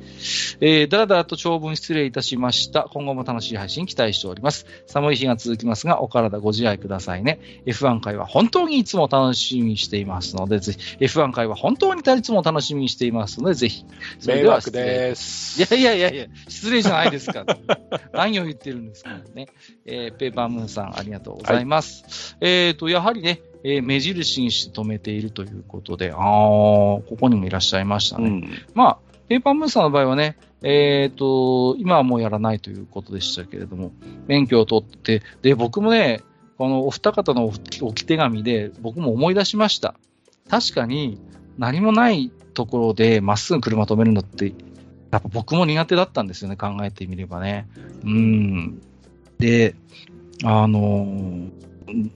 えー、だらだらと長文失礼いたしました。今後も楽しい配信期待しております。寒い日が続きますが、お体ご自愛くださいね。F1 回は本当にいつも楽しみにしていますので、ぜひ、F1 回は本当にいつも楽しみにしていますので、ぜひ。それ迷惑では失礼です。いやいやいやいや、失礼じゃないですか。何を言ってるんですかね。えーペーパームーンさん、ありがとうございます。えっ、と、やはりね、えー目印にして止めているということで、ああ、ここにもいらっしゃいましたね。うんまあ、ペーパームーンさんの場合はね、えっ、と、今はもうやらないということでしたけれども、免許を取って、で、僕もね、このお二方の置き置き手紙で、僕も思い出しました。確かに、何もないところでまっすぐ車止めるのって、やっぱ僕も苦手だったんですよね、考えてみればね。うん。で、あのー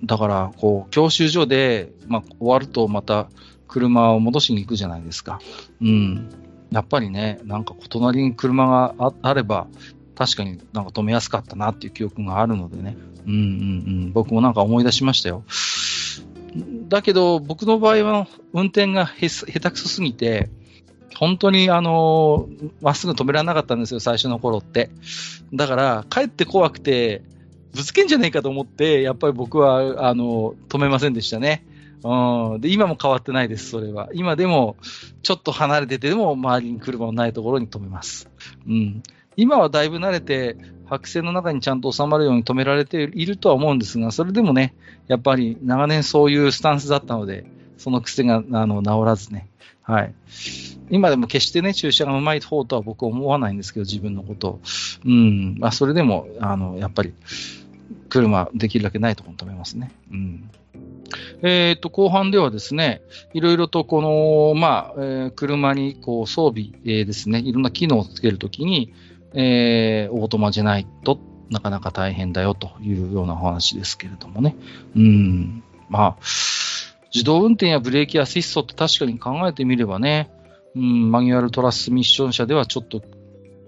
だから、こう、教習所で、まあ、終わるとまた車を戻しに行くじゃないですか。うん。やっぱりね、なんか隣に車がああれば、確かになんか止めやすかったなっていう記憶があるのでね。うんうんうん。僕もなんか思い出しましたよ。だけど、僕の場合は運転がへ下手くそすぎて、本当にあのまっすぐ止められなかったんですよ、最初の頃って。だから、帰って怖くて、ぶつけんじゃねえかと思って、やっぱり僕は、あの止めませんでしたね。うん。で、今も変わってないです、それは。今でも、ちょっと離れててでも、周りに車のないところに止めます。うん。今はだいぶ慣れて、白線の中にちゃんと収まるように止められているとは思うんですが、それでもね、やっぱり長年そういうスタンスだったので、その癖があの治らずね。はい。今でも決してね、駐車がうまい方とは僕は思わないんですけど、自分のことを。うん。まあ、それでも、あの、やっぱり、車、できるだけないところに止めますね。うん。えっ、と、後半ではですね、いろいろとこの、まあ、えー車にこう装備、えーですね、いろんな機能をつけるときに、えーオートマじゃないとなかなか大変だよというようなお話ですけれどもね。うん。まあ、自動運転やブレーキアシストって確かに考えてみればね、うん、マニュアルトラスミッション車ではちょっと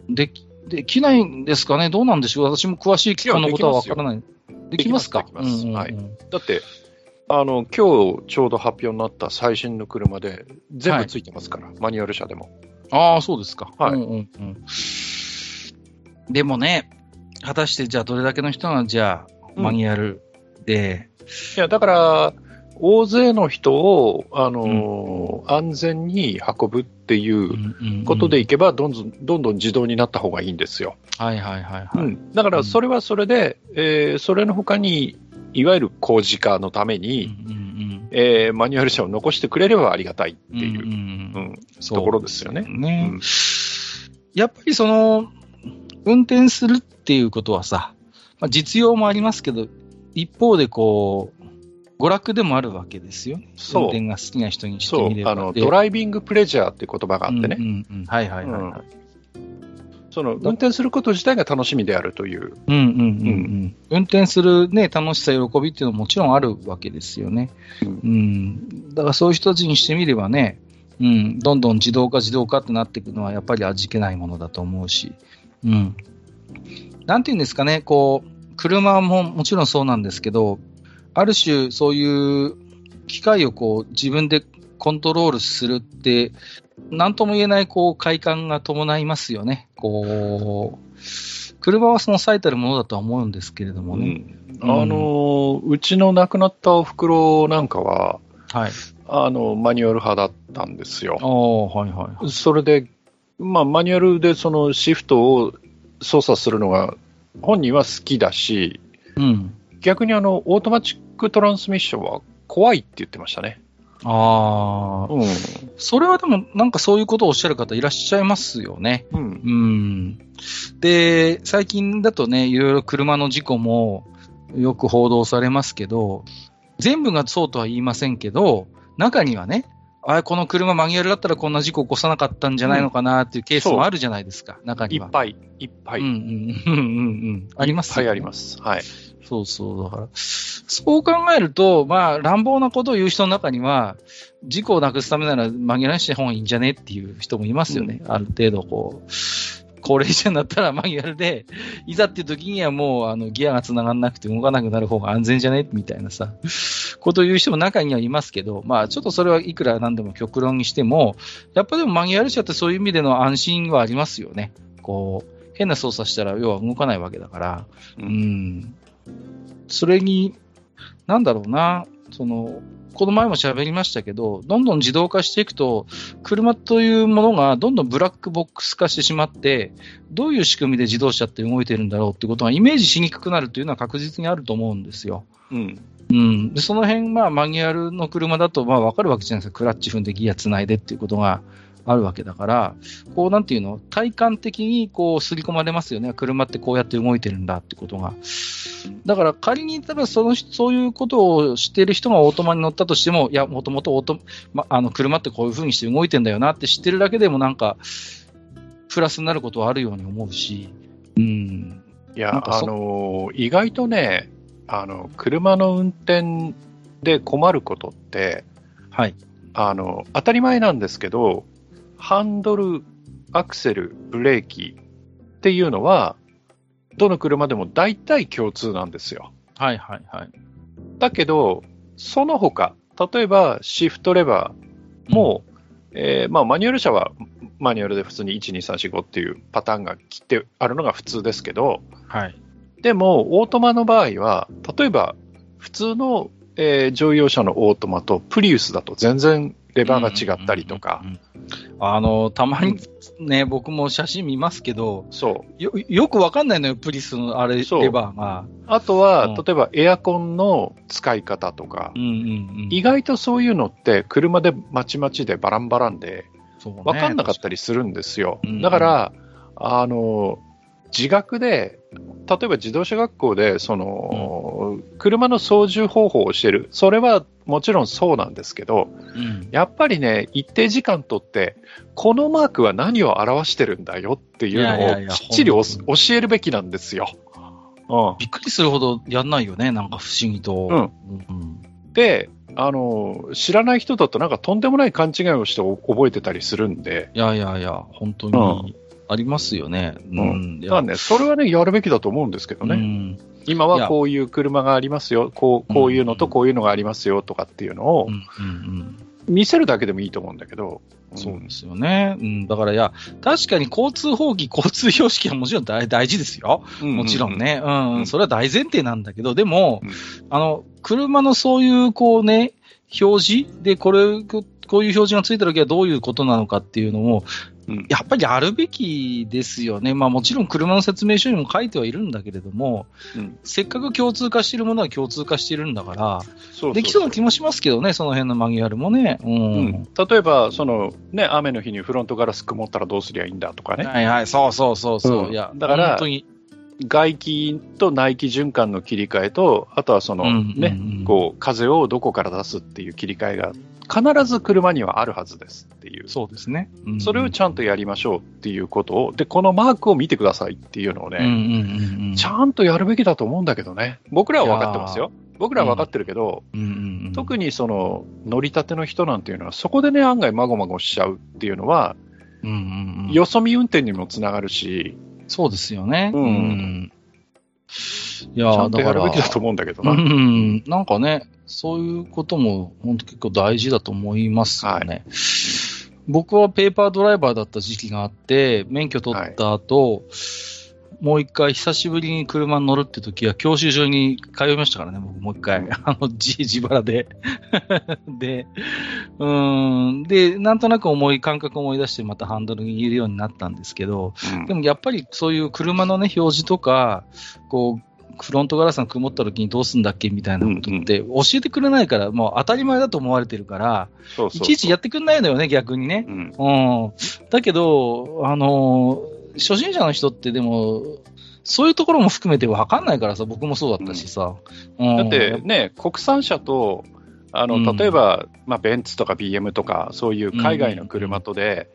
でき、できないんですかね？どうなんでしょう？私も詳しい機構のことはわからない。できますか？はい。だって、あの、今日ちょうど発表になった最新の車で全部ついてますから、マニュアル車でも。ああ、そうですか。はい。うんうんうん。でもね、果たしてじゃあどれだけの人がじゃあ、うん。マニュアルで、いや、だから、大勢の人を、あのー安全に運ぶっていうことでいけば、どんどん、どんどん自動になった方がいいんですよ。はいはいはいはい。うん。だから、それはそれで、えーそれの他に、いわゆる工事化のためうんに、うんえーマニュアル車を残してくれればありがたいってうんうんいう、うんうんところですよね。ね、うんやっぱりその、運転するっていうことはさ、まあ、実用もありますけど、一方でこう、娯楽でもあるわけですよね。そう運転が好きな人にしてそうみれ、ば。あの、でドライビングプレジャーって言葉があってね、うんうんうんはいはいはいはい。その、運転すること自体が楽しみであるという。うんうんうんうん。運転するね、楽しさ、喜びっていうのももちろんあるわけですよね。うんうん。だからそういう人たちにしてみればね、うん、どんどん自動化自動化ってなっていくのはやっぱり味気ないものだと思うし、うん。なんていうんですかね、こう、車ももちろんそうなんですけど、ある種そういう機械をこう自分でコントロールするって、なんとも言えないこう快感が伴いますよね。こう、車はその最たるものだとは思うんですけれどもね。うんあの、うちの亡くなったお袋なんかは、はい。あの、マニュアル派だったんですよはいはい。それで、まあ、マニュアルでそのシフトを操作するのが本人は好きだし、うん。逆にあの、オートマチックトランスミッションは怖いって言ってましたね。ああ、うん。それはでもなんかそういうことをおっしゃる方いらっしゃいますよね。うん。うん。で、最近だとね、いろいろ車の事故もよく報道されますけど、全部がそうとは言いませんけど、中にはね、あこの車マニュアルだったらこんな事故起こさなかったんじゃないのかなっていうケースもあるじゃないですか、中には。いっぱい、いっぱい。うんうんうんうんうん。ありますいっぱいよあります。はい。そうそう、だから、そう考えると、まあ、乱暴なことを言う人の中には、事故をなくすためなら紛らわした方がいいんじゃねっていう人もいますよね。ある程度、こう、高齢者になったらマニュアルで、いざっていう時にはもう、あの、ギアが繋がらなくて動かなくなる方が安全じゃね？みたいなさ、ことを言う人も中にはいますけど、まあ、ちょっとそれはいくらなんでも極論にしても、やっぱでもマニュアル車ってそういう意味での安心はありますよね。こう、変な操作したら要は動かないわけだから、うん。それに、なんだろうな、その、この前も喋りましたけど、どんどん自動化していくと、車というものがどんどんブラックボックス化してしまって、どういう仕組みで自動車って動いてるんだろうってことがイメージしにくくなるというのは確実にあると思うんですよ。うん。うん。で、その辺、まあ、マニュアルの車だと、まあ、わかるわけじゃないですか。クラッチ踏んでギアつないでっていうことがあるわけだから、こう、なんていうの？体感的に、こう、刷り込まれますよね。車ってこうやって動いてるんだってことが。だから、仮に、ただその、そういうことを知っている人がオートマに乗ったとしても、いや、もともとオート、ま、あの、車ってこういう風にして動いてんだよなって知ってるだけでも、なんか、プラスになることはあるように思うし、うん。いやあのー意外とね、あの、車の運転で困ることって、はい。あの、当たり前なんですけど、ハンドル、アクセル、ブレーキっていうのは、どの車でも大体共通なんですよ。はい、はい、はい。だけど、その他、例えばシフトレバーも、えーまあ、マニュアル車はマニュアルで普通に1、2、3、4、5っていうパターンが切ってあるのが普通ですけど、はい。でも、オートマの場合は、例えば、普通の、えー乗用車のオートマとプリウスだと全然レバーが違ったりとか。あの、たまにね、僕も写真見ますけど、そう。よ、よくわかんないのよ、プリスのあれ、レバーが。あとは、うん例えばエアコンの使い方とかう、んうんうん。意外とそういうのって車でまちまちでバランバランでそうね分かんなかったりするんですよ。うんだから、あの、自学で、例えば自動車学校で、その、車の操縦方法を教える。それはもちろんそうなんですけど、うんやっぱりね、一定時間とって、このマークは何を表してるんだよっていうのをきっちり教えるべきなんですよ。うん。びっくりするほどやんないよね、なんか不思議と。うんうんで、あの、知らない人だとなんかとんでもない勘違いをしてお覚えてたりするんで、いやいやいや、本当うにありますよね。うん。だからね、それはね、やるべきだと思うんですけどね。うん。今はこういう車がありますよ、こうこういうのとこういうのがありますよとかっていうのを見せるだけでもいいと思うんだけど、うん、そうですよね。うん、だからいや、確かに交通法規、交通標識はもちろん大大事ですよ。うんもちろん。ね。うん、うん。それは大前提なんだけど、でも、うん。あの、車のそういう、こうね、表示で、これ、ここういう表示がついた時はどういうことなのかっていうのも、うんやっぱりあるべきですよね。まあもちろん車の説明書にも書いてはいるんだけれども、うんせっかく共通化しているものは共通化しているんだから、そうできそうな気もしますけどね、その辺のマニュアルもね。うん。うん例えばその、ね、雨の日にフロントガラス曇ったらどうすりゃいいんだとかね、はいはい、そうそうそうそう。うんいや、だから本当に、外気と内気循環の切り替えと、あとはその、うんねこう風をどこから出すっていう切り替えが必ず車にはあるはずですっていう、そうですね。うん。それをちゃんとやりましょうっていうことを、でこのマークを見てくださいっていうのをね、うんうんうんうん。ちゃんとやるべきだと思うんだけどね、僕らは分かってますよ。僕らは分かってるけど、うん。うんうん特にその乗りたての人なんていうのは、そこでね、案外まごまごしちゃうっていうのは、うんうんうん。よそ見運転にもつながるし、そうですよね。うん。いやちゃんとやるべきだと思うんだけどうな。ん、なんかね、そういうことも本当結構大事だと思いますよね。僕はペーパードライバーだった時期があって、免許取った後、もう一回久しぶりに車に乗るって時は教習所に通いましたからね、僕もう一回。あの、自自腹で。で、うーん。で、なんとなく思い、感覚を思い出してまたハンドルに入れるようになったんですけど、うんでもやっぱりそういう車のね、表示とか、こう、フロントガラスが曇った時にどうすんだっけみたいなことって教えてくれないから、もう当たり前だと思われてるから、いちいちやってくんないのよね、逆にね。うん。うん。だけど、あのー初心者の人ってでも、そういうところも含めて分かんないからさ、僕もそうだったしさ。うん。だってね、国産車と、あのうん。例えば、まあ、ベンツとか BM とか、そういう海外の車とで、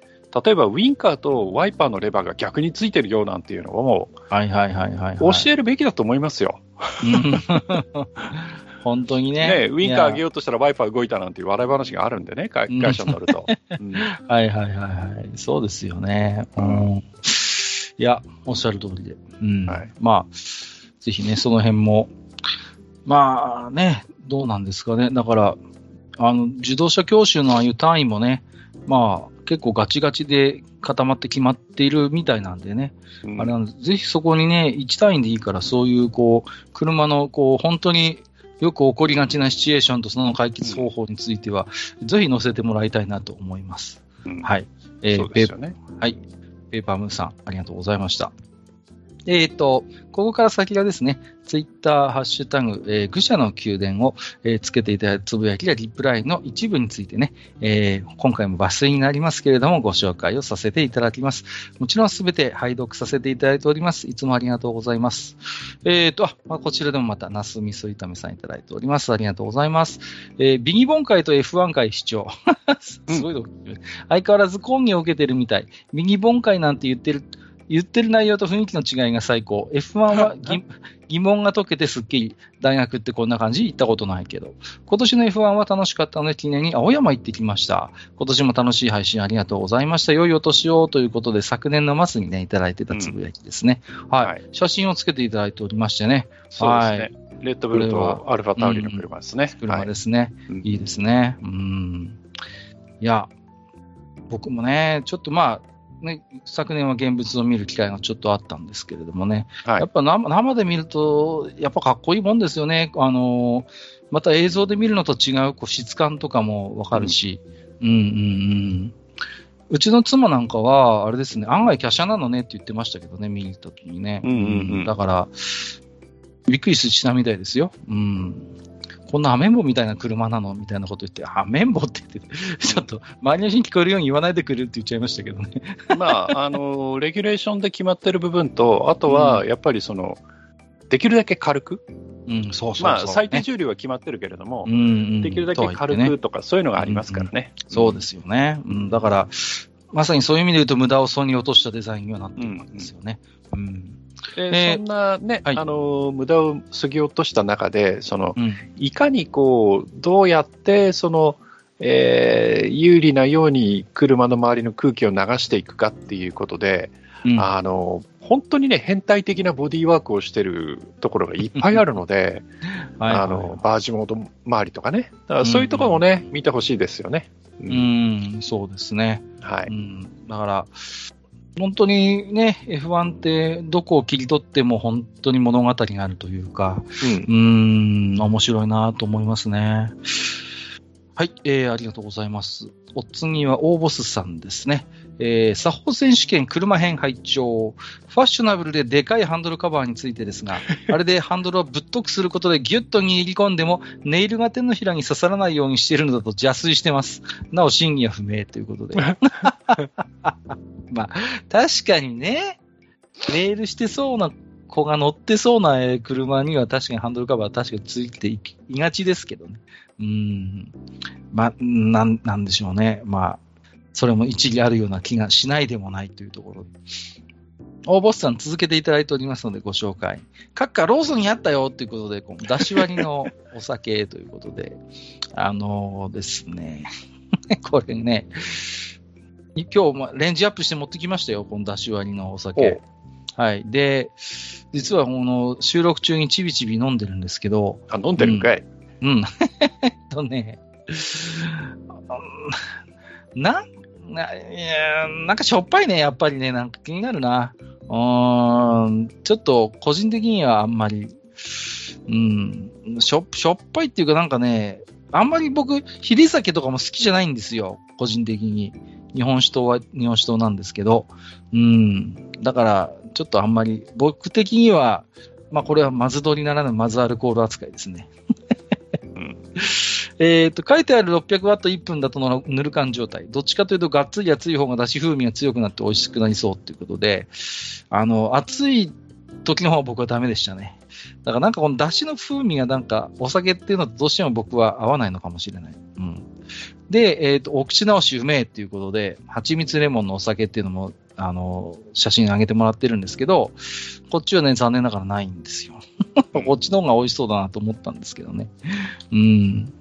例えばウィンカーとワイパーのレバーが逆についてるよなんていうのをもはいはいはいはい、はい。う教えるべきだと思いますよ。うん 本当にね。ね、ウィンカー上げいようとしたらワイパー動いたなんていう笑い話があるんでね、会会社に乗ると。うんや はいはいはいはい。そうですよね。うん。いや、おっしゃる通りで。うん。はいまあ、ぜひね、その辺も、まあね、どうなんですかね。だから、あの、自動車教習のああいう単位もね、まあ、結構ガチガチで固まって決まっているみたいなんでね、うんあれなんで、ぜひそこにね、1単位でいいから、そういう、こう、車の、こう、本当によく起こりがちなシチュエーションとその解決方法については、ぜひ載せてもらいたいなと思います。うんはい。えーね。はい。ペーパームーンさん、ありがとうございました。えっ、と、ここから先がですね、ツイッター、ハッシュタグ、えー愚者の宮殿を、えーつけていただいたつぶやきやリプライの一部についてね、えー今回も抜粋になりますけれども、ご紹介をさせていただきます。もちろんすべて拝読させていただいております。いつもありがとうございます。えっ、と、あ、まあ、こちらでもまた、ナスミソイタメさんいただいております。ありがとうございます。えービギボン会と F1 会視聴。すごいの、相変わらず講義を受けてるみたい。ミニボン会なんて言ってる、言ってる内容と雰囲気の違いが最高。F1 は疑疑問が解けてすっきり。大学ってこんな感じ行ったことないけど。今年の F1 は楽しかったので記念に青山行ってきました。今年も楽しい配信ありがとうございました。良いお年をということで昨年の末にね、いただいてたつぶやきですね。はい、はい写真をつけていただいておりましてね。そうですね。レッドブルとアルファタウリの車ですね。車はいですね。うんいいですね。うん。いや、僕もね、ちょっとまあ、ね、昨年は現物を見る機会がちょっとあったんですけれどもね、はいやっぱ生生で見ると、やっぱかっこいいもんですよね。あのまた映像で見るのと違うこう質感とかもわかるし、うん、うんうんうちの妻なんかは、あれですね、案外華奢なのねって言ってましたけどね、見に行った時にね。うんうんうんだから、びっくりしたみたいですよ。うん。こんなアメンボみたいな車なのみたいなこと言って、アメンボって言って、ちょっと周りの人に聞こえるように言わないでくれるって言っちゃいましたけどね。まあ、あの、レギュレーションで決まってる部分と、あとは、やっぱりその、できるだけ軽く、うん、そうそうそう。まあ、最低ね重量は決まってるけれどもう、んうん、できるだけ軽くとか、そういうのがありますからね。そうですよね。うん、だから、まさにそういう意味で言うと、無駄を損に落としたデザインにはなってるんですよね。うん。で、えーそんなね、はい。あの、無駄を過ぎ落とした中で、その、うん。いかにこう、どうやって、その、えー有利なように車の周りの空気を流していくかっていうことで、うん。あの本当にね、変態的なボディーワークをしてるところがいっぱいあるので、はいはい。あのバージモード周りとかね、だからそういうところもね、見てほしいですよね。ううん、そうですね。はい、うん、だから、本当にね、F1 ってどこを切り取っても本当に物語があるというか、うんうーん、面白いなと思いますね。はい、えー、ありがとうございます。お次は大ボスさんですね。えー、作法選手権車編拝聴ファッショナブルででかいハンドルカバーについてですが、あれでハンドルをぶっとくすることでギュッと握り込んでも、ネイルが手のひらに刺さらないようにしているのだと邪推してます。なお、真偽は不明ということで。まあ、確かにね、ネイルしてそうな子が乗ってそうなえー車には確かにハンドルカバーは確かについていきいがちですけどね。うん。まあ、なん、なんでしょうね。まあ、それも一理あるような気がしないでもないというところで。大ボスさん続けていただいておりますのでご紹介。閣下ローソンにあったよということで、この出し割りのお酒ということで、あのですね、これね、今日もレンジアップして持ってきましたよ、この出し割りのお酒。はい。で、実はこの収録中にちびちび飲んでるんですけど、あ飲んでるんかい、うん。えっとね、うんなん、ないやなんかしょっぱいね、やっぱりね、なんか気になるな。うーん、ちょっと個人的にはあんまり、うん、しょしょっぱいっていうかなんかね、あんまり僕、ヒリ酒とかも好きじゃないんですよ、個人的に。日本酒糖は日本酒糖なんですけど、うん、だから、ちょっとあんまり、僕的には、まあこれはまず取りならぬまずアルコール扱いですね。うん えっと、書いてある600ワット1分だとのぬる感状態。どっちかというと、がっつり熱い方がだし風味が強くなって美味しくなりそうっていうことで、あの、熱い時の方は僕はダメでしたね。だからなんかこのだしの風味がなんか、お酒っていうのとどうしても僕は合わないのかもしれない。うん。で、えっ、と、お口直しうめえっていうことで、蜂蜜レモンのお酒っていうのも、あの、写真上げてもらってるんですけど、こっちはね、残念ながらないんですよ。こっちの方が美味しそうだなと思ったんですけどね。うん。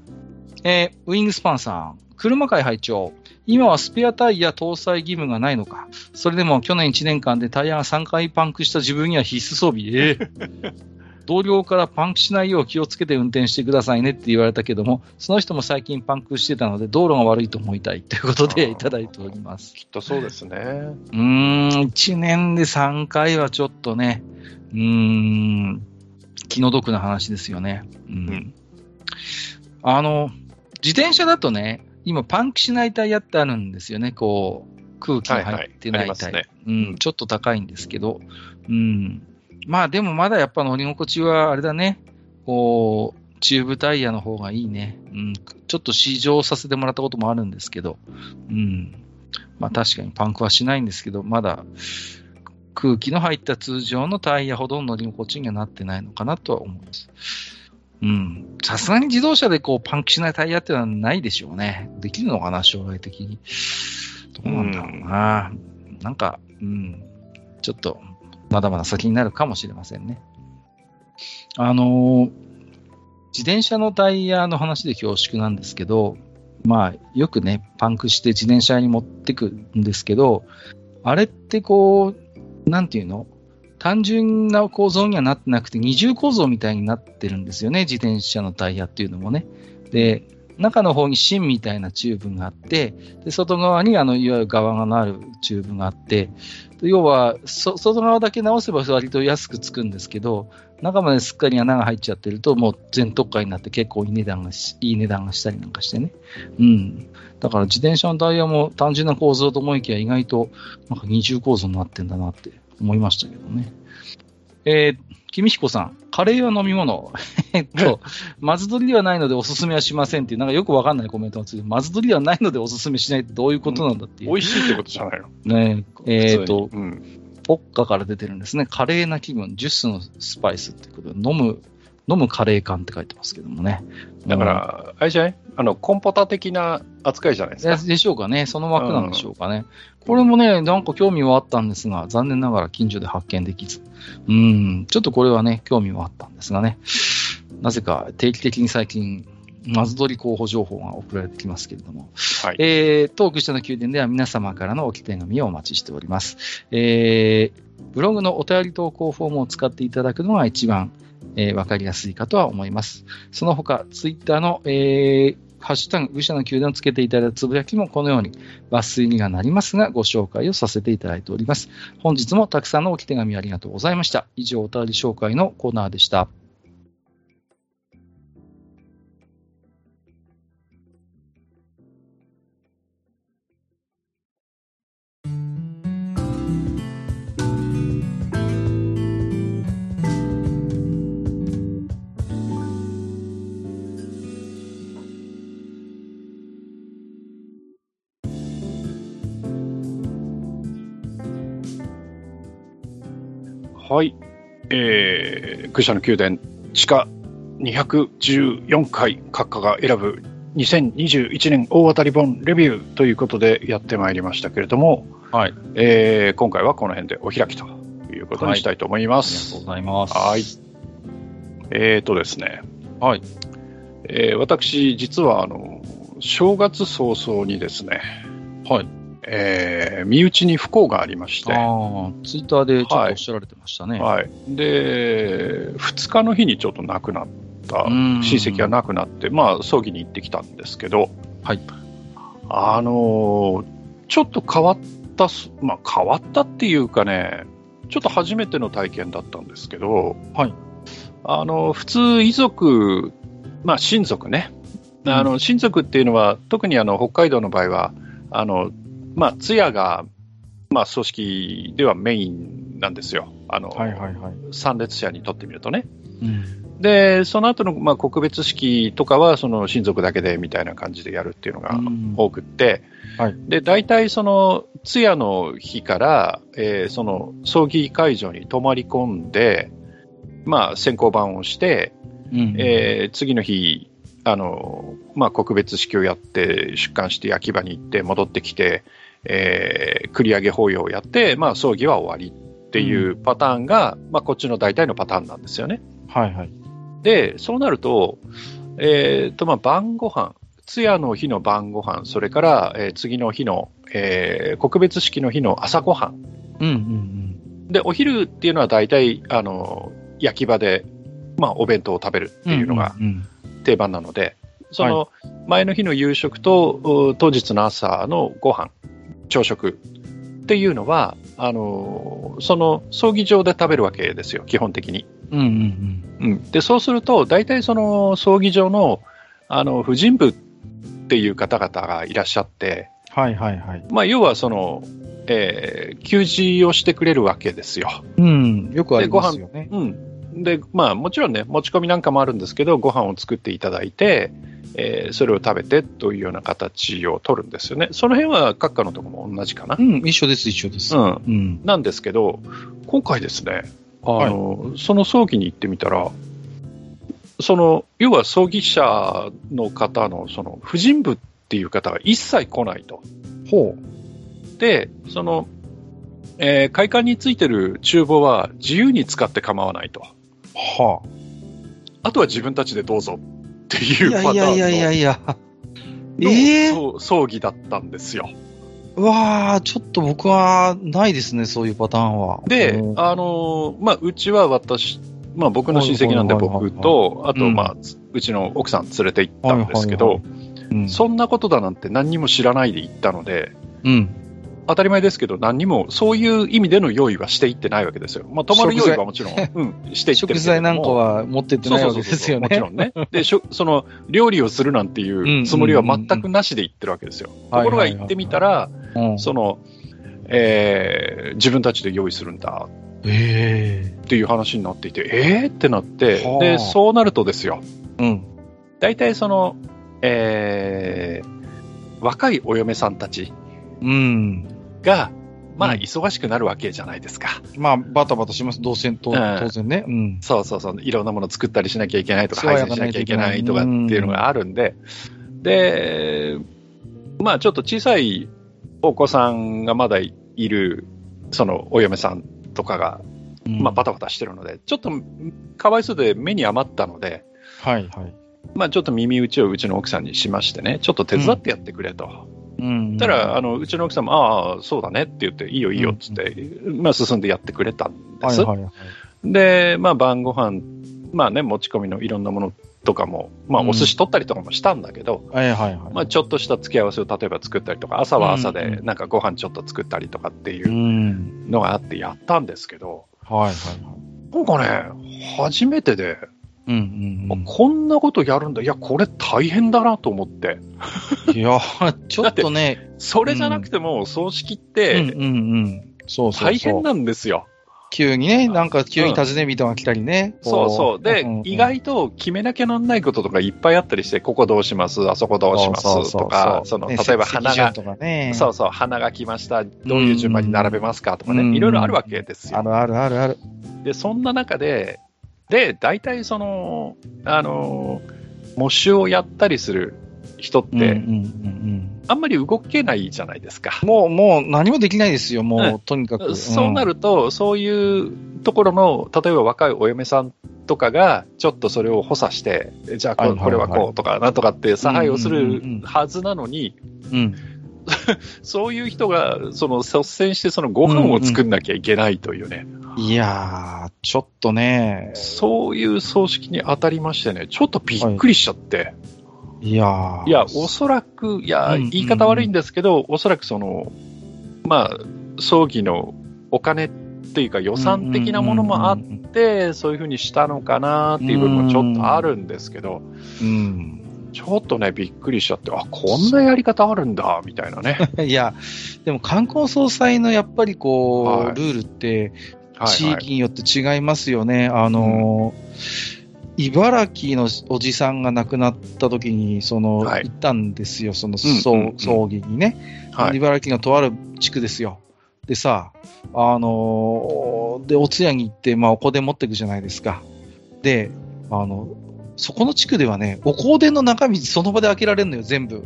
えーウィングスパンさん、車界拝聴今はスペアタイヤ搭載義務がないのか。それでも去年1年間でタイヤが3回パンクした自分には必須装備。えー 同僚からパンクしないよう気をつけて運転してくださいねって言われたけども、その人も最近パンクしてたので道路が悪いと思いたいということでいただいております。きっとそうですね。うーん、1年で3回はちょっとね、うーん、気の毒な話ですよね。うん。うんあの、自転車だとね、今パンクしないタイヤってあるんですよね、こう、空気が入ってないタイヤ。うん、ちょっと高いんですけど、うん。まあでもまだやっぱ乗り心地はあれだね、こう、チューブタイヤの方がいいね。うん、ちょっと試乗させてもらったこともあるんですけど、うん。まあ確かにパンクはしないんですけど、まだ空気の入った通常のタイヤほどの乗り心地にはなってないのかなとは思います。うん。さすがに自動車でこうパンクしないタイヤっていうのはないでしょうね。できるのかな、将来的に。どうなんだろうな。なんか、うん。ちょっと、まだまだ先になるかもしれませんね。あのー自転車のタイヤの話で恐縮なんですけど、まあ、よくね、パンクして自転車に持ってくんですけど、あれってこう、なんていうの？単純な構造にはなってなくて、二重構造みたいになってるんですよね、自転車のタイヤっていうのもね。で、中の方に芯みたいなチューブがあって、で外側にあのいわゆる側があるチューブがあって、要は外側だけ直せば割と安くつくんですけど、中まですっかり穴が入っちゃってると、もう全とっかえになって結構いい値段がしいい値段がしたりなんかしてね。うん。だから自転車のタイヤも単純な構造と思いきや意外となんか二重構造になってんだなって思いましたけどね。えー、君彦さん、カレーは飲み物。えっと、まず取りではないのでおすすめはしませんっていう、なんかよくわかんないコメントがついて、まず取りではないのでおすすめしないってどういうことなんだっていう。美味しいってことじゃないの？ねえーっとうんポッカから出てるんですね。カレーな気分、ジュースのスパイスってことで、飲む、飲むカレー感って書いてますけどもね。だから、あれじゃない？あの、コンポタ的な扱いじゃないですか？ででしょうかね。その枠なんでしょうかね。これもね、なんか興味はあったんですが、残念ながら近所で発見できず。うん、ちょっとこれはね、興味はあったんですがね。なぜか定期的に最近マズドリ候補情報が送られてきますけれども、はい。えー、トーク下の宮殿では皆様からの置き手紙をお待ちしております。えー、ブログのお便り投稿フォームを使っていただくのが一番、えーわかりやすいかとは思います。その他、ツイッターの、えー、ハッシュタグ、愚者の宮殿をつけていただいたつぶやきもこのように抜粋にはなりますが、ご紹介をさせていただいております。本日もたくさんの置き手紙ありがとうございました。以上、お便り紹介のコーナーでした。はい。えー、愚者の宮殿地下214回閣下が選ぶ2021年大当たり本レビューということでやってまいりましたけれども、はい。えー今回はこの辺でお開きということにしたいと思いまありがとうす。ございます。はい。えーとですね、はい。えー私、実はあの正月早々にですね、はい。えー身内に不幸がありまして、ツイッターでちょっとおっしゃられてましたね。はい、で2日の日にちょっと亡くなった。うん。親戚が亡くなって、まあ、葬儀に行ってきたんですけど、はい。あのーちょっと変わったす、まあ、変わったっていうかね、ちょっと初めての体験だったんですけど、はい。あの普通、遺族、まあ、親族ね、うん。あの親族っていうのは、特にあの北海道の場合は、あのまあ、通夜が、まあ、葬式ではメインなんですよ。あのはいはいはい。参列者にとってみるとね。うん。で、その後のまあ告別式とかは、その親族だけでみたいな感じでやるっていうのがうん多くって、はいで、大体その通夜の日から、えーその葬儀会場に泊まり込んで、まあ、先行番をして、うん。えー次の日、あの、まあ、告別式をやって、出棺して焼き場に行って、戻ってきて、えー繰り上げ法要をやって、まあ、葬儀は終わりっていうパターンが、まあ、こっちの大体のパターンなんですよね。はいはい。で、そうなると、えーと、まあ、晩ご飯、通夜の日の晩ご飯、それから、えー次の日の、えー告別式の日の朝ご飯。うんうんで、お昼っていうのは大体、あの、焼き場で、まあ、お弁当を食べるってうん。いうのがうんうん定番なので、その前の日の夕食とお当日の朝のご飯、朝食っていうのは、あの、その葬儀場で食べるわけですよ、基本的に。うんうんうん、でそうすると、大体その葬儀場のあの婦人部っていう方々がいらっしゃって、はいはいはい。まあ、要はその、えー給仕をしてくれるわけですよ。うん。よくありますよね。うん、で、まあ、もちろんね、持ち込みなんかもあるんですけど、ご飯を作っていただいて、えーそれを食べてというような形を取るんですよね。その辺は閣下のところも同じかな？う。ん、一緒です、一緒です。うんうん。なんですけど、今回ですね、あはいの、その葬儀に行ってみたら、その、要は葬儀者の方の、その、婦人部っていう方が一切来ないと。ほで、その、えー会館についてる厨房は自由に使って構わないと。う。はあとは自分たちでどうぞってあ。いうパターンのいやいやいやいやええそう葬儀だったんですよ。うわあ、ちょっと僕はないですね、そういうパターンは。でう、んあのーまあ、うちは私、まあ、僕の親戚なんで僕と、あと、うんまあ、つうちの奥さん連れて行ったんですけど。そんなことだなんて何にも知らないで行ったので、うん。当たり前ですけど、何にもそういう意味での用意はしていってないわけですよ。まあ、泊まる用意はもちろん、うん、していってるけれども食材なんかは持ってってないわけですよね。もちろんね。で、しょその、料理をするなんていうつもりは全くなしで行ってるわけですよ。ところが行ってみたら、うん。その、えー自分たちで用意するんだえっていう話になっていて、えー？ってなってはあ、で、そうなるとですよ、えうん。大体その、えー若いお嫁さんたちうん。が、まあ、うん忙しくなるわけじゃないですか。まあ、バタバタします。当然、とうん当然ね。うん。そうそうそう、いろんなもの作ったりしなきゃいけないとか、配信しないきゃいけないとかっていうのがあるんで、で、まあちょっと小さいお子さんがまだいる、そのお嫁さんとかが、うんまあバタバタしてるので、ちょっとかわいそうで目に余ったので、はいはい。まあちょっと耳打ちをうちの奥さんにしましてね、ちょっと手伝ってやってくれと。うん。たら、あの、うちの奥さんも、ああ、そうだねって言って、いいよいいよっつって、まあ進んでやってくれたんです。はいはいはい。で、まあ晩ご飯、まあね、持ち込みのいろんなものとかも、まあうんお寿司取ったりとかもしたんだけど、はいはいはい。まあちょっとした付け合わせを例えば作ったりとか、朝は朝でうんうんなんかご飯ちょっと作ったりとかっていううんのがあってやったんですけど、はいはいはい。なんかね、初めてで、うんうんうん。こんなことやるんだ、いや、これ大変だなと思って、いや、ちょっとね、それじゃなくても、葬式っうんてうんうん。そうそうそう。大変なんですよ。急にね、なんか急に尋ね人が来たりね。そうそう。で、んん意外と決めなきゃなんないこととかいっぱいあったりして、ここどうします、あそこどうしますとか、その、ね例えば花が、ね。そうそう、花が来ました、どういう順番に並べますかとかね、うんいろいろあるわけですよ。あるあるあるある。で、そんな中で、で、大体その、あの、模試をやったりする人って、うんうんうんあんまり動けないじゃないですか。うん。もう、もう何もできないですよ、もう、うんとにかく。そうなると、そういうところの、例えば若いお嫁さんとかが、ちょっとそれを補佐して、じゃあこ,、れはこうとか、なんとかって差配をするうんうんうんうんはずなのに、うん。うん。そういう人が、その率先してそのご飯を作んなきゃいけないというね、いやー、ちょっとね、そういう葬式に当たりましてね、ちょっとびっくりしちゃって、いやー。い、や、おそらく、いや、うんうんうん言い方悪いんですけど、おそらくその、まあ、葬儀のお金っていうか予算的なものもあっうんうんうんて、そういうふうにしたのかなっていう部分もちょっとあるんですけど、うん。ちょっとね、びっくりしちゃって、あ、こんなやり方あるんだ、みたいなね。いや、でも観光総裁のやっぱりこう、はいルールって、はい、地はい。域によって違いますよね。あの、茨城のおじさんが亡くなった時に、その、はい行ったんですよ、そのうん葬,、うんうん葬儀にね。はい。茨城のとある地区ですよ。でさ、あのーで、お通夜に行って、まあ、お香典持っていくじゃないですか。で、あの、そこの地区ではね、お香典の中身その場で開けられるのよ、全部。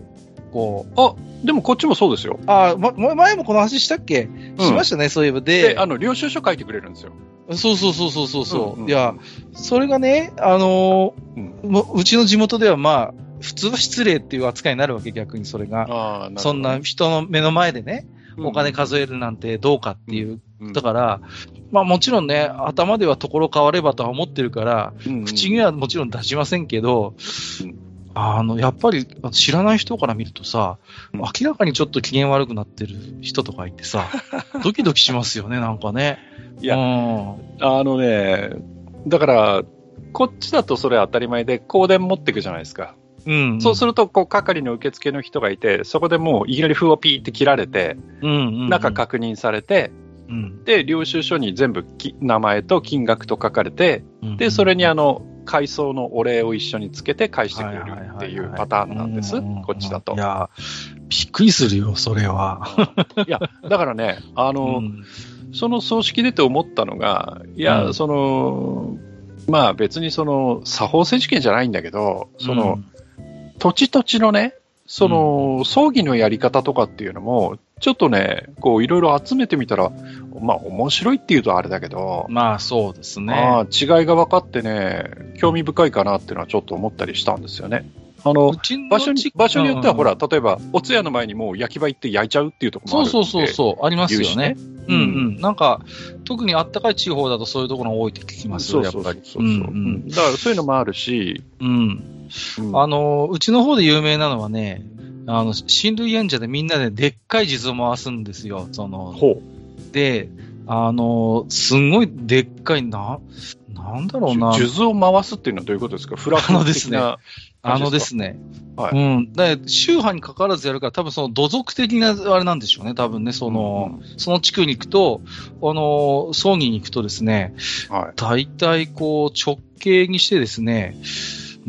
こう。あ、でもこっちもそうですよ。あ、ま、前もこの話したっけ、しましたね、そういえば。でで、、あの、領収書書いてくれるんですよ。そうそうそうそうそうそう、うんうんいや、それがね、あのうん。ううちの地元ではまあ、普通は失礼っていう扱いになるわけ、逆にそれが。ああ、そんな人の目の前でね、お金え数えるなんてどうかっていう。うんだから、まあもちろんね、頭ではところ変わればとは思ってるから、うん口にはもちろん出しませんけど、うんあの、やっぱり知らない人から見るとさ、うん明らかにちょっと機嫌悪くなってる人とかいてさ、ドキドキしますよね、なんかね。いやうんあのね、だから、こっちだとそれ当たり前で、香典持っていくじゃないですか。うん。そうすると、こう、係の受付の人がいて、そこでもういきなり封をピーって切られて、うんうんうん、中確認されて、うん。で、領収書に全部き名前と金額と書かれて、うん。で、それにあの、改装のお礼を一緒につけて返してくれるっていうパターンなんです、こっちだと。い。や、びっくりするよ、それは。いや、だからね、あの、うん。その葬式出て思ったのが、いや、うん。その、まあ別にその、作法選手権じゃないんだけど、その、土地土地のね、その、葬儀のやり方とかっていうのも、ちょっとね、こういろいろ集めてみたら、まあ面白いっていうとあれだけど、まあそうですね。ああ違いが分かってね、興味深いかなっていうのはちょっと思ったりしたんですよね。あの場所に地場所によっては、ほら、うん例えば、お通夜の前にもう焼き場行って焼いちゃうっていうところもあるそうそうそうそう、ありますよね。ううんうん。なんか、特にあったかい地方だとそういうところが多いって聞きますよ、そうそうやっぱり。そうそう、うんうんだからそういうのもあるし、うん。うんあの、うちの方で有名なのはね、あの、親類演者でみんなででっかい地図を回すんですよ。その、ほで、あの、すんごいでっかいな、なんだろうな。数珠を回すっていうのはどういうことですか？フラフあのですねあのですね。はいうん。だ宗派に関わらずやるから、多分その土俗的なあれなんでしょうね。多分ね、その、その地区に行くと、あの、葬儀に行くとですね、はい。大体こう直径にしてですね、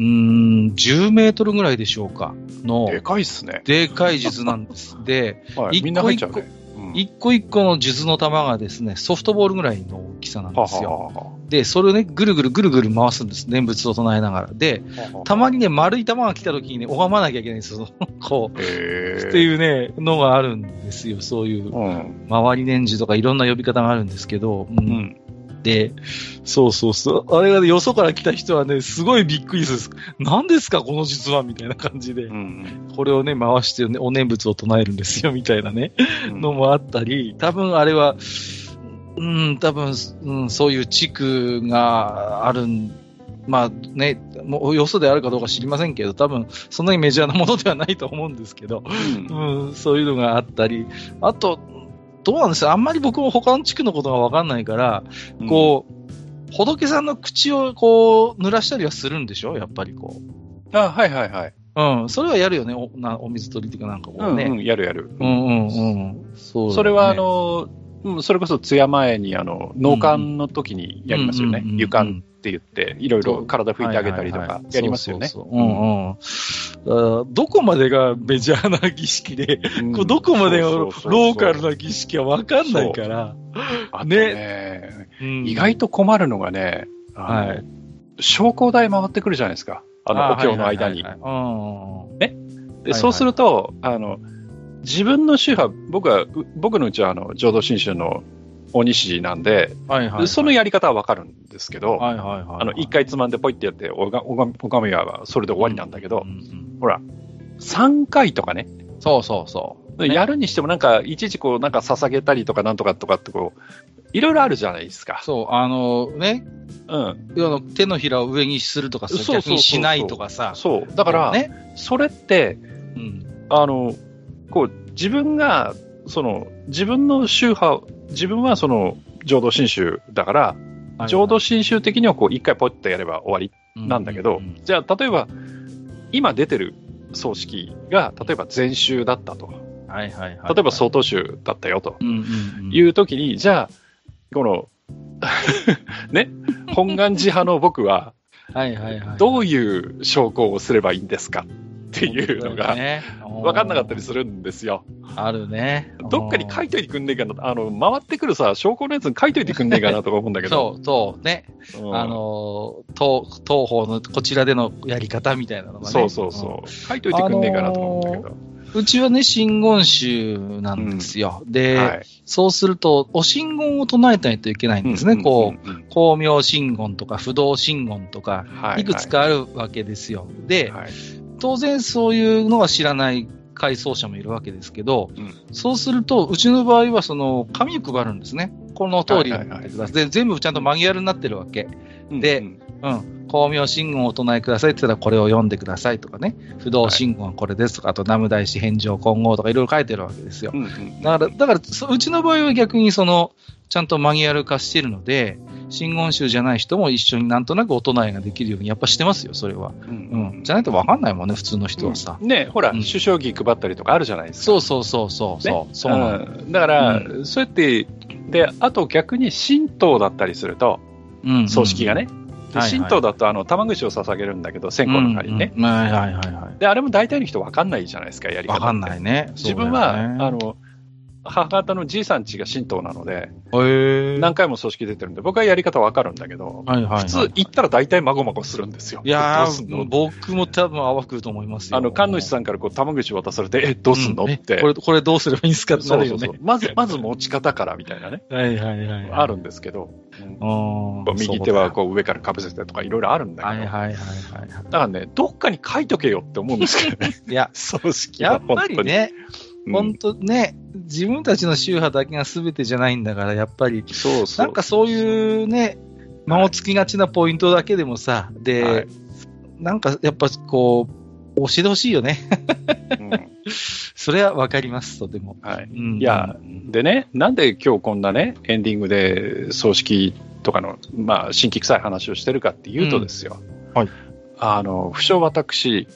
うーん、10メートルぐらいでしょうかの、でかいっすね。でかい術なんです。で、はい。一個みんな入っちゃうね。うん一個一個の術の玉がですね、ソフトボールぐらいの大きさなんはですよ。ははで、それをね、ぐるぐるぐるぐる回すんです。念仏を唱えながら。で、はたまにね、丸い玉が来た時にね、拝まなきゃいけないんですよ。こう。っていうね、のがあるんですよ。そういう、うん。周り年次とかいろんな呼び方があるんですけど、うんうん。で、そうそうそう。あれがね、よそから来た人はね、すごいびっくりする。何ですか、この実はみたいな感じで。うんこれをね、回して、ね、お念仏を唱えるんですよ、みたいなね、うんのもあったり、多分あれは、うん、多分、うん、そういう地区があるん、まあね、もうよそであるかどうか知りませんけど、多分そんなにメジャーなものではないと思うんですけど、うんうん、そういうのがあったり、あと、どうなんですか？あんまり僕も他の地区のことがわかんないから、こう、仏さんの口をこう、濡らしたりはするんでしょ？やっぱりこう。あ、はいはいはい。うん、それはやるよね。おなお水取りっていうかなんかこうね。うんうん、やるやる。うんうんうん。そうだね、それはあの、うんそれこそ通夜前にあの納棺の時にやりますよねうんうんうん。湯棺って言って、いろいろ体拭いてあげたりとかやりますよね。どこまでがメジャーな儀式で、うん。どこまでがローカルな儀式はわかんないから。あとね、うん。意外と困るのがね、はい。昇降台回ってくるじゃないですか。あの、お経の間に。はい。はいはいはい。うんではいそうすると、あの、自分の宗派、僕は、う僕のうちはあの、浄土真宗の大西なんで、はいはいはい。そのやり方はわかるんですけど、はいはいはい。あの、一回つまんでポイってやって、おが、おが、おがみはそれで終わりなんだけどう、んうんほら、3回とかね、そうそうそう。ねやるにしてもなんか、いちいちこう、なんか捧げたりとかなんとかとかってこう、いろいろあるじゃないですか。そう、あのね、うん。要は手のひらを上にするとかさ、そうそうそうそう逆にしないとかさ。そう。だから、ね。それって、うん。あの、こう、自分が、その、自分の宗派、自分はその、浄土真宗だから、浄土真宗的にはこう、一回ポッとやれば終わりなんだけど、うんじゃあ、例えば、今出てる葬式が、例えば禅宗だったと。はいはいはい。例えば曹洞宗だったよと。いう時に、じゃあ、この、ね、本願寺派の僕は、はいはいはい。どういう証拠をすればいいんですか？っていうのが、ね、分かんなかったりするんですよ。あるね。どっかに書いといてくんねえかな、あの、回ってくるさ、証拠のやつに書いといてくんねえかなとか思うんだけど。そう、そう、ね。うんあの、東、東方のこちらでのやり方みたいなのがね。そうそうそう。書いといてくんねえかなとか思うんだけど。うん。うちはね、真言宗なんですよ。で、はい。そうすると、お真言を唱えないといけないんですね。こう、うんうん光明真言とか不動真言とか、はいいくつかあるわけですよ。で、はい当然そういうのは知らない回想者もいるわけですけど、うんそうすると、うちの場合はその紙を配るんですね。この通り全部ちゃんとマニュアルになってるわけ。でうんうん。光明真言をお唱えくださいって言ったらこれを読んでくださいとかね。不動真言はこれですとか、あと南無大師返上金剛とかいろいろ書いてるわけですよ。うんうんだから、だからそうちの場合は逆にその、ちゃんとマニュアル化してるので、真言宗じゃない人も一緒になんとなくお唱えができるようにやっぱしてますよ、それは。うんうん。じゃないとわかんないもんね、普通の人はさ。ねほら、うん首相儀配ったりとかあるじゃないですか。そうそうそうそうそう、ねそうだから、そうやって、で、あと逆に神道だったりすると、うん葬式がね。神道だと、あの、玉串を捧げるんだけど、線香の代わりにね。うんうんはいはいはいはで、あれも大体の人分かんないじゃないですか、やりい。方って。わかんないね。自分は、あの、母方のじいさん家が神道なので、何回も葬式出てるんで、僕はやり方分かるんだけど、はいはいはい、普通行ったら大体まごまごするんですよ。いや僕も多分泡くると思いますよ。あの、神主さんからこう、玉串渡されて、え、どうすんの、うって。これ、これどうすればいいんですかってなるよね。そうそうそう。まず、まず持ち方からみたいなね、はいはいはいはい。あるんですけど、うん右手はこう上からかぶせてとかいろいろあるんだけど、はいはいはいはい。だからね、どっかに書いとけよって思うんですけどね、いや、葬式やっぱは本当に。りね、うん本当ね、自分たちの宗派だけが全てじゃないんだから、やっぱり、そうそう。なんかそういうね、間をつきがちなポイントだけでもさ、で、はいなんかやっぱこう、教えてほしいよね。うん それはわかります、とても。はい。うんいや、でね、なんで今日こんなね、エンディングで葬式とかの、まあ、新規臭い話をしてるかっていうとですよ。うんはいあの、不詳私、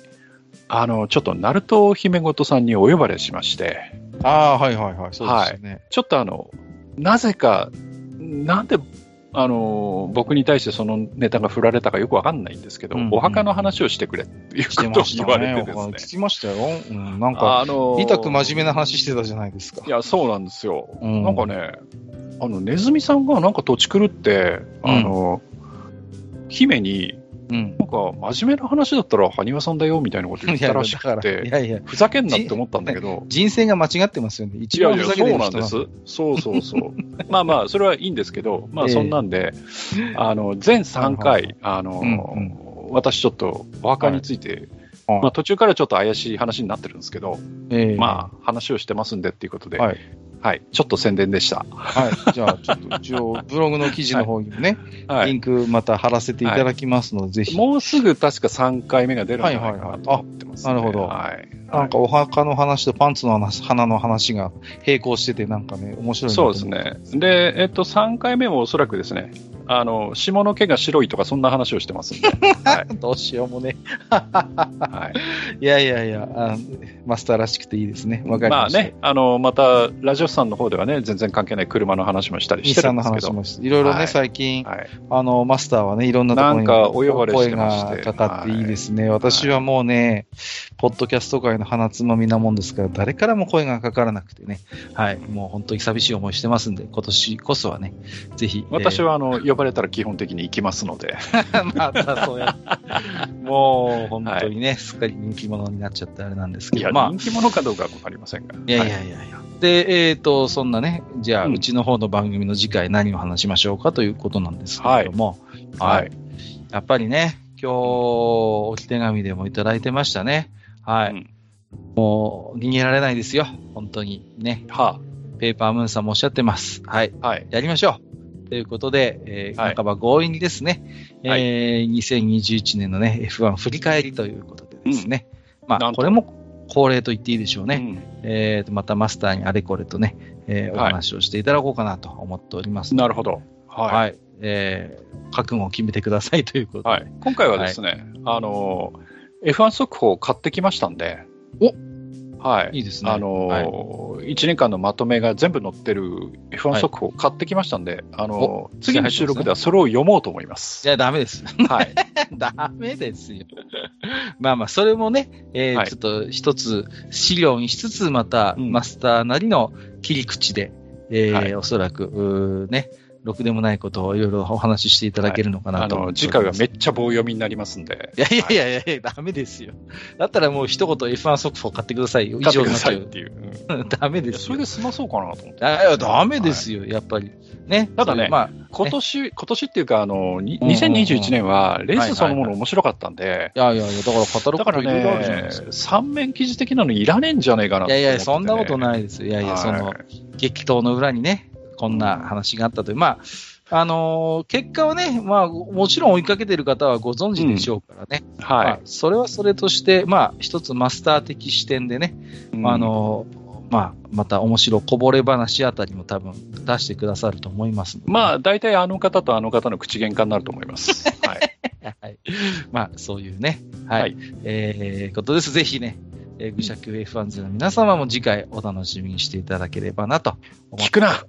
あの、ちょっと、ナルト姫ごとさんにお呼ばれしまして、ああ、はいはいはい、そうですよね。ちょっとあの、なぜか、なんで、あの、僕に対してそのネタが振られたかよくわかんないんですけど、うんお墓の話をしてくれっていうことを言われね。てですね。聞きましたよ。うん、なんか、あの痛く真面目な話してたじゃないですかい。や、そうなんですよ。うんなんかね、あの、ネズミさんがなんか土地狂って、あの、姫に、うん。なんか真面目な話だったら埴輪さんだよみたいなこと言ったらしくいやいて、やいや、ふざけんなって思ったんだけど、人生が間違ってますよね。い一番ふざけやいやそてる人なうなんです。そうそうそう。まあまあ、それはいいんですけど、まあええそんなんで、あの、全3回、あの、うん私ちょっとお墓について、はい。まあ途中からちょっと怪しい話になってるんですけど、ええ。まあ話をしてますんでっていうことで、は、はいい。ちょっと宣伝でした。はい。じゃあ、ちょっと一応、ブログの記事の方にもね、はい。リンクまた貼らせていただきますので、ぜひ。もうすぐ確か3回目が出るんじゃないかなと思ってます、ねはいはいはいあはい。なんかお墓の話とパンツの話花の話が並行してて、なんかね、面白いそうですね。で、えっと、3回目もおそらくですね、あの、下の毛が白いとかそんな話をしてますんで、はい。どうしようもね。はいいやいやいや、あマスターらしくていいですね。わかりました。まあね、あの、また、ラジオさんの方ではね、全然関係ない車の話もしたりしてるんですけど。いろいろね、はい最近、はい。あの、マスターはね、いろんなところに声がかかっていいですね。私はもうね、ポッドキャスト界の鼻つまみなもんですから、誰からも声がかからなくてね、はい、もう本当に寂しい思いしてますんで、今年こそはね、ぜひ。私は、あの、呼ばれたら基本的に行きますので。え ーまたそうや もう本当にね、すっかり人気者になっちゃってあれなんですけど、まあ人、気者かどうかはわかりませんが。いやいやいはやいや。で、えっ、と、そんなね、じゃあ、ううんちの方の番組の次回何を話しましょうかということなんですけれども、はい。やっぱりね、今日、お手紙でもいただいてましたね。はい。うんもう、逃げられないですよ。本当に。ね。はペーパームーンさんもおっしゃってます。はい。あ、はい。やりましょう。ということで、えーはい半ば強引にですね、はいえー2021年のね、F1 振り返りということでですね。まあ、なんとこれも恒例と言っていいでしょうね。うんえーと、またマスターにあれこれとね、えーおはい話をしていただこうかなと思っております。なるほど。はい。はい。えー覚悟を決めてくださいということで。はい。今回はですね、あの、F1 速報を買ってきましたんで、おはい。いいですね。あのはい1年間のまとめが全部載ってる F1 速報を買ってきましたんで、あのお次の収録ではそれを読もうと思います。いや、ダメです。はい。ダメですよ。まあまあ、それもね、えーはいちょっと一つ資料にしつつ、また、うんマスターなりの切り口で、えーはいおそらく、うーね、ろくでもないことをいろいろお話ししていただけるのかなあの、と思っており次回はめっちゃ棒読みになりますんで。いやいやいやいやいや、ダメですよ。だったらもう一言 F1 速報買ってくださいよ。以上になっちゃう。っていう。うん ダメですよ。それで済まそうかなと思って。あいや、ダメですよ、やっぱり。ね。ただねまあ、今年、今年っていうか、あの、にうんうんうん2021年はレースそのもはいはいはいの面白かったんで、いやいやいや、だから語るだからこといろいろあるじゃないねですか。、三面記事的なのいらねえんじゃねえかなねいやいや、そんなことないですよ。いやいや、その、激闘の裏にね、こんな話があったという。まあ、あのー結果はね、まあ、もちろん追いかけてる方はご存知でしょうからね。まはあ、それはそれとして、まあ、一つマスター的視点でね、い。あのーまあ、また面白いこぼれ話あたりも多分出してくださると思いますまあ、大体あの方とあの方の口喧嘩になると思います。はい。はい。まあ、そういうね、はい。はいえー、ことです。ぜひね、えー、愚者級 F1 勢の皆様も次回お楽しみにしていただければなと思って聞くな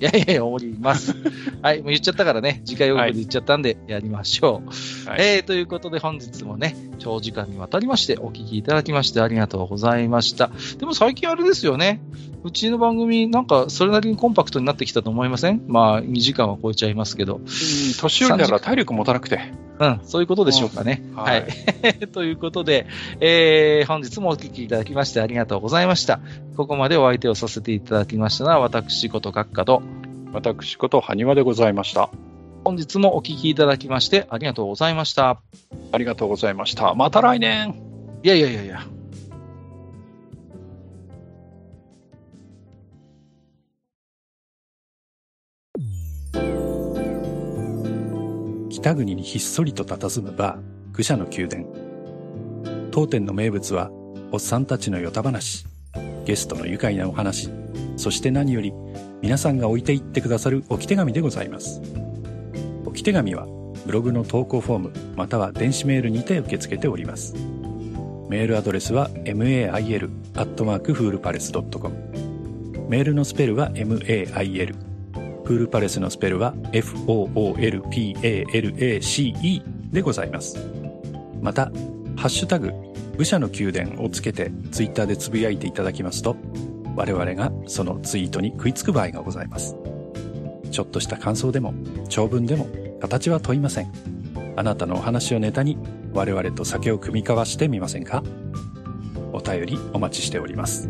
いやいやいや、おります。はい、もう言っちゃったからね、次回予告で言っちゃったんで、やりましょう。はいえー、ということで本日もね、長時間にわたりましてお聞きいただきましてありがとうございました。でも最近あれですよね、うちの番組なんかそれなりにコンパクトになってきたと思いません？まあ、2時間は超えちゃいますけど。うん年寄りだから体力持たなくて。うん、そういうことでしょうかね。はうんはいい。ということで、えー、本日もお聞きいただきましてありがとうございました。ここまでお相手をさせていただきましたのは、私こと閣下と、私こと埴輪でございました。本日もお聞きいただきましてありがとうございました。ありがとうございました。また来年いやいやいやいや。北国にひっそりと佇むバー、愚者の宮殿。当店の名物は、おっさんたちのヨタ話、ゲストの愉快なお話、そして何より、皆さんが置いていってくださる置き手紙でございます。置き手紙は、ブログの投稿フォーム、または電子メールにて受け付けております。メールアドレスは mail.foolpalace.com メールのスペルは mail フールパレスのスペルは FOOLPALACE でございます。また、ハッシュタグ、武者の宮殿をつけてツイッターでつぶやいていただきますと、我々がそのツイートに食いつく場合がございます。ちょっとした感想でも、長文でも、形は問いません。あなたのお話をネタに我々と酒を酌み交わしてみませんか？お便りお待ちしております。